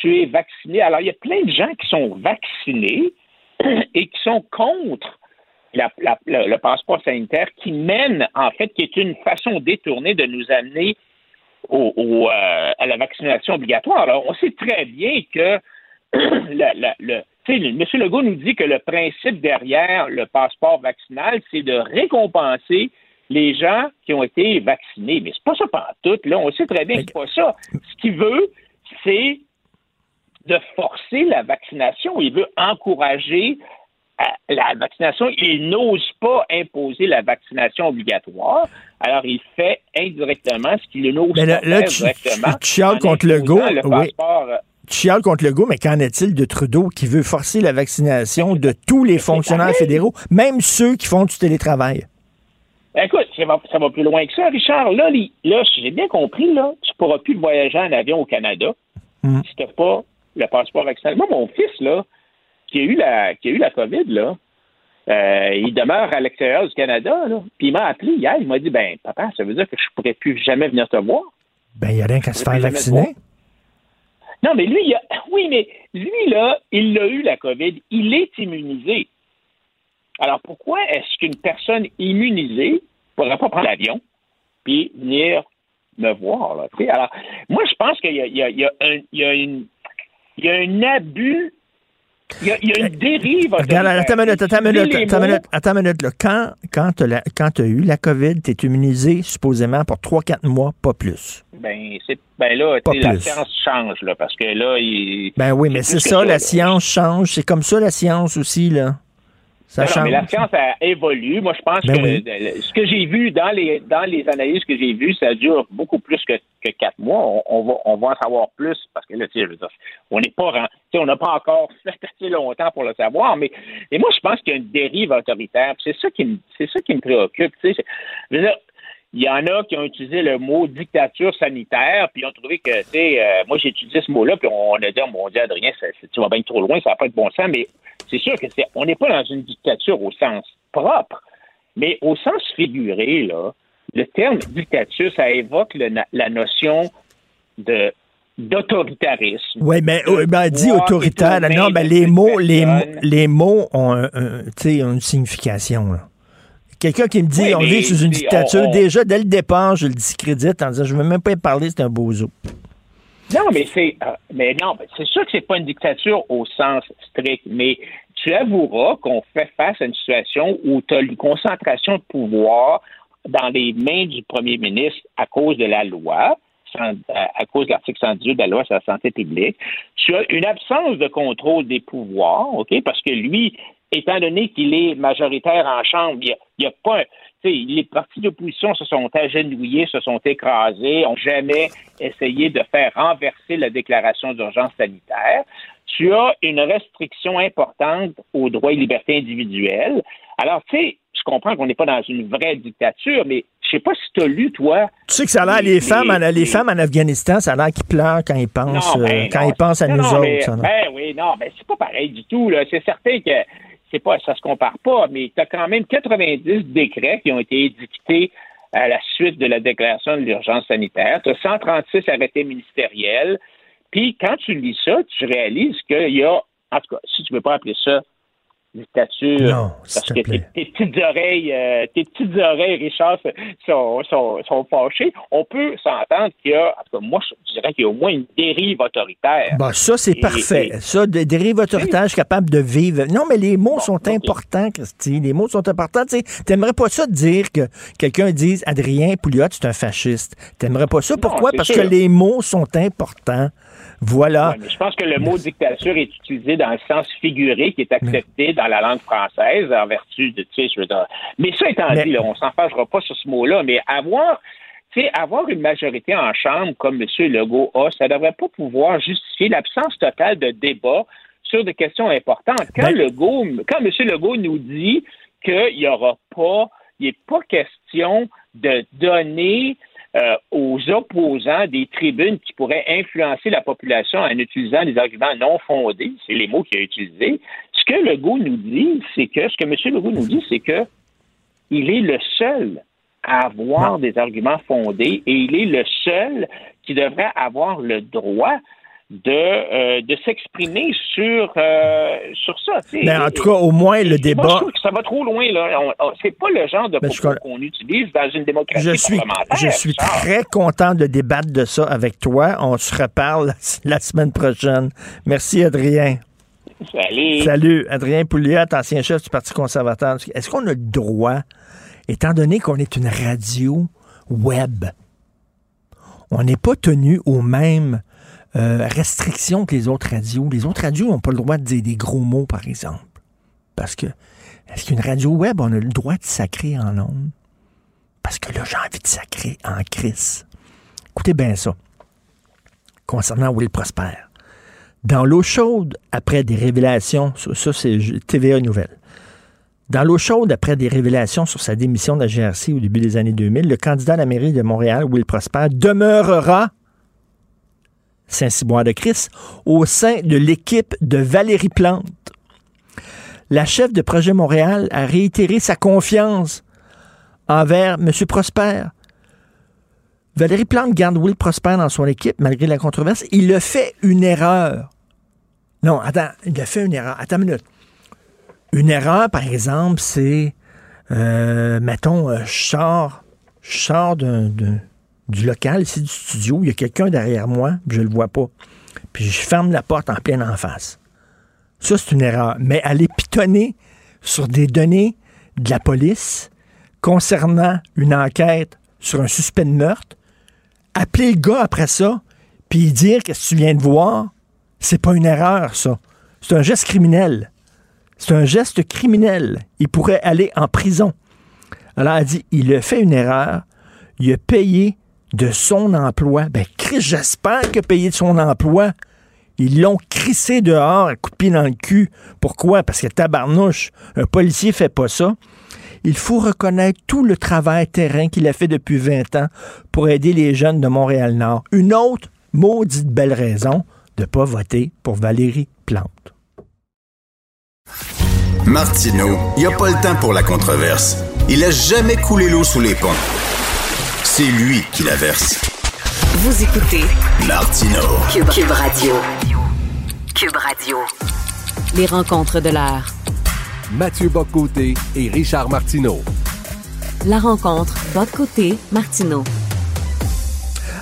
tu es vacciné. Alors, il y a plein de gens qui sont vaccinés et qui sont contre la- la- le, le passeport sanitaire qui mène, en fait, qui est une façon détournée de nous amener au- au, euh, à la vaccination obligatoire. Alors, on sait très bien que le, M. Legault nous dit que le principe derrière le passeport vaccinal, c'est de récompenser les gens qui ont été vaccinés. Mais c'est pas ça tout. Là, on sait très bien que c'est pas ça. Ce qu'il veut, c'est de forcer la vaccination. Il veut encourager euh, la vaccination. Il n'ose pas imposer la vaccination obligatoire. Alors, il fait indirectement ce qu'il n'ose pas là, faire tu, directement. tu chiales en contre imposant Legault. le Oui. passeport, euh, Tu chiales contre Legault, mais qu'en est-il de Trudeau qui veut forcer la vaccination de tous les fonctionnaires fédéraux, même ceux qui font du télétravail? Ben, Écoute, ça va, ça va plus loin que ça, Richard. Là, là si j'ai bien compris, là, tu pourras plus voyager en avion au Canada Mm. si tu n'as pas le passeport vaccinal. Moi, mon fils, là, qui a eu la, qui a eu la COVID, là, euh, il demeure à l'extérieur du Canada, là. Puis il m'a appelé hier, il m'a dit Ben, papa, ça veut dire que je pourrais plus jamais venir te voir. Ben, il n'y a rien qu'à se faire vacciner. Non, mais lui, il a, oui, mais lui, là, il a eu la COVID, il est immunisé. Alors, pourquoi est-ce qu'une personne immunisée ne pourrait pas prendre l'avion puis venir me voir? Là? Alors, moi, je pense qu'il y a une- il y a un abus, il y a, il y a une dérive. Regarde, autoritaire. attends une minute, attends une minute, attends minute, attends minute. là. Quand, quand tu as, eu la COVID, tu es immunisé supposément pour 3-4 mois, pas plus. Ben, c'est, ben là, Pas la science change, là, parce que là, il. Ben oui, mais c'est ça, la là. science change. C'est comme ça, la science aussi, là. Ça Non, non, change. mais la science a évolue. Moi, je pense Ben que oui. ce que j'ai vu dans les dans les analyses que j'ai vues, ça dure beaucoup plus que, que quatre mois. On, on va on va en savoir plus parce que là, tu sais, on n'est pas on n'a pas encore fait assez longtemps pour le savoir. Mais et moi, je pense qu'il y a une dérive autoritaire. C'est ça qui me c'est ça qui me préoccupe. Tu sais, Il y en a qui ont utilisé le mot dictature sanitaire, puis ils ont trouvé que, tu sais, euh, moi j'ai étudié ce mot-là, puis on a dit, oh mon Dieu, Adrien, ça- tu vas bien trop loin, ça va pas être bon sens, mais c'est sûr que c'est, on n'est pas dans une dictature au sens propre, mais au sens figuré, là, le terme dictature, ça évoque le na- la notion de d'autoritarisme. Oui, mais de euh, ben, dit autoritaire. non, ben, de les mots, les, les mots ont, un- un- tu sais, ont une signification. là. Quelqu'un qui me dit Oui, on vit sous une dictature, on- on- déjà, dès le départ, je le discrédite en disant je ne veux même pas y parler, c'est un bozo. Non, mais c'est euh, mais non, mais c'est sûr que c'est pas une dictature au sens strict, mais tu avoueras qu'on fait face à une situation où tu as une concentration de pouvoir dans les mains du premier ministre à cause de la loi, sans- à cause de l'article 118 de la loi sur la santé publique. Tu as une absence de contrôle des pouvoirs, OK, parce que lui, étant donné qu'il est majoritaire en Chambre, il n'y a, pas un- tu sais, les partis d'opposition se sont agenouillés, se sont écrasés, ont jamais essayé de faire renverser la déclaration d'urgence sanitaire. Tu as une restriction importante aux droits et libertés individuelles. Alors, tu sais, je comprends qu'on n'est pas dans une vraie dictature, mais je sais pas si tu as lu, toi. Tu sais que ça a l'air, les, femmes, en, les femmes en Afghanistan, ça a l'air qu'ils pleurent quand ils pensent, Non, ben euh, quand non. ils pensent à Non, nous non, autres. mais- ça, ben oui, non, ben c'est pas pareil du tout. Là. C'est certain que c'est pas, ça se compare pas, mais tu as quand même 90 décrets qui ont été édictés à la suite de la déclaration de l'urgence sanitaire. Tu as 136 arrêtés ministériels. Puis quand tu lis ça, tu réalises qu'il y a, en tout cas, si tu veux pas appeler ça dictature, Non, parce te que plaît. tes, tes petites oreilles, euh, tes petites oreilles, Richard, sont, sont, sont fâchées. On peut s'entendre qu'il y a, en tout cas, moi, je- dirais qu'il y a au moins une dérive autoritaire. Bon, ça, c'est parfait. et- Ça, des dérives autoritaires, je suis capable de vivre. Non, mais les mots sont importants, Christy. Les mots sont importants. Tu sais, t'aimerais pas ça de dire que quelqu'un dise Adrien Pouliot, c'est un fasciste. T'aimerais pas ça. Pourquoi? Parce sûr. que les mots sont importants. Voilà. Ouais, mais je pense que le mot dictature est utilisé dans le sens figuré qui est accepté dans la langue française en vertu de, tu sais, je veux dire. Mais ça étant Mais- dit, là, on s'en fâchera pas sur ce mot-là, mais avoir, tu sais, avoir une majorité en chambre comme M. Legault a, ça devrait pas pouvoir justifier l'absence totale de débat sur des questions importantes. Quand Ben- Legault, quand M. Legault nous dit qu'il n'y aura pas, il n'est pas question de donner euh, aux opposants des tribunes qui pourraient influencer la population en utilisant des arguments non fondés, c'est les mots qu'il a utilisés. Ce que Legault nous dit, c'est que, ce que M. Legault nous dit, c'est que il est le seul à avoir des arguments fondés et il est le seul qui devrait avoir le droit de, euh, de s'exprimer sur, euh, sur ça. Mais en tout cas, au moins, le moi, débat. je trouve que ça va trop loin. là. C'est pas le genre de Ben, propos qu'on utilise dans une démocratie Je suis, parlementaire. je suis très content de débattre de ça avec toi. On se reparle la semaine prochaine. Merci, Adrien. Salut. Salut, Adrien Pouliot, ancien chef du Parti conservateur. Est-ce qu'on a le droit, étant donné qu'on est une radio web, on n'est pas tenu aux mêmes euh, restrictions que les autres radios? Les autres radios n'ont pas le droit de dire des gros mots, par exemple. Parce que, est-ce qu'une radio web, on a le droit de sacrer en ondes? Parce que là, j'ai envie de sacrer en crise. Écoutez bien ça. Concernant Will Prosper. Dans l'eau chaude, après des révélations, ça, c'est TVA Nouvelle. Dans l'eau chaude, après des révélations sur sa démission de la GRC au début des années 2000, le candidat à la mairie de Montréal, Will Prosper, demeurera Saint-Cyboire de Christ au sein de l'équipe de Valérie Plante. La chef de projet Montréal a réitéré sa confiance envers M. Prosper. Valérie Plante garde Will Prosper dans son équipe malgré la controverse. Il a fait une erreur. Non, attends, il a fait une erreur. Attends une minute. Une erreur, par exemple, c'est, euh, mettons, euh, je sors, je sors du local, ici, du studio, il y a quelqu'un derrière moi, je le vois pas. Puis je ferme la porte en pleine en face. Ça, c'est une erreur. Mais aller pitonner sur des données de la police concernant une enquête sur un suspect de meurtre, appeler le gars après ça, puis dire qu'est-ce que tu viens de voir, c'est pas une erreur, ça. C'est un geste criminel. C'est un geste criminel. Il pourrait aller en prison. Alors, elle dit, il a fait une erreur, il a payé de son emploi. Ben, Chris, j'espère qu'il a payé de son emploi. Ils l'ont crissé dehors, à coup de pied dans le cul. Pourquoi? Parce que tabarnouche, un policier fait pas ça. Il faut reconnaître tout le travail terrain qu'il a fait depuis 20 ans pour aider les jeunes de Montréal-Nord. Une autre maudite belle raison de ne pas voter pour Valérie Plante. Martineau, il n'y a pas le temps pour la controverse. Il a jamais coulé l'eau sous les ponts. C'est lui qui la verse. Vous écoutez Martineau. Cube, Cube Radio. Cube Radio. Les rencontres de l'heure. Mathieu Boccoté et Richard Martineau. La rencontre Bob Côté Martineau.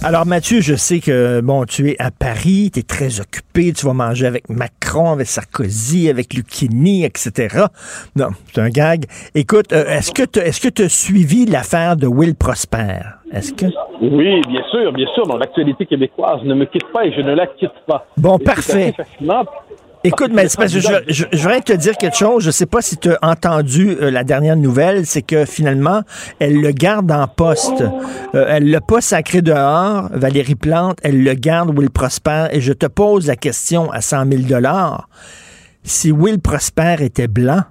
Alors Mathieu, je sais que bon, tu es à Paris, tu es très occupé, tu vas manger avec Macron, avec Sarkozy, avec Lucchini, etc. Non, c'est un gag. Écoute, euh, est-ce que tu est-ce que tu as suivi l'affaire de Will Prosper? Est-ce que? Oui, bien sûr, bien sûr. Dans l'actualité québécoise ne me quitte pas et je ne la quitte pas. Bon, Et parfait. Écoute, mais que je, voudrais te dire quelque chose. Je sais pas si tu as entendu euh, la dernière nouvelle, c'est que finalement, elle le garde en poste. Euh, elle l'a pas sacré dehors, Valérie Plante. Elle le garde, Will Prosper. Et je te pose la question à 100 000 dollars. Si Will Prosper était blanc,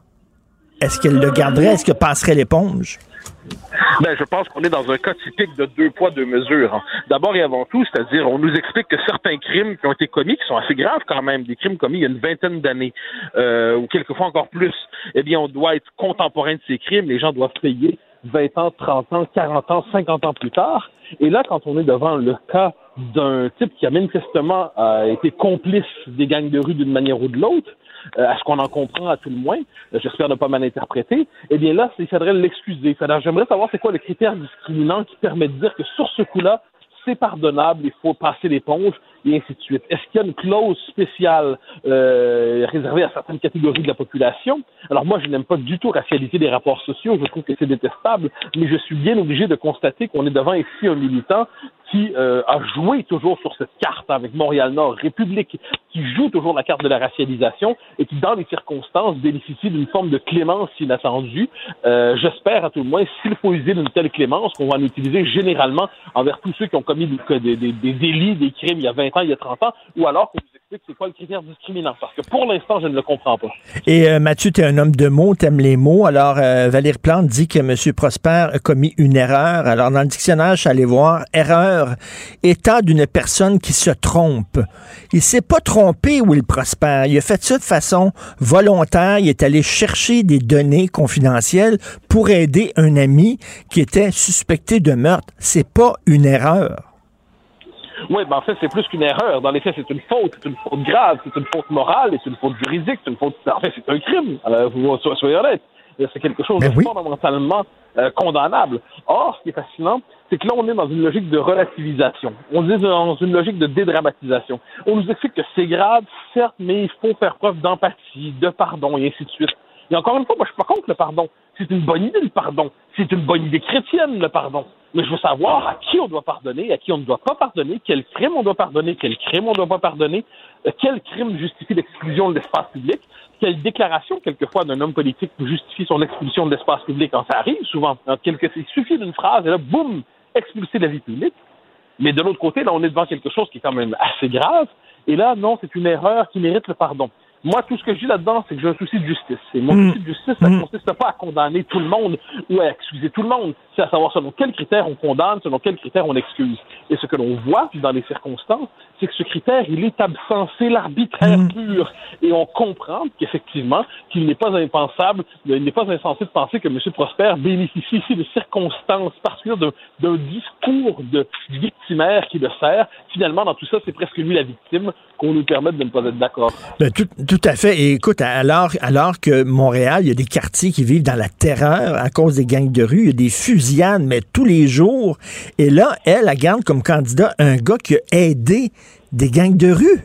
est-ce qu'elle le garderait? Est-ce qu'elle passerait l'éponge? Ben, je pense qu'on est dans un cas typique de deux poids, deux mesures. hein. D'abord et avant tout, c'est-à-dire, on nous explique que certains crimes qui ont été commis, qui sont assez graves quand même, des crimes commis il y a une vingtaine d'années, euh, ou quelquefois encore plus, eh bien, on doit être contemporain de ces crimes. Les gens doivent payer 20 ans, 30 ans, 40 ans, 50 ans plus tard. Et là, quand on est devant le cas d'un type qui a manifestement euh, été complice des gangs de rue d'une manière ou de l'autre, à ce qu'on en comprend à tout le moins, euh, j'espère ne pas mal interpréter, eh bien là, il faudrait l'excuser. J'aimerais savoir c'est quoi le critère discriminant qui permet de dire que sur ce coup-là, c'est pardonnable, il faut passer l'éponge Est-ce qu'il y a une clause spéciale euh, réservée à certaines catégories de la population? Alors moi, je n'aime pas du tout racialiser les rapports sociaux, je trouve que c'est détestable, mais je suis bien obligé de constater qu'on est devant ici un militant qui euh, a joué toujours sur cette carte avec Montréal-Nord, République, qui joue toujours la carte de la racialisation et qui, dans les circonstances, bénéficie d'une forme de clémence inattendue. Euh, J'espère, à tout le moins, s'il faut user d'une telle clémence, qu'on va en utiliser généralement envers tous ceux qui ont commis des, des délits, des crimes il y a 20 il a 30 ans, ou alors qu'on c'est quoi le critère discriminant. Parce que pour l'instant, je ne le comprends pas. Et euh, Mathieu, tu es un homme de mots, tu aimes les mots. Alors, euh, Valérie Plante dit que M. Prosper a commis une erreur. Alors, dans le dictionnaire, je suis allé voir erreur, état d'une personne qui se trompe. Il s'est pas trompé, Will Prosper. Il a fait ça de façon volontaire. Il est allé chercher des données confidentielles pour aider un ami qui était suspecté de meurtre. C'est pas une erreur. Oui, ben en fait, c'est plus qu'une erreur. Dans les faits, c'est une faute, c'est une faute grave, c'est une faute morale, c'est une faute juridique, c'est une faute. En fait, c'est un crime. Euh, vous so- soyez honnête. C'est quelque chose de fondamentalement euh, condamnable. Or, ce qui est fascinant, c'est que là, on est dans une logique de relativisation. On est dans une logique de dédramatisation. On nous explique que c'est grave, certes, mais il faut faire preuve d'empathie, de pardon, et ainsi de suite. Et encore une fois, moi, je suis pas contre le pardon. C'est une bonne idée, le pardon. C'est une bonne idée chrétienne, le pardon. Mais je veux savoir à qui on doit pardonner, à qui on ne doit pas pardonner, quel crime on doit pardonner, quel crime on ne doit pas pardonner, euh, quel crime justifie l'exclusion de l'espace public, quelle déclaration, quelquefois, d'un homme politique justifie son expulsion de l'espace public quand ça arrive, souvent. En quelque... Il suffit d'une phrase et là, boum, expulsé de la vie publique. Mais de l'autre côté, là, on est devant quelque chose qui est quand même assez grave. Et là, non, c'est une erreur qui mérite le pardon. Moi, tout ce que je dis là-dedans, c'est que j'ai un souci de justice. Et mon Mm. souci de justice, ça ne consiste pas à condamner tout le monde ou à excuser tout le monde. C'est à savoir selon quels critères on condamne, selon quels critères on excuse. Et ce que l'on voit dans les circonstances, c'est que ce critère, il est absent. C'est l'arbitraire pur. Et on comprend qu'effectivement, qu'il n'est pas impensable, il n'est pas insensé de penser que M. Prosper bénéficie ici de circonstances particulières d'un- d'un discours de victimaire qui le sert. Finalement, dans tout ça, c'est presque lui la victime qu'on nous permette de ne pas être d'accord. Ben, tout, tout à fait. Et écoute, alors, que Montréal, il y a des quartiers qui vivent dans la terreur à cause des gangs de rue, il y a des fusillades, mais tous les jours. Et là, elle, elle garde comme candidat un gars qui a aidé des gangs de rue.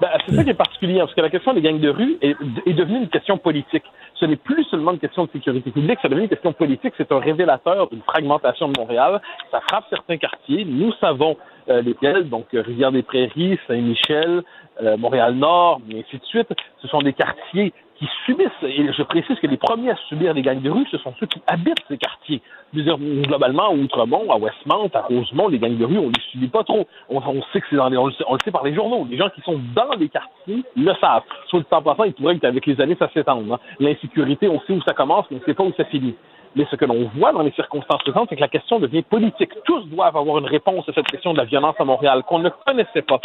Ben, c'est ça qui est particulier, parce que la question des gangs de rue est, devenue une question politique. Ce n'est plus seulement une question de sécurité publique, c'est devenu une question politique. C'est un révélateur d'une fragmentation de Montréal. Ça frappe certains quartiers. Nous savons euh, lesquels, donc euh, Rivière-des-Prairies, Saint-Michel, euh, Montréal-Nord, et ainsi de suite. Ce sont des quartiers qui subissent, et je précise que les premiers à subir les gangs de rue, ce sont ceux qui habitent ces quartiers. Dire, globalement, à Outremont, à Westmount, à Rosemont, les gangs de rue, on les subit pas trop. On, sait que c'est dans les, on le, sait, par les journaux. Les gens qui sont dans les quartiers le savent. Sur le temps passant, il pourrait qu'avec les années, ça s'étende. hein. L'insécurité, on sait où ça commence, mais on sait pas où ça finit. Mais ce que l'on voit dans les circonstances présentes, c'est que la question devient politique. Tous doivent avoir une réponse à cette question de la violence à Montréal qu'on ne connaissait pas.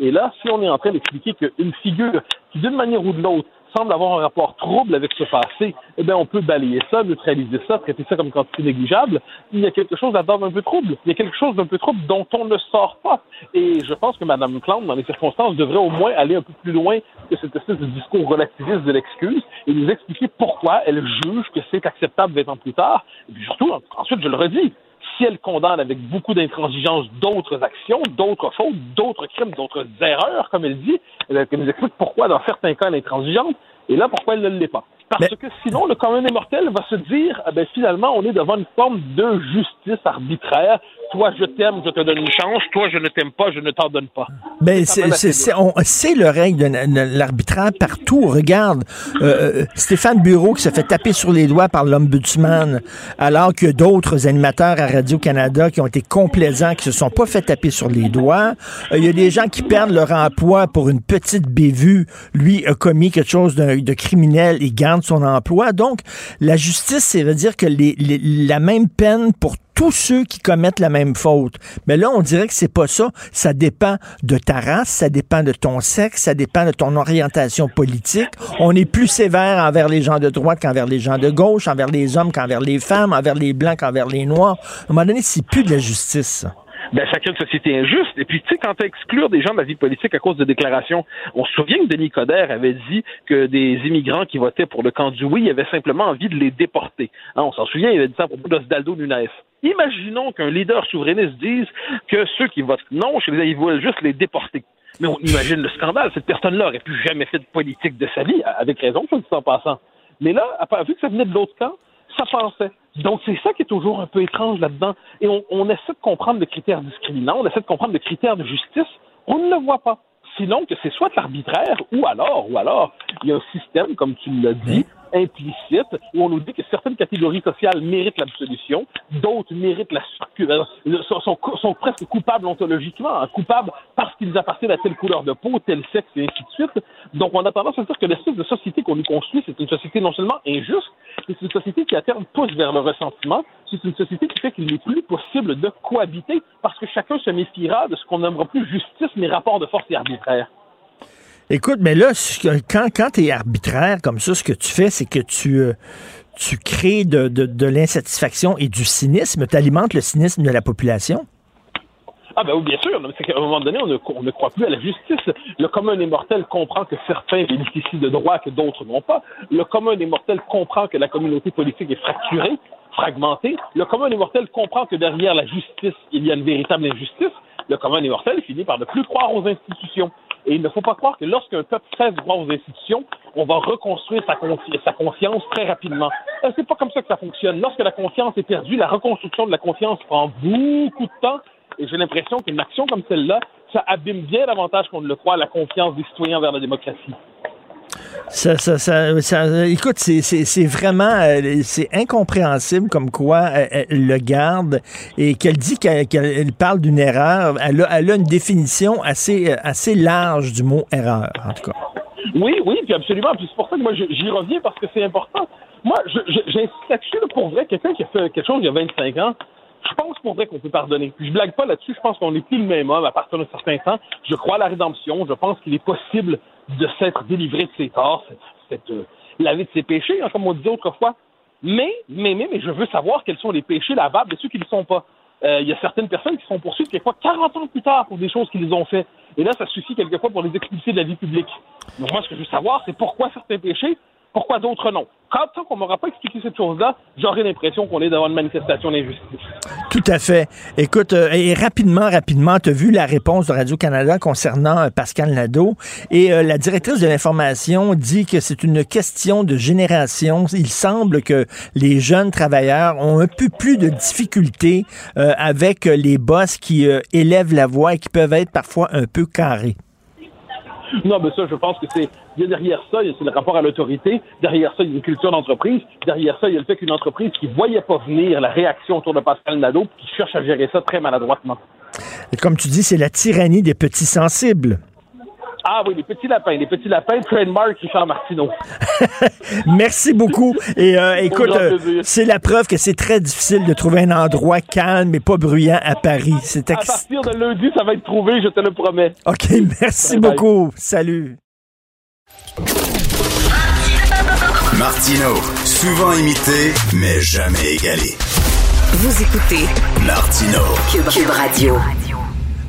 Et là, si on est en train d'expliquer qu'une figure qui, d'une manière ou de l'autre, semble avoir un rapport trouble avec ce passé, eh bien, on peut balayer ça, neutraliser ça, traiter ça comme quantité négligeable. Il y a quelque chose là-dedans d'un peu trouble. Il y a quelque chose d'un peu trouble dont on ne sort pas. Et je pense que Mme Plante, dans les circonstances, devrait au moins aller un peu plus loin que cette espèce de discours relativiste de l'excuse et nous expliquer pourquoi elle juge que c'est acceptable 20 ans plus tard. Et puis surtout, ensuite, je le redis, si elle condamne avec beaucoup d'intransigeance d'autres actions, d'autres fautes, d'autres crimes, d'autres erreurs, comme elle dit, elle, elle nous explique pourquoi dans certains cas elle est intransigeante et là pourquoi elle ne l'est pas? Parce que sinon, le commun des mortels va se dire, ah ben, finalement, on est devant une forme de justice arbitraire. Toi, je t'aime, je te donne une chance. Toi, je ne t'aime pas, je ne t'en donne pas. Ben, C'est le règle de, l'arbitraire partout. Regarde, euh, Stéphane Bureau qui se fait taper sur les doigts par l'ombudsman, alors que d'autres animateurs à Radio-Canada qui ont été complaisants, qui se sont pas fait taper sur les doigts. Euh, Il y a des gens qui perdent leur emploi pour une petite bévue. Lui a commis quelque chose de, de criminel, il garde son emploi. Donc, la justice, ça veut dire que les- la même peine pour tous ceux qui commettent la même faute. Mais là, on dirait que c'est pas ça. Ça dépend de ta race, ça dépend de ton sexe, ça dépend de ton orientation politique. On est plus sévère envers les gens de droite qu'envers les gens de gauche, envers les hommes qu'envers les femmes, envers les blancs qu'envers les noirs. À un moment donné, c'est plus de la justice. ça. Ben, ça crée une société injuste. Et puis, tu sais, quand tu exclure des gens de la vie politique à cause de déclarations, on se souvient que Denis Coderre avait dit que des immigrants qui votaient pour le camp du oui avaient simplement envie de les déporter. Hein, on s'en souvient, il avait dit ça à propos d'Osdaldo Nunes. Imaginons qu'un leader souverainiste dise que ceux qui votent non, ils veulent juste les déporter. Mais on imagine le scandale. Cette personne-là aurait plus jamais fait de politique de sa vie, avec raison, je le dis en passant. Mais là, vu que ça venait de l'autre camp, ça pensait. Donc, c'est ça qui est toujours un peu étrange là-dedans. Et on, essaie de comprendre le critère discriminant, on essaie de comprendre le critère de justice. On ne le voit pas. Sinon que c'est soit l'arbitraire, ou alors, ou alors, il y a un système, comme tu l'as dit, implicite où on nous dit que certaines catégories sociales méritent l'absolution, d'autres méritent la sont, sont, presque coupables ontologiquement, hein, coupables parce qu'ils appartiennent à telle couleur de peau, tel sexe et ainsi de suite. Donc on a tendance à dire que l'espèce de société qu'on nous construit, c'est une société non seulement injuste, mais c'est une société qui à terme pousse vers le ressentiment, c'est une société qui fait qu'il n'est plus possible de cohabiter parce que chacun se méfiera de ce qu'on n'aimera plus justice mais rapport de force et arbitraire. Écoute, mais là, quand, quand tu es arbitraire comme ça, ce que tu fais, c'est que tu, euh, tu crées de, de, l'insatisfaction et du cynisme. Tu alimentes le cynisme de la population? Ah ben oui, bien sûr. C'est qu'à un moment donné, on ne, on ne, croit plus à la justice. Le commun des mortels comprend que certains bénéficient de droits que d'autres n'ont pas. Le commun des mortels comprend que la communauté politique est fracturée, fragmentée. Le commun des mortels comprend que derrière la justice, il y a une véritable injustice. Le commun des mortels finit par ne plus croire aux institutions. Et il ne faut pas croire que lorsqu'un peuple cesse de croire aux institutions, on va reconstruire sa, sa confiance très rapidement. Euh, c'est pas comme ça que ça fonctionne. Lorsque la confiance est perdue, la reconstruction de la confiance prend beaucoup de temps. Et j'ai l'impression qu'une action comme celle-là, ça abîme bien davantage qu'on ne le croit la confiance des citoyens vers la démocratie. Ça, ça, ça, écoute, c'est vraiment euh, c'est incompréhensible comme quoi euh, elle, le garde et qu'elle dit qu'elle parle d'une erreur. Elle a, elle a, une définition assez, euh, assez large du mot erreur, en tout cas. Oui, oui, puis absolument. C'est pour ça que moi, j'y reviens parce que c'est important. Moi, j'insiste là-dessus, pour vrai, quelqu'un qui a fait quelque chose il y a 25 ans, je pense pour vrai qu'on peut pardonner. Puis je blague pas là-dessus, je pense qu'on n'est plus le même homme à partir d'un certain temps. Je crois à la rédemption, je pense qu'il est possible de s'être délivré de ses torts, c'est euh, de ses péchés, hein, comme on disait autrefois. Mais, mais, mais, mais je veux savoir quels sont les péchés lavables de ceux qui ne le sont pas. Euh, il y a certaines personnes qui sont poursuivies quelquefois 40 ans plus tard pour des choses qu'ils ont fait. Et là, ça suffit quelquefois pour les expulser de la vie publique. Donc moi, ce que je veux savoir, c'est pourquoi certains péchés pourquoi d'autres non? Quand tant qu'on m'aura pas expliqué cette chose-là, j'aurai l'impression qu'on est devant une manifestation d'injustice. Tout à fait. Écoute, euh, et rapidement, rapidement, tu as vu la réponse de Radio-Canada concernant euh, Pascal Nadeau. Et euh, la directrice de l'information dit que c'est une question de génération. Il semble que les jeunes travailleurs ont un peu plus de difficultés avec les boss qui élèvent la voix et qui peuvent être parfois un peu carrés. Non, mais ça, je pense que c'est. Derrière ça, c'est le rapport à l'autorité. Derrière ça, il y a une culture d'entreprise. Derrière ça, il y a le fait qu'une entreprise qui voyait pas venir la réaction autour de Pascal Nadeau, qui cherche à gérer ça très maladroitement. Et comme tu dis, c'est la tyrannie des petits sensibles. Ah oui, les petits lapins, les petits lapins, trademark Richard Martineau. Merci beaucoup. Et euh, écoute, euh, c'est la preuve que c'est très difficile de trouver un endroit calme et pas bruyant à Paris. C'est À partir de lundi, ça va être trouvé, je te le promets. OK, merci beaucoup. Salut. Martino, souvent imité, mais jamais égalé. Vous écoutez Martino, Cube Radio.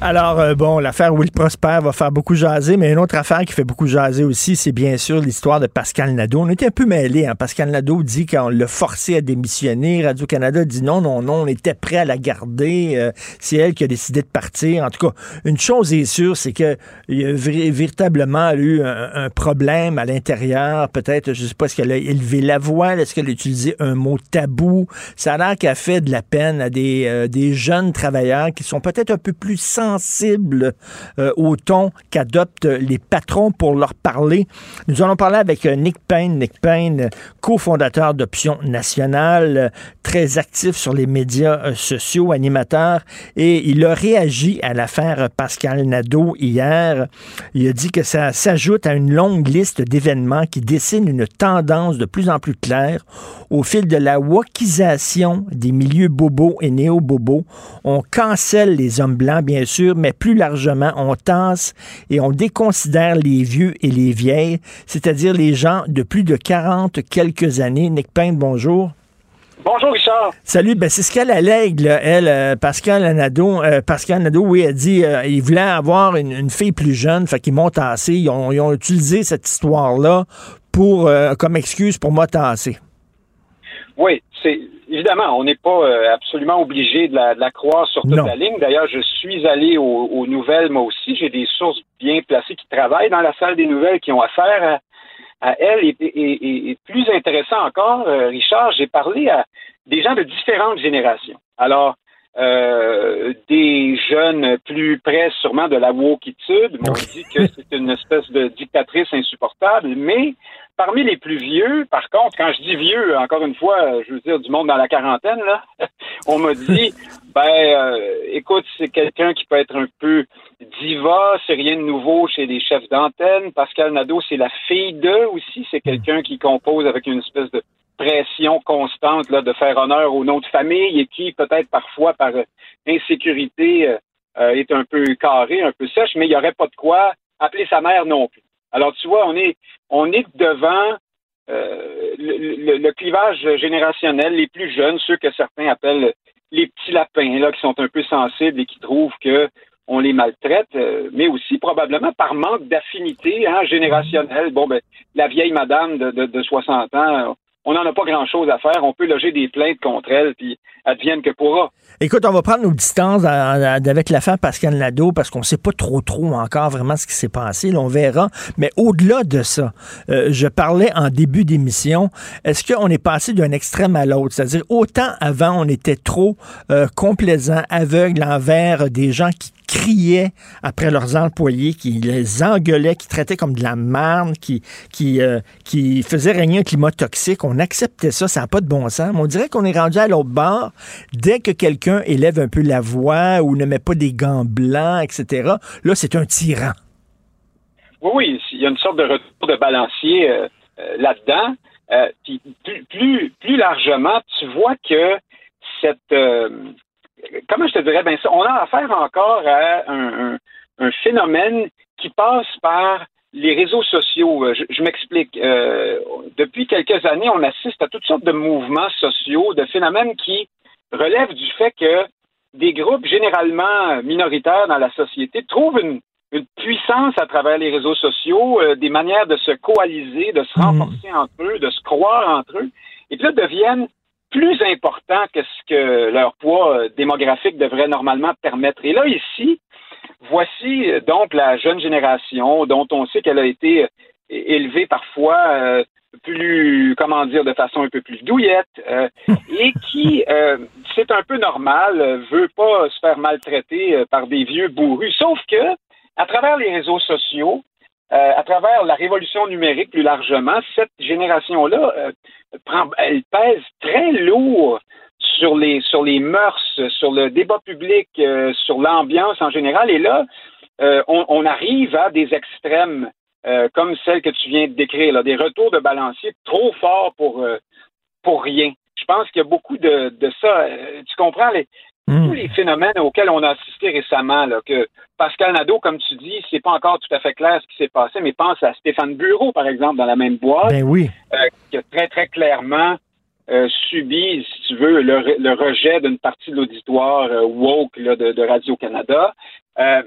Alors, euh, bon, l'affaire Will Prosper va faire beaucoup jaser, mais une autre affaire qui fait beaucoup jaser aussi, c'est bien sûr l'histoire de Pascal Nadeau. On était un peu mêlés. Hein? Pascal Nadeau dit qu'on l'a forcé à démissionner. Radio-Canada dit non, non, non, on était prêt à la garder. Euh, c'est elle qui a décidé de partir. En tout cas, une chose est sûre, c'est qu'il y a véritablement eu un, problème à l'intérieur. Peut-être, je sais pas, est-ce qu'elle a élevé la voix? Est-ce qu'elle a utilisé un mot tabou? Ça a l'air qu'elle fait de la peine à des, euh, des jeunes travailleurs qui sont peut-être un peu plus sensibles sensible euh, au ton qu'adoptent les patrons pour leur parler. Nous allons parler avec euh, Nick Payne. Nick Payne, cofondateur d'Option Nationale, très actif sur les médias euh, sociaux, animateur, et il a réagi à l'affaire Pascal Nadeau hier. Il a dit que ça s'ajoute à une longue liste d'événements qui dessinent une tendance de plus en plus claire au fil de la wokisation des milieux bobos et néo-bobos. On cancelle les hommes blancs, bien sûr, mais plus largement, on tasse et on déconsidère les vieux et les vieilles, c'est-à-dire les gens de plus de 40 quelques années. Nick Payne, bonjour. Bonjour Richard. Salut, ben c'est ce qu'elle allègue, là, elle, euh, Pascal Anado. Euh, Pascal Anado, oui, elle dit euh, il voulait avoir une, une fille plus jeune, fait qu'ils m'ont tassé. Ils ont, ils ont utilisé cette histoire-là pour euh, comme excuse pour moi tasser. Oui, c'est évidemment, on n'est pas euh, absolument obligé de la, de la croire sur toute Non. la ligne. D'ailleurs, je suis allé aux, aux nouvelles moi aussi. J'ai des sources bien placées qui travaillent dans la salle des nouvelles, qui ont affaire à, à elle. Et, et- et- et plus intéressant encore, euh, Richard, j'ai parlé à des gens de différentes générations. Alors, euh, des jeunes plus près sûrement de la wokitude m'ont dit que c'est une espèce de dictatrice insupportable, mais parmi les plus vieux, par contre, quand je dis vieux, encore une fois, je veux dire du monde dans la quarantaine, là, on m'a dit, ben, euh, écoute, c'est quelqu'un qui peut être un peu diva, c'est rien de nouveau chez les chefs d'antenne. Pascal Nadeau, c'est la fille d'eux aussi, c'est quelqu'un qui compose avec une espèce de pression constante là, de faire honneur au nom de famille et qui, peut-être parfois par insécurité, euh, euh, est un peu carré, un peu sèche, mais il n'y aurait pas de quoi appeler sa mère non plus. Alors, tu vois, on est, on est devant euh, le, le- le clivage générationnel, les plus jeunes, ceux que certains appellent les petits lapins, là, qui sont un peu sensibles et qui trouvent que on les maltraite, euh, mais aussi probablement par manque d'affinité hein, générationnelle. Bon, ben, la vieille madame de, de, de 60 ans, on n'en a pas grand-chose à faire. On peut loger des plaintes contre elle, puis advienne que pourra. Écoute, on va prendre nos distances à- à- avec l'affaire Pascal Nadeau parce qu'on sait pas trop trop encore vraiment ce qui s'est passé. On verra. Mais au-delà de ça, euh, je parlais en début d'émission, est-ce qu'on est passé d'un extrême à l'autre? C'est-à-dire, autant avant, on était trop euh, complaisant, aveugle envers des gens qui criaient après leurs employés, qui les engueulaient, qui traitaient comme de la merde, qui, qui, euh, faisaient régner un climat toxique. Acceptait ça, ça n'a pas de bon sens. Mais on dirait qu'on est rendu à l'autre bord. Dès que quelqu'un élève un peu la voix ou ne met pas des gants blancs, etc., là, c'est un tyran. Oui, oui, il y a une sorte de retour de balancier euh, euh, là-dedans. Euh, puis plus, plus, largement, tu vois que cette comment je te dirais, ben on a affaire encore à un phénomène qui passe par les réseaux sociaux. Euh, Je, je m'explique. Euh, depuis quelques années, on assiste à toutes sortes de mouvements sociaux, de phénomènes qui relèvent du fait que des groupes généralement minoritaires dans la société trouvent une, une puissance à travers les réseaux sociaux, euh, des manières de se coaliser, de se renforcer entre eux, de se croire entre eux, et puis là deviennent plus importants que ce que leur poids démographique devrait normalement permettre. Et là, ici, voici euh, donc la jeune génération dont on sait qu'elle a été euh, élevée parfois euh, plus, comment dire, de façon un peu plus douillette, euh, et qui, euh, c'est un peu normal, euh, veut pas se faire maltraiter par des vieux bourrus. Sauf que, à travers les réseaux sociaux, euh, à travers la révolution numérique plus largement, cette génération-là elle pèse très lourd sur les sur les mœurs, sur le débat public, euh, sur l'ambiance en général. Et là, euh, on, on arrive à des extrêmes euh, comme celle que tu viens de décrire, là, des retours de balancier trop forts pour pour rien. Je pense qu'il y a beaucoup de, de ça. Tu comprends les tous les phénomènes auxquels on a assisté récemment, là, que Pascal Nadeau, comme tu dis, c'est pas encore tout à fait clair ce qui s'est passé, mais pense à Stéphane Bureau, par exemple, dans la même boîte, Ben oui. qui a très, très clairement euh, subi, si tu veux, le, re- le rejet d'une partie de l'auditoire euh, woke là, de, de Radio-Canada. Euh,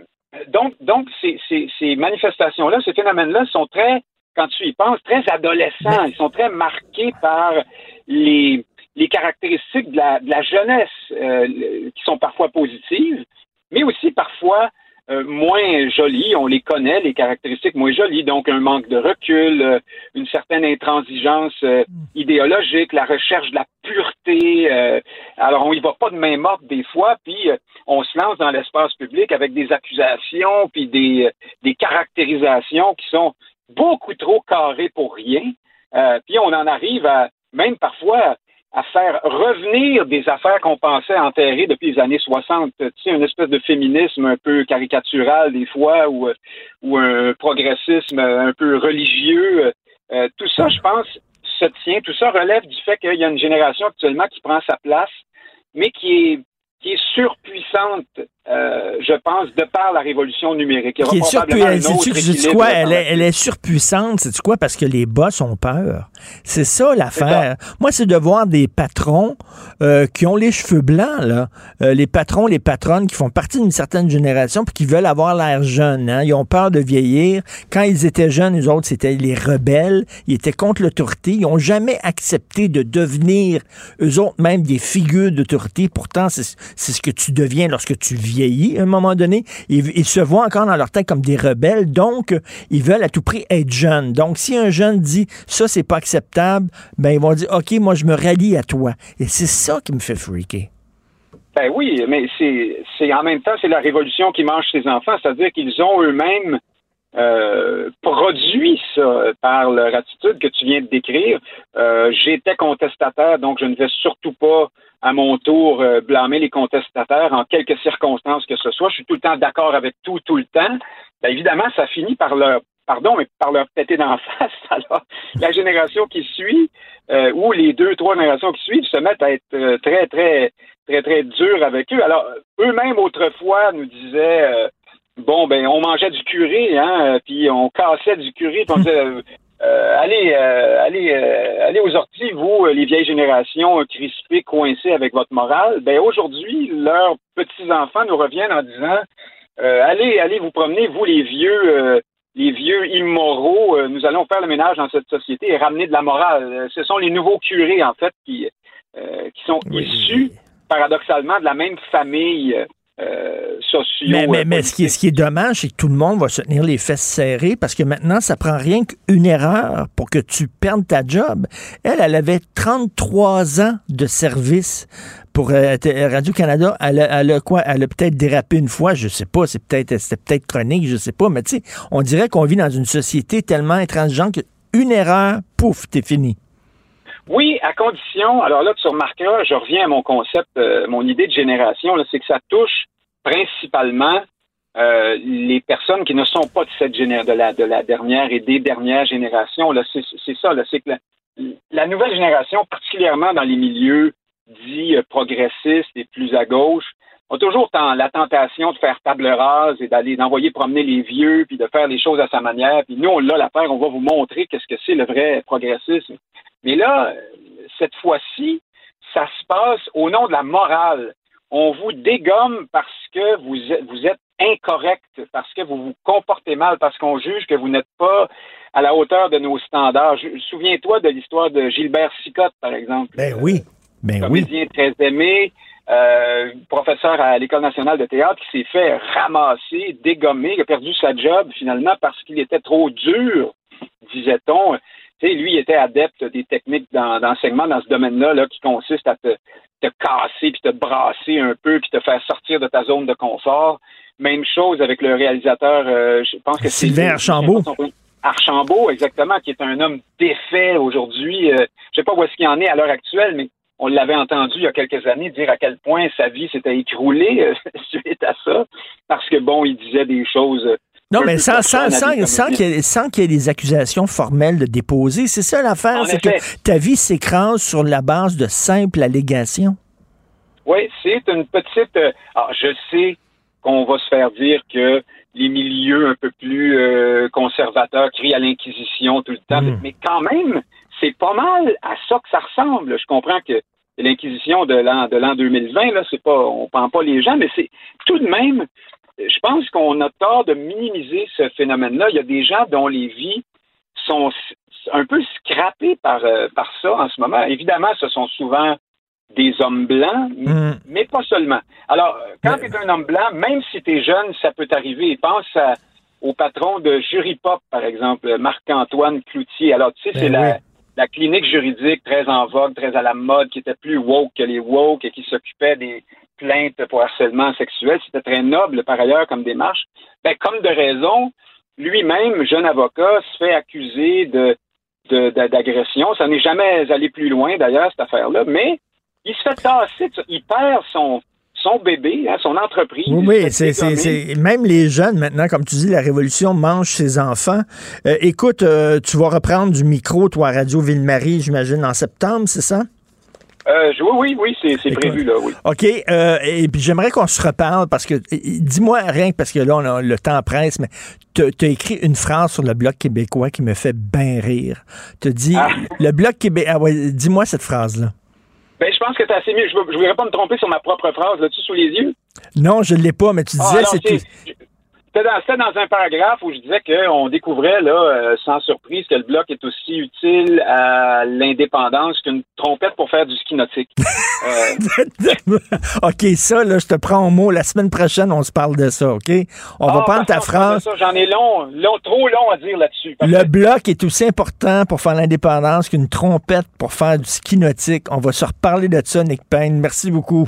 donc, donc ces, ces, ces manifestations-là, ces phénomènes-là sont très, quand tu y penses, très adolescents. Ils sont très marqués par les, les caractéristiques de la, de la jeunesse euh, qui sont parfois positives, mais aussi parfois euh, moins jolies. On les connaît, les caractéristiques moins jolies. Donc, un manque de recul, euh, une certaine intransigeance euh, idéologique, la recherche de la pureté. euh, alors, on y va pas de main morte des fois, puis on se lance dans l'espace public avec des accusations, puis des, des caractérisations qui sont beaucoup trop carrées pour rien. Euh, puis on en arrive à même parfois à faire revenir des affaires qu'on pensait enterrer depuis les années 60. Tu sais, une espèce de féminisme un peu caricatural des fois ou, euh, ou un progressisme un peu religieux. Euh, tout ça, je pense, se tient. Tout ça relève du fait qu'il y a une génération actuellement qui prend sa place, mais qui est, qui est surpuissante euh, je pense, de par la révolution numérique. Il y aura est probablement un surpu- autre équilibre quoi? Elle est, elle est surpuissante, c'est quoi? Parce que les boss ont peur. C'est ça l'affaire. Moi, c'est de voir des patrons euh, qui ont les cheveux blancs, là. Euh, les patrons, les patronnes qui font partie d'une certaine génération puis qui veulent avoir l'air jeunes. Hein. Ils ont peur de vieillir. Quand ils étaient jeunes, les autres, c'était les rebelles. Ils étaient contre l'autorité. Ils n'ont jamais accepté de devenir, eux autres, même des figures d'autorité. Pourtant, c'est ce que tu deviens lorsque tu à un moment donné. Ils, ils se voient encore dans leur tête comme des rebelles. Donc, ils veulent à tout prix être jeunes. Donc, si un jeune dit ça, c'est pas acceptable, ben, ils vont dire OK, moi, je me rallie à toi. Et c'est ça qui me fait freaker. Ben oui, mais c'est en même temps c'est la révolution qui mange ses enfants, c'est-à-dire qu'ils ont eux-mêmes euh, produit ça par leur attitude que tu viens de décrire. Euh, J'étais contestataire, donc je ne vais surtout pas à mon tour euh, blâmer les contestataires en quelques circonstances que ce soit. Je suis tout le temps d'accord avec tout, tout le temps. Ben, évidemment, ça finit par leur pardon, mais par leur péter d'en face. Alors, la génération qui suit, euh, ou les deux, trois générations qui suivent, se mettent à être très, très, très, très durs avec eux. Alors, eux-mêmes, autrefois, nous disaient, bon, ben, on mangeait du curé, hein, puis on cassait du curé, puis on disait, euh, euh, allez, euh, allez, euh, allez aux orties, vous, les vieilles générations crispées, coincées avec votre morale. Ben, aujourd'hui, leurs petits-enfants nous reviennent en disant, euh, allez, allez vous promener, vous, les vieux, euh, les vieux immoraux, euh, nous allons faire le ménage dans cette société et ramener de la morale. Ce sont les nouveaux curés, en fait, qui, euh, qui sont issus, paradoxalement, de la même famille euh, Mais, mais, euh, mais ce, qui est, ce qui est dommage, c'est que tout le monde va se tenir les fesses serrées parce que maintenant, ça prend rien qu'une erreur pour que tu perdes ta job. Elle, elle avait 33 ans de service pour euh, Radio-Canada. Elle, a- elle a quoi? Elle a peut-être dérapé une fois, je sais pas. C'est peut-être, c'était peut-être chronique, je sais pas. Mais tu sais, on dirait qu'on vit dans une société tellement intransigeante qu'une erreur, pouf, t'es fini. Oui, à condition, alors là, tu remarqueras, je reviens à mon concept, euh, mon idée de génération, c'est que ça touche principalement euh, les personnes qui ne sont pas de cette géné- de la, de la dernière et des dernières générations. C'est, ça, c'est que la, la nouvelle génération, particulièrement dans les milieux dits euh, progressistes et plus à gauche, ont toujours tant- la tentation de faire table rase et d'aller d'envoyer promener les vieux, puis de faire les choses à sa manière. Puis nous, on l'a l'affaire, on va vous montrer qu'est-ce que c'est le vrai progressisme. Mais là, cette fois-ci, ça se passe au nom de la morale. On vous dégomme parce que vous êtes, vous êtes incorrect, parce que vous vous comportez mal, parce qu'on juge que vous n'êtes pas à la hauteur de nos standards. Souviens-toi de l'histoire de Gilbert Sicotte, par exemple. Ben oui. Ben oui. comédien très aimé, euh, professeur à l'École nationale de théâtre qui s'est fait ramasser, dégommer, qui a perdu sa job finalement parce qu'il était trop dur, disait-on. Lui, il était adepte des techniques d'en- d'enseignement dans ce domaine-là là, qui consiste à te, te casser, puis te brasser un peu, puis te faire sortir de ta zone de confort. Même chose avec le réalisateur, euh, je pense que c'est... Sylvain Archambault. Archambault, exactement, qui est un homme défait aujourd'hui. Euh, je sais pas où est-ce qu'il en est à l'heure actuelle, mais on l'avait entendu il y a quelques années dire à quel point sa vie s'était écroulée euh, suite à ça, parce que bon, il disait des choses. Non, mais sans, sans, sans, sans il qu'il y y ait des accusations formelles de déposer. C'est ça l'affaire, c'est que ta vie s'écrase sur la base de simples allégations. Oui, c'est une petite. euh, alors, je sais qu'on va se faire dire que les milieux un peu plus euh, conservateurs crient à l'inquisition tout le temps, Hmm. mais quand même, c'est pas mal à ça que ça ressemble. Je comprends que l'inquisition de l'an de l'an 2020 là, c'est pas, on prend pas les gens, mais c'est tout de même. Je pense qu'on a tort de minimiser ce phénomène-là. Il y a des gens dont les vies sont un peu scrappées par, euh, par ça en ce moment. Évidemment, ce sont souvent des hommes blancs, m- mais pas seulement. Alors, euh, quand tu es un homme blanc, même si tu es jeune, ça peut t'arriver. Pense à- au patron de Jury Pop, par exemple, Marc-Antoine Cloutier. Alors, tu sais, Ben c'est la, la clinique juridique très en vogue, très à la mode, qui était plus woke que les woke et qui s'occupait des plaintes pour harcèlement sexuel. C'était très noble, par ailleurs, comme démarche. Ben, comme de raison, lui-même, jeune avocat, se fait accuser de d'agression. Ça n'est jamais allé plus loin, d'ailleurs, cette affaire-là, mais il se fait tasser, il perd son, son bébé, hein, son entreprise. Oui, c'est- même les jeunes maintenant, comme tu dis, la révolution mange ses enfants. Euh, écoute, euh, tu vas reprendre du micro, toi, à Radio Ville-Marie, j'imagine, en septembre, c'est ça? Euh, oui, oui, oui, c'est, prévu, là, oui. OK. Euh, et puis j'aimerais qu'on se reparle parce que, dis-moi rien, parce que là, on a, le temps presse, mais tu as écrit une phrase sur le Bloc québécois qui me fait bien rire. Tu dit, Ah. le Bloc québécois. Ah ouais, dis-moi cette phrase-là. Ben, je pense que c'est assez mieux. Je ne voudrais pas me tromper sur ma propre phrase là-dessus sous les yeux? Non, je ne l'ai pas, mais tu Ah, disais, non, c'est. C'était dans, c'était dans un paragraphe où je disais qu'on découvrait, là, euh, sans surprise, que le bloc est aussi utile à l'indépendance qu'une trompette pour faire du ski nautique. Euh, OK, ça, là, je te prends au mot. La semaine prochaine, on se parle de ça, OK? On va ah, prendre ta phrase. J'en ai long, long, trop long à dire là-dessus. Le bloc est aussi important pour faire l'indépendance qu'une trompette pour faire du ski nautique. On va se reparler de ça, Nick Payne. Merci beaucoup.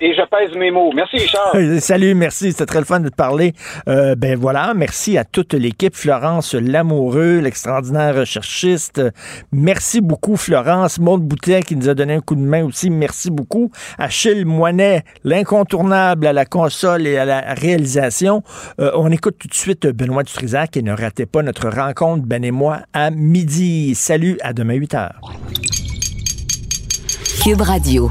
Et je pèse mes mots. Merci, Richard. Salut, merci, c'était très le fun de te parler. Euh, ben voilà, merci à toute l'équipe. Florence Lamoureux, l'extraordinaire recherchiste. Merci beaucoup, Florence. Maude Boutet qui nous a donné un coup de main aussi. Merci beaucoup. Achille Moinet, l'incontournable à la console et à la réalisation. Euh, on écoute tout de suite Benoît Dutrisac et ne ratez pas notre rencontre, Ben et moi, à midi. Salut, à demain 8 h. Cube Radio.